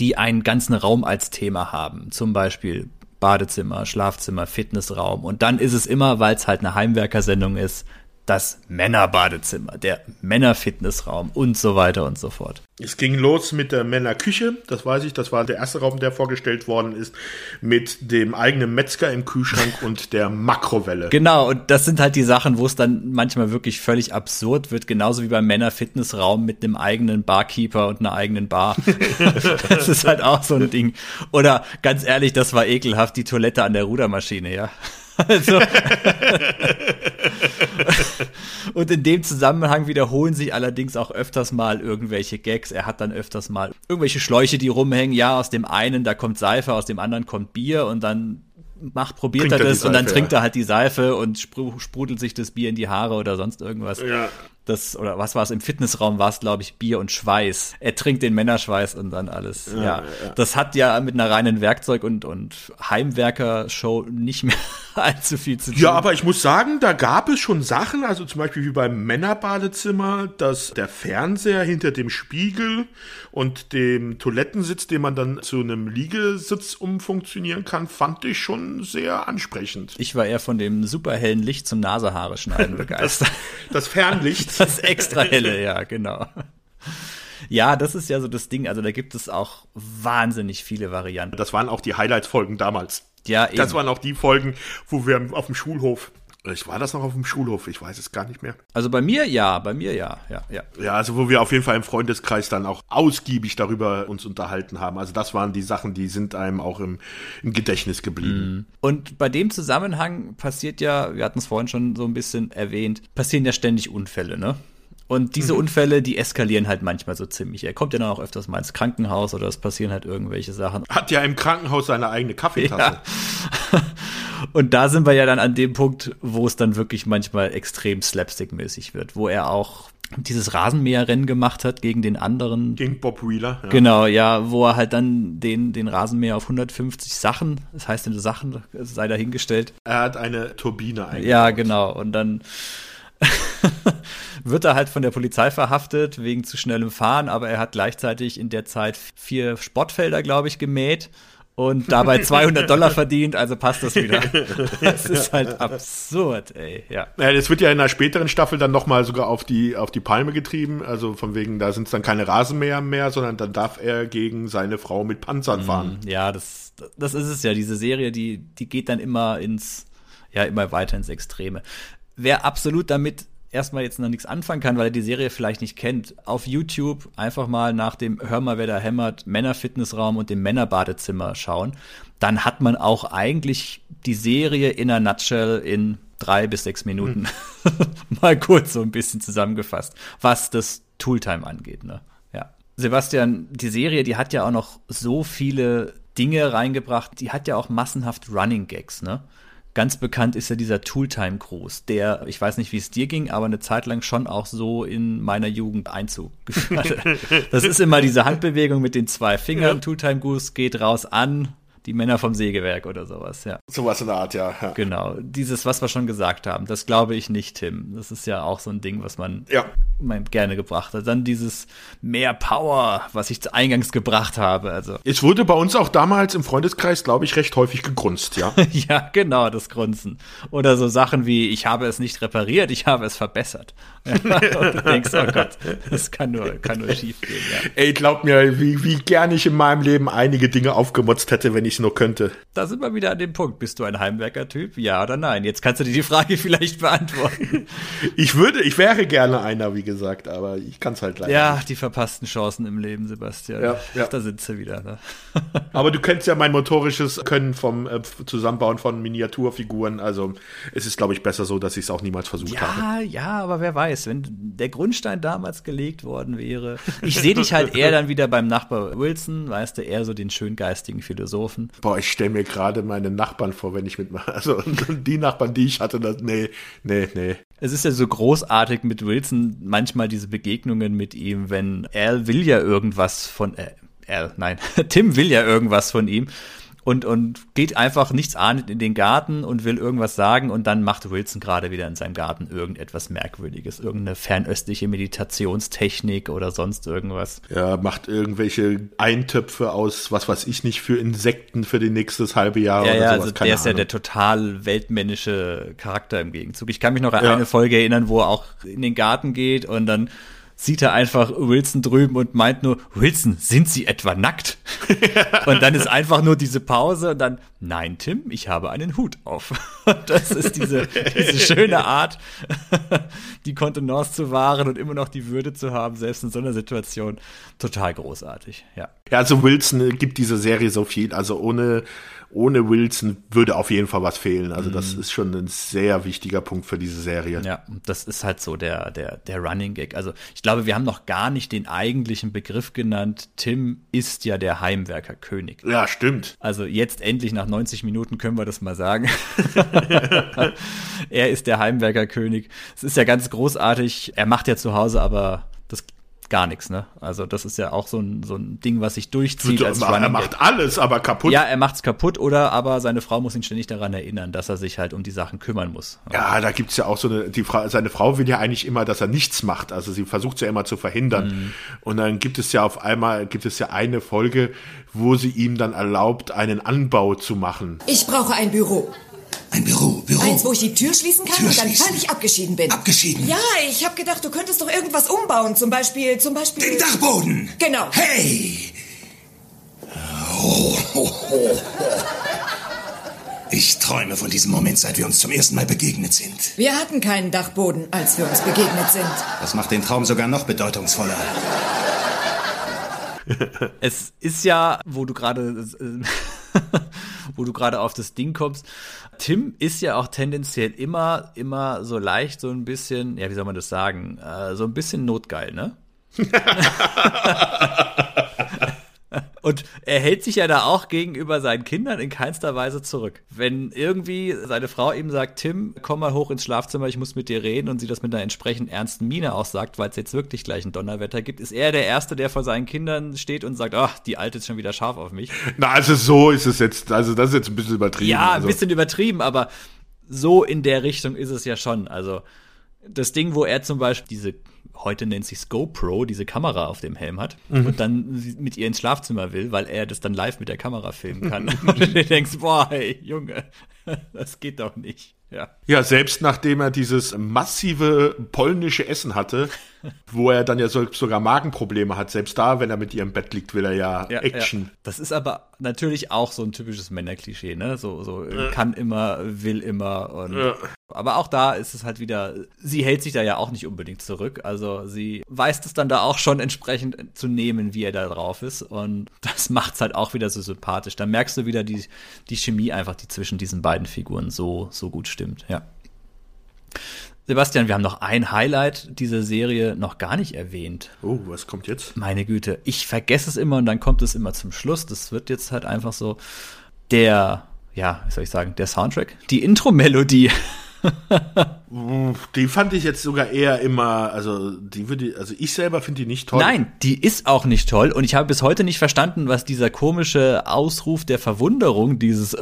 die einen ganzen Raum als Thema haben. Zum Beispiel Badezimmer, Schlafzimmer, Fitnessraum. Und dann ist es immer, weil es halt eine Heimwerkersendung ist, das Männerbadezimmer, der Männerfitnessraum und so weiter und so fort. Es ging los mit der Männerküche, das weiß ich, das war der erste Raum, der vorgestellt worden ist, mit dem eigenen Metzger im Kühlschrank und der Makrowelle. Genau, und das sind halt die Sachen, wo es dann manchmal wirklich völlig absurd wird, genauso wie beim Männerfitnessraum mit einem eigenen Barkeeper und einer eigenen Bar. das ist halt auch so ein Ding. Oder ganz ehrlich, das war ekelhaft, die Toilette an der Rudermaschine, ja. Also und in dem Zusammenhang wiederholen sich allerdings auch öfters mal irgendwelche Gags. Er hat dann öfters mal irgendwelche Schläuche, die rumhängen. Ja, aus dem einen, da kommt Seife, aus dem anderen kommt Bier und dann macht, probiert Trinkt er er das und dann Seife, trinkt ja. er halt die Seife und spru sprudelt sich das Bier in die Haare oder sonst irgendwas. Ja. Das, oder was war es? Im Fitnessraum war es, glaube ich, Bier und Schweiß. Er trinkt den Männerschweiß und dann alles. Ja, Das hat ja mit einer reinen Werkzeug- und, und Heimwerker-Show nicht mehr allzu viel zu tun. Ja, aber ich muss sagen, da gab es schon Sachen, also zum Beispiel wie beim Männerbadezimmer, dass der Fernseher hinter dem Spiegel und dem Toilettensitz, den man dann zu einem Liegesitz umfunktionieren kann, fand ich schon sehr ansprechend. Ich war eher von dem super hellen Licht zum Nasehaare schneiden begeistert. Das Fernlicht. Das extra helle, ja, genau. Ja, das ist ja so das Ding. Also da gibt es auch wahnsinnig viele Varianten. Das waren auch die Highlights-Folgen damals. Ja, Das eben. waren auch die Folgen, wo wir auf dem Schulhof. Ich war das noch auf dem Schulhof, ich weiß es gar nicht mehr. Also bei mir ja, bei mir ja, ja, ja. Ja, also wo wir auf jeden Fall im Freundeskreis dann auch ausgiebig darüber uns unterhalten haben. Also das waren die Sachen, die sind einem auch im, im Gedächtnis geblieben. Und bei dem Zusammenhang passiert ja, wir hatten es vorhin schon so ein bisschen erwähnt, passieren ja ständig Unfälle, ne? Und diese Unfälle, die eskalieren halt manchmal so ziemlich. Er kommt ja dann auch öfters mal ins Krankenhaus oder es passieren halt irgendwelche Sachen. Hat ja im Krankenhaus seine eigene Kaffeetasse. Ja. Und da sind wir ja dann an dem Punkt, wo es dann wirklich manchmal extrem slapstick-mäßig wird, wo er auch dieses Rasenmäherrennen gemacht hat gegen den anderen. Gegen Bob Wheeler. Ja. Genau, ja, wo er halt dann den, den Rasenmäher auf 150 Sachen, das heißt, in Sachen sei dahingestellt, Er hat eine Turbine eingebaut. Ja, genau. Und dann wird er halt von der Polizei verhaftet wegen zu schnellem Fahren, aber er hat gleichzeitig in der Zeit vier Sportfelder, glaube ich, gemäht und dabei 200 Dollar verdient, also passt das wieder. Das ist halt absurd, ey, ja. Ja, das wird ja in einer späteren Staffel dann nochmal sogar auf die, auf die Palme getrieben. Also von wegen, da sind es dann keine Rasenmäher mehr, sondern dann darf er gegen seine Frau mit Panzern fahren. Ja, das, das ist es ja. Diese Serie, die, die geht dann immer ins, ja, immer weiter ins Extreme. Wer absolut damit erstmal jetzt noch nichts anfangen kann, weil er die Serie vielleicht nicht kennt, auf YouTube einfach mal nach dem Hör mal, wer da hämmert, Männerfitnessraum und dem Männerbadezimmer schauen. Dann hat man auch eigentlich die Serie in einer Nutshell in drei bis sechs Minuten mhm. mal kurz so ein bisschen zusammengefasst, was das Tooltime angeht. Ne? Ja. Sebastian, die Serie, die hat ja auch noch so viele Dinge reingebracht, die hat ja auch massenhaft Running Gags, ne? Ganz bekannt ist ja dieser Tooltime-Gruß, der, ich weiß nicht, wie es dir ging, aber eine Zeit lang schon auch so in meiner Jugend Einzug hat. Das ist immer diese Handbewegung mit den zwei Fingern. Ja. Tooltime-Gruß geht raus an, die Männer vom Sägewerk oder sowas, ja. Sowas in der Art, ja, ja. Genau. Dieses, was wir schon gesagt haben, das glaube ich nicht, Tim. Das ist ja auch so ein Ding, was man, ja. man gerne gebracht hat. Dann dieses mehr Power, was ich eingangs gebracht habe. Also. Es wurde bei uns auch damals im Freundeskreis, glaube ich, recht häufig gegrunzt, ja. ja, genau, das Grunzen. Oder so Sachen wie, ich habe es nicht repariert, ich habe es verbessert. und du denkst, oh Gott, das kann nur, kann nur schief gehen, ja. Ey, glaub mir, wie, wie gern ich in meinem Leben einige Dinge aufgemotzt hätte, wenn ich nur könnte. Da sind wir wieder an dem Punkt. Bist du ein Heimwerker-Typ? Ja oder nein? Jetzt kannst du dir die Frage vielleicht beantworten. ich würde, ich wäre gerne einer, wie gesagt, aber ich kann es halt leider Ja, nicht. die verpassten Chancen im Leben, Sebastian. Ja, ja. Da sind sie wieder. Ne? aber du kennst ja mein motorisches Können vom äh, Zusammenbauen von Miniaturfiguren. Also es ist, glaube ich, besser so, dass ich es auch niemals versucht ja, habe. Ja, ja, aber wer weiß, wenn der Grundstein damals gelegt worden wäre. Ich sehe dich halt eher dann wieder beim Nachbar Wilson, weißt du, eher so den schön geistigen Boah, ich stelle mir gerade meine Nachbarn vor, wenn ich mitmache. Also die Nachbarn, die ich hatte, das, nee, nee, nee. Es ist ja so großartig mit Wilson, manchmal diese Begegnungen mit ihm, wenn Al will ja irgendwas von, äh, Al, nein, Tim will ja irgendwas von ihm und, und geht einfach nichts ahnend in den Garten und will irgendwas sagen und dann macht Wilson gerade wieder in seinem Garten irgendetwas Merkwürdiges, irgendeine fernöstliche Meditationstechnik oder sonst irgendwas. Ja, macht irgendwelche Eintöpfe aus, was weiß ich nicht, für Insekten für die nächstes halbe Jahr ja, oder ja, sowas. Also der ist ja der total weltmännische Charakter im Gegenzug. Ich kann mich noch an ja. eine Folge erinnern, wo er auch in den Garten geht und dann sieht er einfach Wilson drüben und meint nur, Wilson, sind Sie etwa nackt? und dann ist einfach nur diese Pause und dann, nein, Tim, ich habe einen Hut auf. Und das ist diese, diese schöne Art, die Kontenance zu wahren und immer noch die Würde zu haben, selbst in so einer Situation. Total großartig, ja. Ja, also Wilson gibt diese Serie so viel, also ohne ohne Wilson würde auf jeden Fall was fehlen. Also das mhm. ist schon ein sehr wichtiger Punkt für diese Serie. Ja, das ist halt so der, der, der Running Gag. Also ich glaube, wir haben noch gar nicht den eigentlichen Begriff genannt. Tim ist ja der Heimwerkerkönig. Ja, stimmt. Also jetzt endlich nach 90 Minuten können wir das mal sagen. er ist der Heimwerkerkönig. Es ist ja ganz großartig. Er macht ja zu Hause aber das gar nichts, ne? Also das ist ja auch so ein, so ein Ding, was sich durchzieht. Als er macht alles, aber kaputt. Ja, er macht's kaputt oder aber seine Frau muss ihn ständig daran erinnern, dass er sich halt um die Sachen kümmern muss. Ja, da gibt's ja auch so eine, die Frau, seine Frau will ja eigentlich immer, dass er nichts macht. Also sie versucht ja immer zu verhindern. Mhm. Und dann gibt es ja auf einmal, gibt es ja eine Folge, wo sie ihm dann erlaubt, einen Anbau zu machen. Ich brauche ein Büro. Ein Büro, Büro. Eins, wo ich die Tür schließen kann Tür und dann völlig abgeschieden bin. Abgeschieden? Ja, ich habe gedacht, du könntest doch irgendwas umbauen. Zum Beispiel, zum Beispiel... Den Dachboden. Genau. Hey! Oh, oh, oh, ich träume von diesem Moment, seit wir uns zum ersten Mal begegnet sind. Wir hatten keinen Dachboden, als wir uns begegnet sind. Das macht den Traum sogar noch bedeutungsvoller. es ist ja, wo du gerade wo du gerade auf das Ding kommst. Tim ist ja auch tendenziell immer, immer so leicht, so ein bisschen, ja, wie soll man das sagen, äh, so ein bisschen notgeil, ne? Und er hält sich ja da auch gegenüber seinen Kindern in keinster Weise zurück. Wenn irgendwie seine Frau ihm sagt, Tim, komm mal hoch ins Schlafzimmer, ich muss mit dir reden, und sie das mit einer entsprechend ernsten Miene auch sagt, weil es jetzt wirklich gleich ein Donnerwetter gibt, ist er der Erste, der vor seinen Kindern steht und sagt, ach, die Alte ist schon wieder scharf auf mich. Na, also so ist es jetzt, also das ist jetzt ein bisschen übertrieben. Ja, ein also. bisschen übertrieben, aber so in der Richtung ist es ja schon. Also das Ding, wo er zum Beispiel diese heute nennt sich's GoPro, diese Kamera auf dem Helm hat mhm. und dann mit ihr ins Schlafzimmer will, weil er das dann live mit der Kamera filmen kann. und du denkst, boah, hey, Junge, das geht doch nicht. Ja. Ja, selbst nachdem er dieses massive polnische Essen hatte, wo er dann ja so, sogar Magenprobleme hat, selbst da, wenn er mit ihr im Bett liegt, will er ja, Ja, Action. Ja. Das ist aber natürlich auch so ein typisches Männerklischee, ne? So, so kann immer, will immer. Und, Aber auch da ist es halt wieder, sie hält sich da ja auch nicht unbedingt zurück. Also sie weiß es dann da auch schon entsprechend zu nehmen, wie er da drauf ist. Und das macht's halt auch wieder so sympathisch. Da merkst du wieder die, die Chemie einfach, die zwischen diesen beiden Figuren so, so gut stimmt, ja. Sebastian, wir haben noch ein Highlight dieser Serie noch gar nicht erwähnt. Oh, was kommt jetzt? Meine Güte, ich vergesse es immer und dann kommt es immer zum Schluss. Das wird jetzt halt einfach so der, ja, wie soll ich sagen, der Soundtrack, die Intro-Melodie. Die fand ich jetzt sogar eher immer, also die würde, also ich selber finde die nicht toll. Nein, die ist auch nicht toll und ich habe bis heute nicht verstanden, was dieser komische Ausruf der Verwunderung, dieses äh,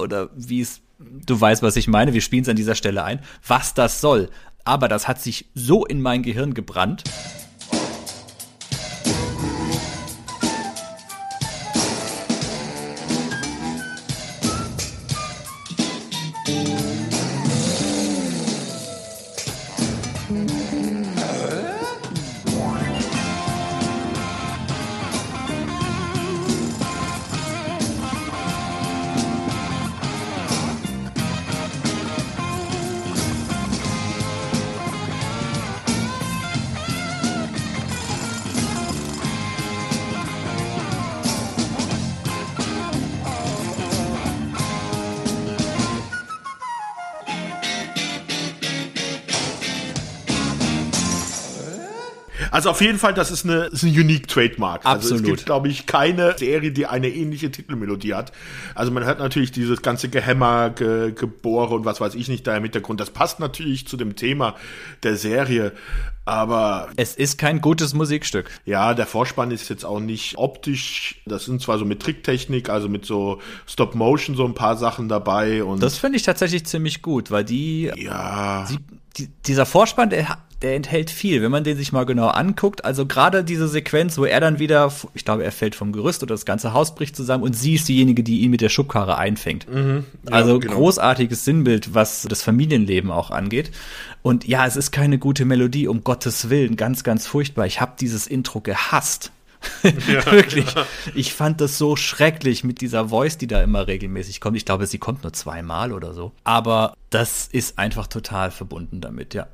oder wie es, du weißt, was ich meine, wir spielen es an dieser Stelle ein, was das soll. Aber das hat sich so in mein Gehirn gebrannt. Jeden Fall, das ist eine, ist eine unique Trademark. Also es Absolut. gibt, glaube ich, keine Serie, die eine ähnliche Titelmelodie hat. Also man hört natürlich dieses ganze Gehämmer, Ge Gebohre und was weiß ich nicht da im Hintergrund. Das passt natürlich zu dem Thema der Serie. Aber Es ist kein gutes Musikstück. ja, der Vorspann ist jetzt auch nicht optisch. Das sind zwar so mit Tricktechnik, also mit so Stop Motion so ein paar Sachen dabei und Das finde ich tatsächlich ziemlich gut, weil die ja, die, dieser Vorspann, der, der enthält viel, wenn man den sich mal genau anguckt. Also gerade diese Sequenz, wo er dann wieder, ich glaube, er fällt vom Gerüst oder das ganze Haus bricht zusammen und sie ist diejenige, die ihn mit der Schubkarre einfängt. also genau. großartiges Sinnbild, was das Familienleben auch angeht. Und ja, es ist keine gute Melodie, um Gottes Willen, ganz, ganz furchtbar. Ich habe dieses Intro gehasst. Wirklich. Ich fand das so schrecklich mit dieser Voice, die da immer regelmäßig kommt. Ich glaube, sie kommt nur zweimal oder so. Aber das ist einfach total verbunden damit, ja.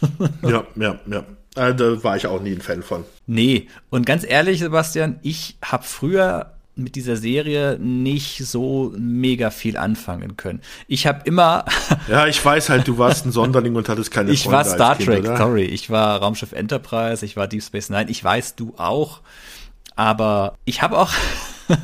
ja, ja, ja. Äh, da war ich auch nie ein Fan von. Nee, und ganz ehrlich, Sebastian, ich habe früher mit dieser Serie nicht so mega viel anfangen können. Ich habe immer, Ja, ich weiß halt, du warst ein Sonderling und hattest keine ich Freunde war Star Kind, Trek, oder? sorry, ich war Raumschiff Enterprise, ich war Deep Space Nine, ich weiß, du auch. Aber ich habe auch,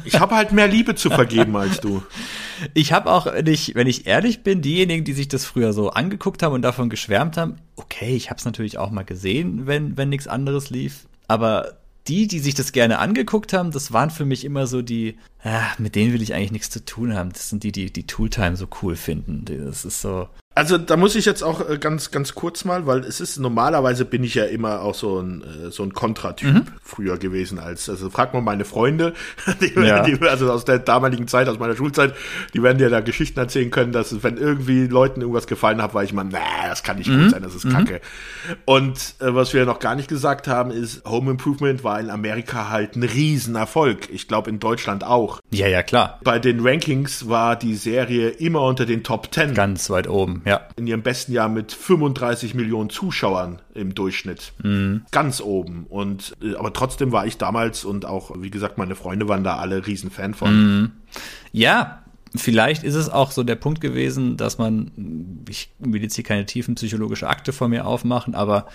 Ich habe halt mehr Liebe zu vergeben als du. ich habe auch, wenn ich, wenn ich ehrlich bin, diejenigen, die sich das früher so angeguckt haben und davon geschwärmt haben, okay, ich habe es natürlich auch mal gesehen, wenn, wenn nichts anderes lief. Aber die, die sich das gerne angeguckt haben, das waren für mich immer so die, ah, mit denen will ich eigentlich nichts zu tun haben. Das sind die, die die Tooltime so cool finden. Das ist so, Also da muss ich jetzt auch äh, ganz ganz kurz mal, weil es ist normalerweise bin ich ja immer auch so ein äh, so ein Kontratyp Mhm. früher gewesen als also frag mal meine Freunde, die, Ja. die, also aus der damaligen Zeit aus meiner Schulzeit, die werden dir da Geschichten erzählen können, dass wenn irgendwie Leuten irgendwas gefallen hat, war ich mal, nee, das kann nicht Mhm. gut sein, das ist Kacke. Und äh, was wir noch gar nicht gesagt haben, ist Home Improvement war in Amerika halt ein Riesenerfolg. Ich glaube in Deutschland auch. ja, ja, klar. Bei den Rankings war die Serie immer unter den Top 10 Ganz weit oben, ja. in ihrem besten Jahr mit 35 Millionen Zuschauern im Durchschnitt. Ganz oben. Und äh, aber trotzdem war ich damals und auch, wie gesagt, meine Freunde waren da alle Riesenfan von. Ja, vielleicht ist es auch so der Punkt gewesen, dass man, ich will jetzt hier keine tiefen psychologische Akte vor mir aufmachen, aber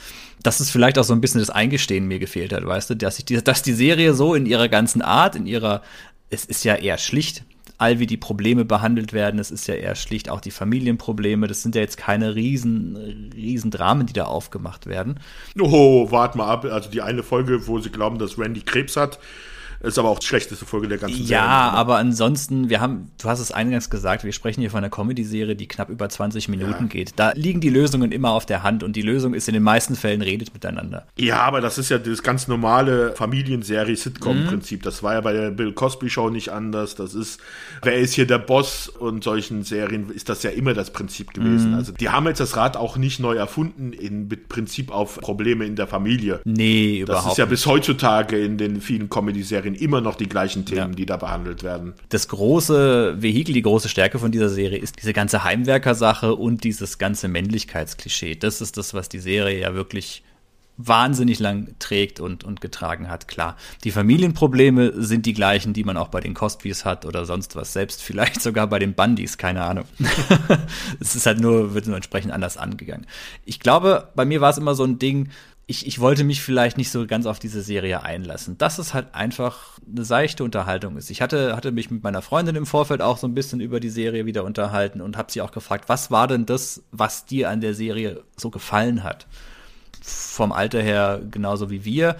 dass es vielleicht auch so ein bisschen das Eingestehen mir gefehlt hat, weißt du, dass ich die, dass die Serie so in ihrer ganzen Art, in ihrer, es ist ja eher schlicht, all wie die Probleme behandelt werden, es ist ja eher schlicht auch die Familienprobleme, das sind ja jetzt keine riesen, riesen Dramen, die da aufgemacht werden. Oh, wart mal ab. Also die eine Folge, wo sie glauben, dass Randy Krebs hat, Ist aber auch die schlechteste Folge der ganzen Ja, Serie. aber ansonsten, wir haben, du hast es eingangs gesagt, wir sprechen hier von einer Comedy-Serie, die knapp über 20 Minuten Ja. geht. Da liegen die Lösungen immer auf der Hand und die Lösung ist in den meisten Fällen redet miteinander. Ja, aber das ist ja das ganz normale Familienserie-Sitcom-Prinzip. Mhm. Das war ja bei der Bill Cosby Show nicht anders. Das ist, wer ist hier der Boss? Und solchen Serien ist das ja immer das Prinzip gewesen. Mhm. Also die haben jetzt das Rad auch nicht neu erfunden in mit Prinzip auf Probleme in der Familie. Nee, Das überhaupt ist ja bis heutzutage in den vielen Comedy-Serien immer noch die gleichen Themen, Ja. die da behandelt werden. das große Vehikel, die große Stärke von dieser Serie ist diese ganze Heimwerker-Sache und dieses ganze Männlichkeitsklischee. Das ist das, was die Serie ja wirklich wahnsinnig lang trägt und, und getragen hat. Klar, die Familienprobleme sind die gleichen, die man auch bei den Cosbys hat oder sonst was. Selbst vielleicht sogar bei den Bundys, keine Ahnung. es ist halt nur, wird nur entsprechend anders angegangen. Ich glaube, bei mir war es immer so ein Ding, ich, ich wollte mich vielleicht nicht so ganz auf diese Serie einlassen. Dass es halt einfach eine seichte Unterhaltung ist. Ich hatte, hatte mich mit meiner Freundin im Vorfeld auch so ein bisschen über die Serie wieder unterhalten und habe sie auch gefragt, was war denn das, was dir an der Serie so gefallen hat? Vom Alter her genauso wie wir.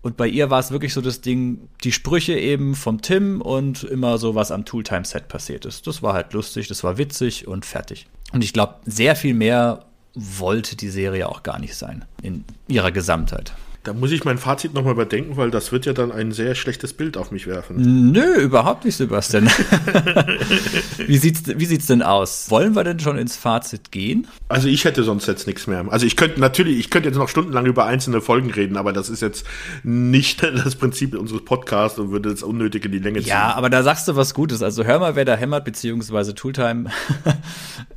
Und bei ihr war es wirklich so das Ding, die Sprüche eben vom Tim und immer so, was am Tooltime-Set passiert ist. Das war halt lustig, das war witzig und fertig. Und ich glaube, sehr viel mehr wollte die Serie auch gar nicht sein in ihrer Gesamtheit. Da muss ich mein Fazit nochmal überdenken, weil das wird ja dann ein sehr schlechtes Bild auf mich werfen. Nö, überhaupt nicht, Sebastian. wie sieht's, wie sieht's denn aus? Wollen wir denn schon ins Fazit gehen? Also ich hätte sonst jetzt nichts mehr. Also ich könnte natürlich, ich könnte jetzt noch stundenlang über einzelne Folgen reden, aber das ist jetzt nicht das Prinzip unseres Podcasts und würde es unnötig in die Länge ziehen. Ja, aber da sagst du was Gutes. Also hör mal, wer da hämmert, beziehungsweise Tooltime.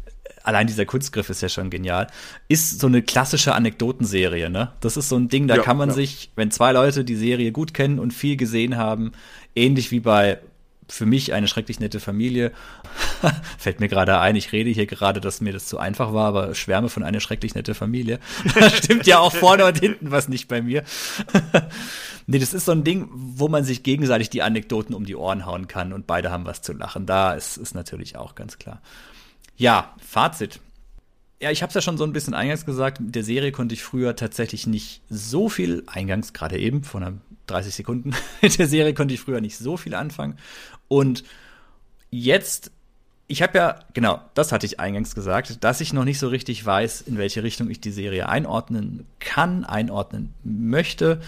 Allein dieser Kurzgriff ist ja schon genial. Ist so eine klassische Anekdotenserie, ne? Das ist so ein Ding, da Ja, kann man ja. sich, wenn zwei Leute die Serie gut kennen und viel gesehen haben, ähnlich wie bei für mich eine schrecklich nette Familie. Fällt mir gerade ein, ich rede hier gerade, dass mir das zu einfach war, aber schwärme von einer schrecklich nette Familie. Da stimmt ja auch vorne und hinten was nicht bei mir. nee, das ist so ein Ding, wo man sich gegenseitig die Anekdoten um die Ohren hauen kann und beide haben was zu lachen. Da ist, ist natürlich auch ganz klar. Ja, Fazit. Ja, ich habe es ja schon so ein bisschen eingangs gesagt, mit der Serie konnte ich früher tatsächlich nicht so viel, eingangs gerade eben, von einer 30 Sekunden, mit der Serie konnte ich früher nicht so viel anfangen. Und jetzt, ich habe ja, genau, das hatte ich eingangs gesagt, dass ich noch nicht so richtig weiß, in welche Richtung ich die Serie einordnen kann, einordnen möchte.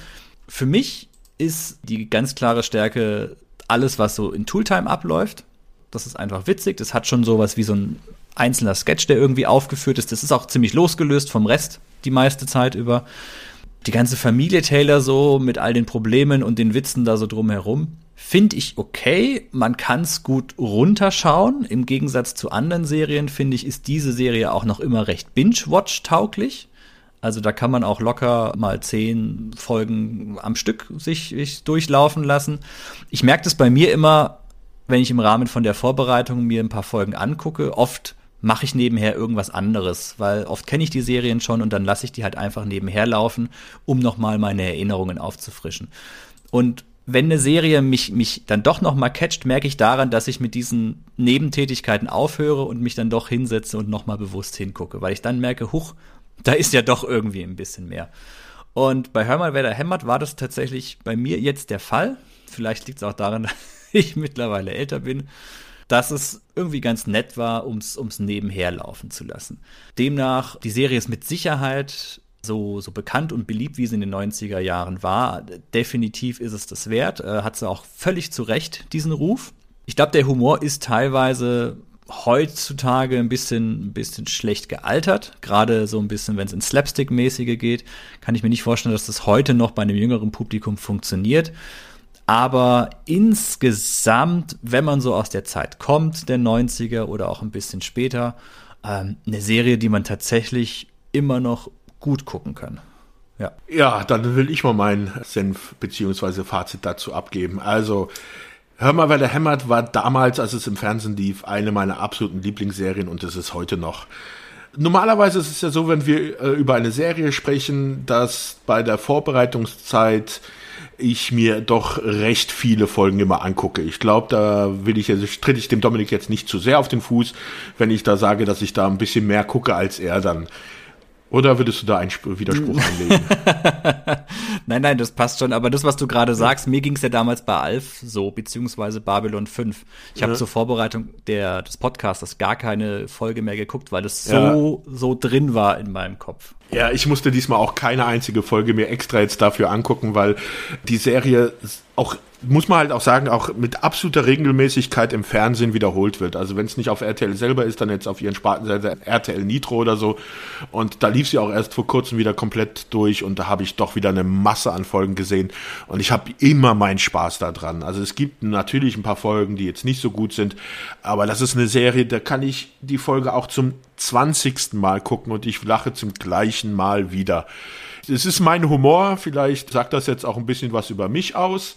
Für mich ist die ganz klare Stärke alles, was so in Tooltime abläuft. Das ist einfach witzig. Das hat schon sowas wie so ein einzelner Sketch, der irgendwie aufgeführt ist. Das ist auch ziemlich losgelöst vom Rest die meiste Zeit über. Die ganze Familie Taylor so mit all den Problemen und den Witzen da so drumherum. Finde ich okay. Man kann es gut runterschauen. Im Gegensatz zu anderen Serien, finde ich, ist diese Serie auch noch immer recht binge-watch-tauglich. Also da kann man auch locker mal zehn Folgen am Stück sich, sich durchlaufen lassen. Ich merke das bei mir immer, wenn ich im Rahmen von der Vorbereitung mir ein paar Folgen angucke. Oft mache ich nebenher irgendwas anderes, weil oft kenne ich die Serien schon und dann lasse ich die halt einfach nebenher laufen, um nochmal meine Erinnerungen aufzufrischen. Und wenn eine Serie mich, mich dann doch nochmal catcht, merke ich daran, dass ich mit diesen Nebentätigkeiten aufhöre und mich dann doch hinsetze und nochmal bewusst hingucke, weil ich dann merke, huch, da ist ja doch irgendwie ein bisschen mehr. Und bei Hör mal, wer da hämmert, war das tatsächlich bei mir jetzt der Fall. Vielleicht liegt es auch daran, dass ich mittlerweile älter bin, dass es irgendwie ganz nett war, ums, ums nebenher laufen zu lassen. Demnach, die Serie ist mit Sicherheit so, so bekannt und beliebt, wie sie in den 90er Jahren war. Definitiv ist es das wert. Äh, hat sie auch völlig zu Recht, diesen Ruf. Ich glaube, der Humor ist teilweise heutzutage ein bisschen, ein bisschen schlecht gealtert. Gerade so ein bisschen, wenn es ins Slapstick-mäßige geht, kann ich mir nicht vorstellen, dass das heute noch bei einem jüngeren Publikum funktioniert. Aber insgesamt, wenn man so aus der Zeit kommt, der 90er oder auch ein bisschen später, ähm, eine Serie, die man tatsächlich immer noch gut gucken kann. Ja. Ja, dann will ich mal meinen Senf beziehungsweise Fazit dazu abgeben. Also, Hör mal, wer der hämmert, war damals, als es im Fernsehen lief, eine meiner absoluten Lieblingsserien und es ist heute noch. Normalerweise ist es ja so, wenn wir äh, über eine Serie sprechen, dass bei der Vorbereitungszeit ich mir doch recht viele Folgen immer angucke. Ich glaube, da will ich, also tritt ich dem Dominik jetzt nicht zu sehr auf den Fuß, wenn ich da sage, dass ich da ein bisschen mehr gucke als er dann. Oder würdest du da einen Sp- Widerspruch einlegen? Nein, nein, das passt schon. Aber das, was du gerade sagst, mir ging es ja damals bei Alf so, beziehungsweise Babylon 5. Ich habe Ja. zur Vorbereitung der, des Podcasts gar keine Folge mehr geguckt, weil das so, so drin war in meinem Kopf. Ja, ich musste diesmal auch keine einzige Folge mir extra jetzt dafür angucken, weil die Serie auch, muss man halt auch sagen, auch mit absoluter Regelmäßigkeit im Fernsehen wiederholt wird. Also wenn es nicht auf RTL selber ist, dann jetzt auf ihren Spartensender RTL Nitro oder so. Und da lief sie auch erst vor kurzem wieder komplett durch und da habe ich doch wieder eine Masse an Folgen gesehen und ich habe immer meinen Spaß da dran. Also es gibt natürlich ein paar Folgen, die jetzt nicht so gut sind, aber das ist eine Serie, da kann ich die Folge auch zum 20. Mal gucken und ich lache zum gleichen Mal wieder. Es ist mein Humor, vielleicht sagt das jetzt auch ein bisschen was über mich aus,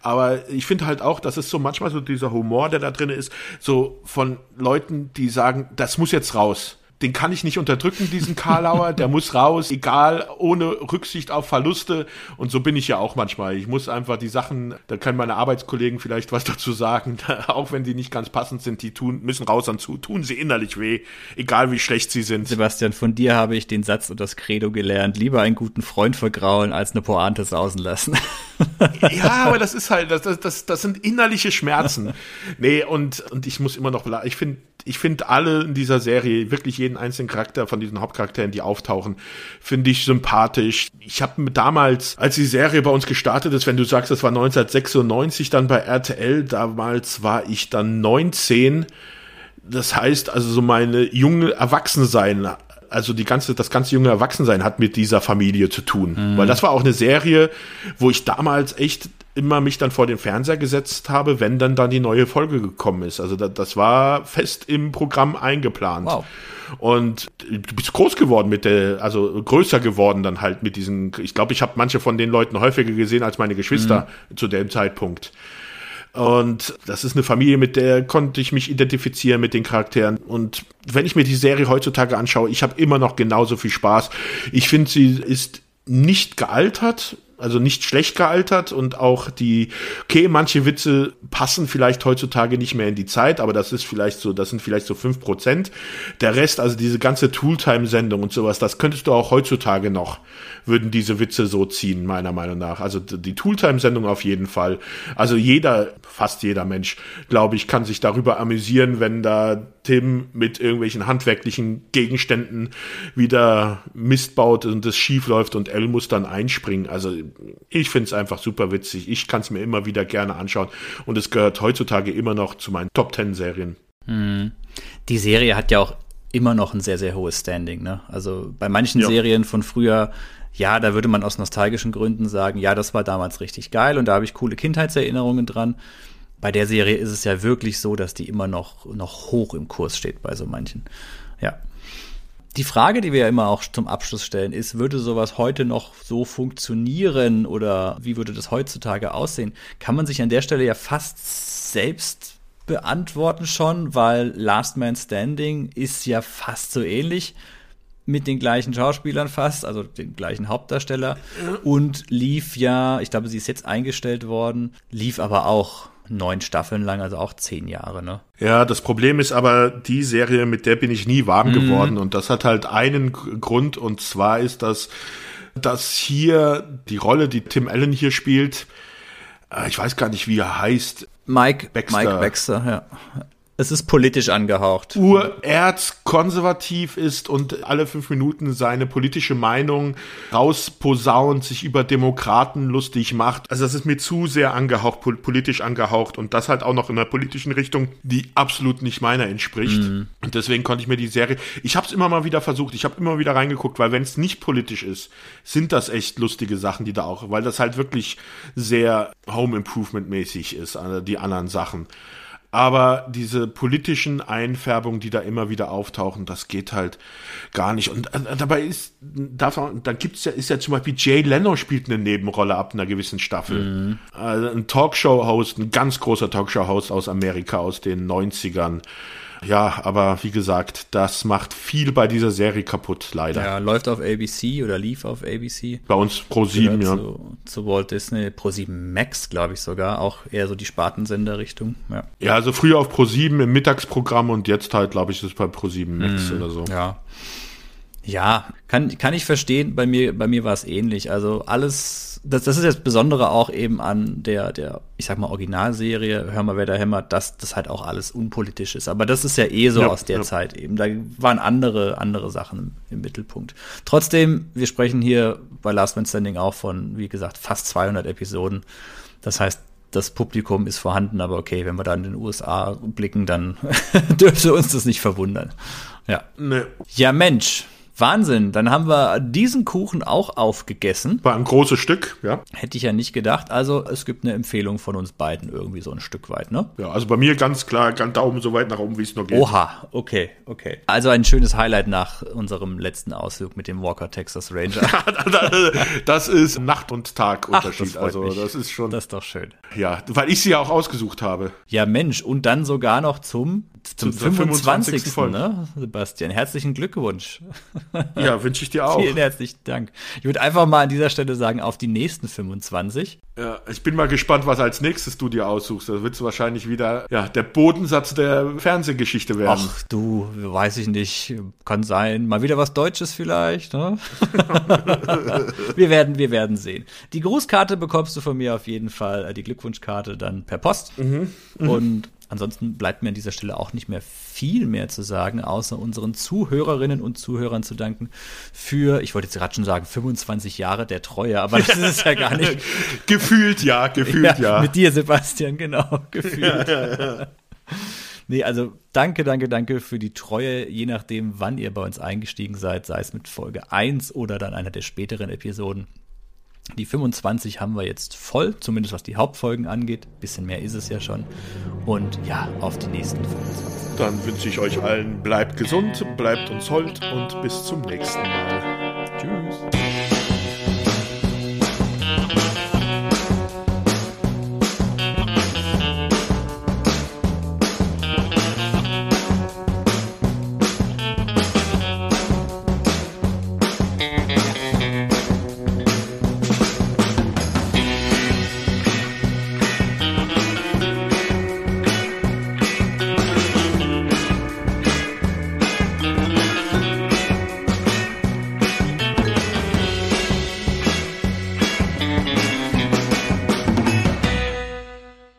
aber ich finde halt auch, dass es so manchmal so dieser Humor, der da drin ist, so von Leuten, die sagen, das muss jetzt raus. Den kann ich nicht unterdrücken, diesen Karlauer, der muss raus, egal, ohne Rücksicht auf Verluste. Und so bin ich ja auch manchmal. Ich muss einfach die Sachen, da können meine Arbeitskollegen vielleicht was dazu sagen, auch wenn die nicht ganz passend sind, die tun, müssen raus und zu, tun sie innerlich weh, egal wie schlecht sie sind. Sebastian, von dir habe ich den Satz und das Credo gelernt. Lieber einen guten Freund vergraulen, als eine Pointe sausen lassen. Ja, aber das ist halt, das, das, das, das sind innerliche Schmerzen. Nee, und, und ich muss immer noch, ich finde, ich finde alle in dieser Serie, wirklich jeden einzelnen Charakter von diesen Hauptcharakteren, die auftauchen, finde ich sympathisch. Ich habe damals, als die Serie bei uns gestartet ist, wenn du sagst, das war 1996 dann bei RTL, damals war ich dann 19. Das heißt also so meine junge Erwachsensein, also die ganze, das ganze junge Erwachsensein hat mit dieser Familie zu tun. Weil das war auch eine Serie, wo ich damals echt immer mich dann vor den Fernseher gesetzt habe, wenn dann dann die neue Folge gekommen ist. Also da, das war fest im Programm eingeplant. Wow. Und du bist groß geworden mit der, also größer geworden dann halt mit diesen, ich glaube, ich habe manche von den Leuten häufiger gesehen als meine Geschwister zu dem Zeitpunkt. Und das ist eine Familie, mit der konnte ich mich identifizieren mit den Charakteren. Und wenn ich mir die Serie heutzutage anschaue, ich habe immer noch genauso viel Spaß. Ich finde, sie ist nicht gealtert, also nicht schlecht gealtert und auch die, okay, manche Witze passen vielleicht heutzutage nicht mehr in die Zeit, aber das ist vielleicht so, das sind vielleicht so fünf Prozent. Der Rest, also diese ganze Tooltime-Sendung und sowas, das könntest du auch heutzutage noch, würden diese Witze so ziehen, meiner Meinung nach. Also die Tooltime-Sendung auf jeden Fall. Also jeder, fast jeder Mensch, glaube ich, kann sich darüber amüsieren, wenn da Tim mit irgendwelchen handwerklichen Gegenständen wieder Mist baut und es schief läuft und Elle muss dann einspringen. Also ich finde es einfach super witzig. Ich kann es mir immer wieder gerne anschauen und es gehört heutzutage immer noch zu meinen Top Ten Serien. Die Serie hat ja auch immer noch ein sehr, sehr hohes Standing. Ne? Also bei manchen Ja. Serien von früher, ja, da würde man aus nostalgischen Gründen sagen, ja, das war damals richtig geil und da habe ich coole Kindheitserinnerungen dran. Bei der Serie ist es ja wirklich so, dass die immer noch, noch hoch im Kurs steht bei so manchen. Ja. Die Frage, die wir ja immer auch zum Abschluss stellen, ist, würde sowas heute noch so funktionieren oder wie würde das heutzutage aussehen? Kann man sich an der Stelle ja fast selbst beantworten schon, weil Last Man Standing ist ja fast so ähnlich mit den gleichen Schauspielern fast, also den gleichen Hauptdarsteller und lief ja, ich glaube, sie ist jetzt eingestellt worden, lief aber auch neun Staffeln lang, also auch zehn Jahre, ne? Ja, das Problem ist aber, die Serie, mit der bin ich nie warm geworden. Und das hat halt einen Grund, und zwar ist das, dass hier die Rolle, die Tim Allen hier spielt, äh, ich weiß gar nicht, wie er heißt, Mike Baxter. Mike Baxter, ja. Es ist politisch angehaucht. urerzkonservativ ist und alle fünf Minuten seine politische Meinung rausposaunt, sich über Demokraten lustig macht. Also das ist mir zu sehr angehaucht, pol- politisch angehaucht und das halt auch noch in einer politischen Richtung, die absolut nicht meiner entspricht. Und deswegen konnte ich mir die Serie, ich habe es immer mal wieder versucht, ich habe immer wieder reingeguckt, weil wenn es nicht politisch ist, sind das echt lustige Sachen, die da auch, weil das halt wirklich sehr Home Improvement mäßig ist, die anderen Sachen. Aber diese politischen Einfärbungen, die da immer wieder auftauchen, das geht halt gar nicht. Und äh, dabei ist, darf da gibt's ja, ist ja zum Beispiel Jay Leno spielt eine Nebenrolle ab einer gewissen Staffel. Also ein Talkshow-Host, ein ganz großer Talkshow-Host aus Amerika aus den 90ern. Ja, aber wie gesagt, das macht viel bei dieser Serie kaputt, leider. Ja, läuft auf ABC oder lief auf ABC. Bei uns Pro 7, Gehört ja. Zu, zu Walt Disney, Pro 7 Max, glaube ich sogar, auch eher so die Spartensender-Richtung. Ja. Ja, also früher auf Pro 7 im Mittagsprogramm und jetzt halt, glaube ich, ist es bei Pro 7 Max oder so. ja. Ja, kann, kann ich verstehen. Bei mir, bei mir war es ähnlich. Also alles, das, das ist das Besondere auch eben an der, der, ich sag mal, Originalserie, Hör mal, wer da hämmert, dass das halt auch alles unpolitisch ist. Aber das ist ja eh so Ja, aus der ja. Zeit eben. Da waren andere, andere Sachen im, im Mittelpunkt. Trotzdem, wir sprechen hier bei Last Man Standing auch von, wie gesagt, fast 200 Episoden. Das heißt, das Publikum ist vorhanden, aber okay, wenn wir da in den USA blicken, dann dürfte uns das nicht verwundern. Ja. Ne, Ja, Mensch. Wahnsinn, dann haben wir diesen Kuchen auch aufgegessen. war ein großes Stück, ja. Hätte ich ja nicht gedacht. Also es gibt eine Empfehlung von uns beiden irgendwie so ein Stück weit, ne? Ja, also bei mir ganz klar, ganz Daumen so weit nach oben, wie es nur geht. Oha, okay, okay. Also ein schönes Highlight nach unserem letzten Ausflug mit dem Walker Texas Ranger. Das ist Nacht- und Ach, das freut also mich. das ist schon, Das ist doch schön. ja, weil ich sie ja auch ausgesucht habe. Ja, Mensch, und dann sogar noch zum, zum Zur 25. 25. Folge. Ne? Sebastian, herzlichen Glückwunsch. Ja, wünsche ich dir auch. Vielen herzlichen Dank. Ich würde einfach mal an dieser Stelle sagen, auf die nächsten 25. Ja, ich bin mal gespannt, was als nächstes du dir aussuchst. Das wird wahrscheinlich wieder ja, der Bodensatz der Fernsehgeschichte werden. Ach du, weiß ich nicht, kann sein. Mal wieder was Deutsches vielleicht. Ne? wir werden, wir werden sehen. Die Grußkarte bekommst du von mir auf jeden Fall, äh, die Glückwunschkarte dann per Post. Und ansonsten bleibt mir an dieser Stelle auch nicht mehr viel mehr zu sagen, außer unseren Zuhörerinnen und Zuhörern zu danken für, ich wollte jetzt gerade schon sagen, 25 Jahre der Treue, aber das ist es ja gar nicht. gefühlt ja, gefühlt ja. Mit dir, Sebastian, genau, gefühlt. Nee, also danke, danke, danke für die Treue, je nachdem, wann ihr bei uns eingestiegen seid, sei es mit Folge 1 oder dann einer der späteren Episoden. Die 25 haben wir jetzt voll, zumindest was die Hauptfolgen angeht. Bisschen mehr ist es ja schon. Und ja, auf die nächsten 25. Dann wünsche ich euch allen, bleibt gesund, bleibt uns hold und bis zum nächsten Mal. Tschüss.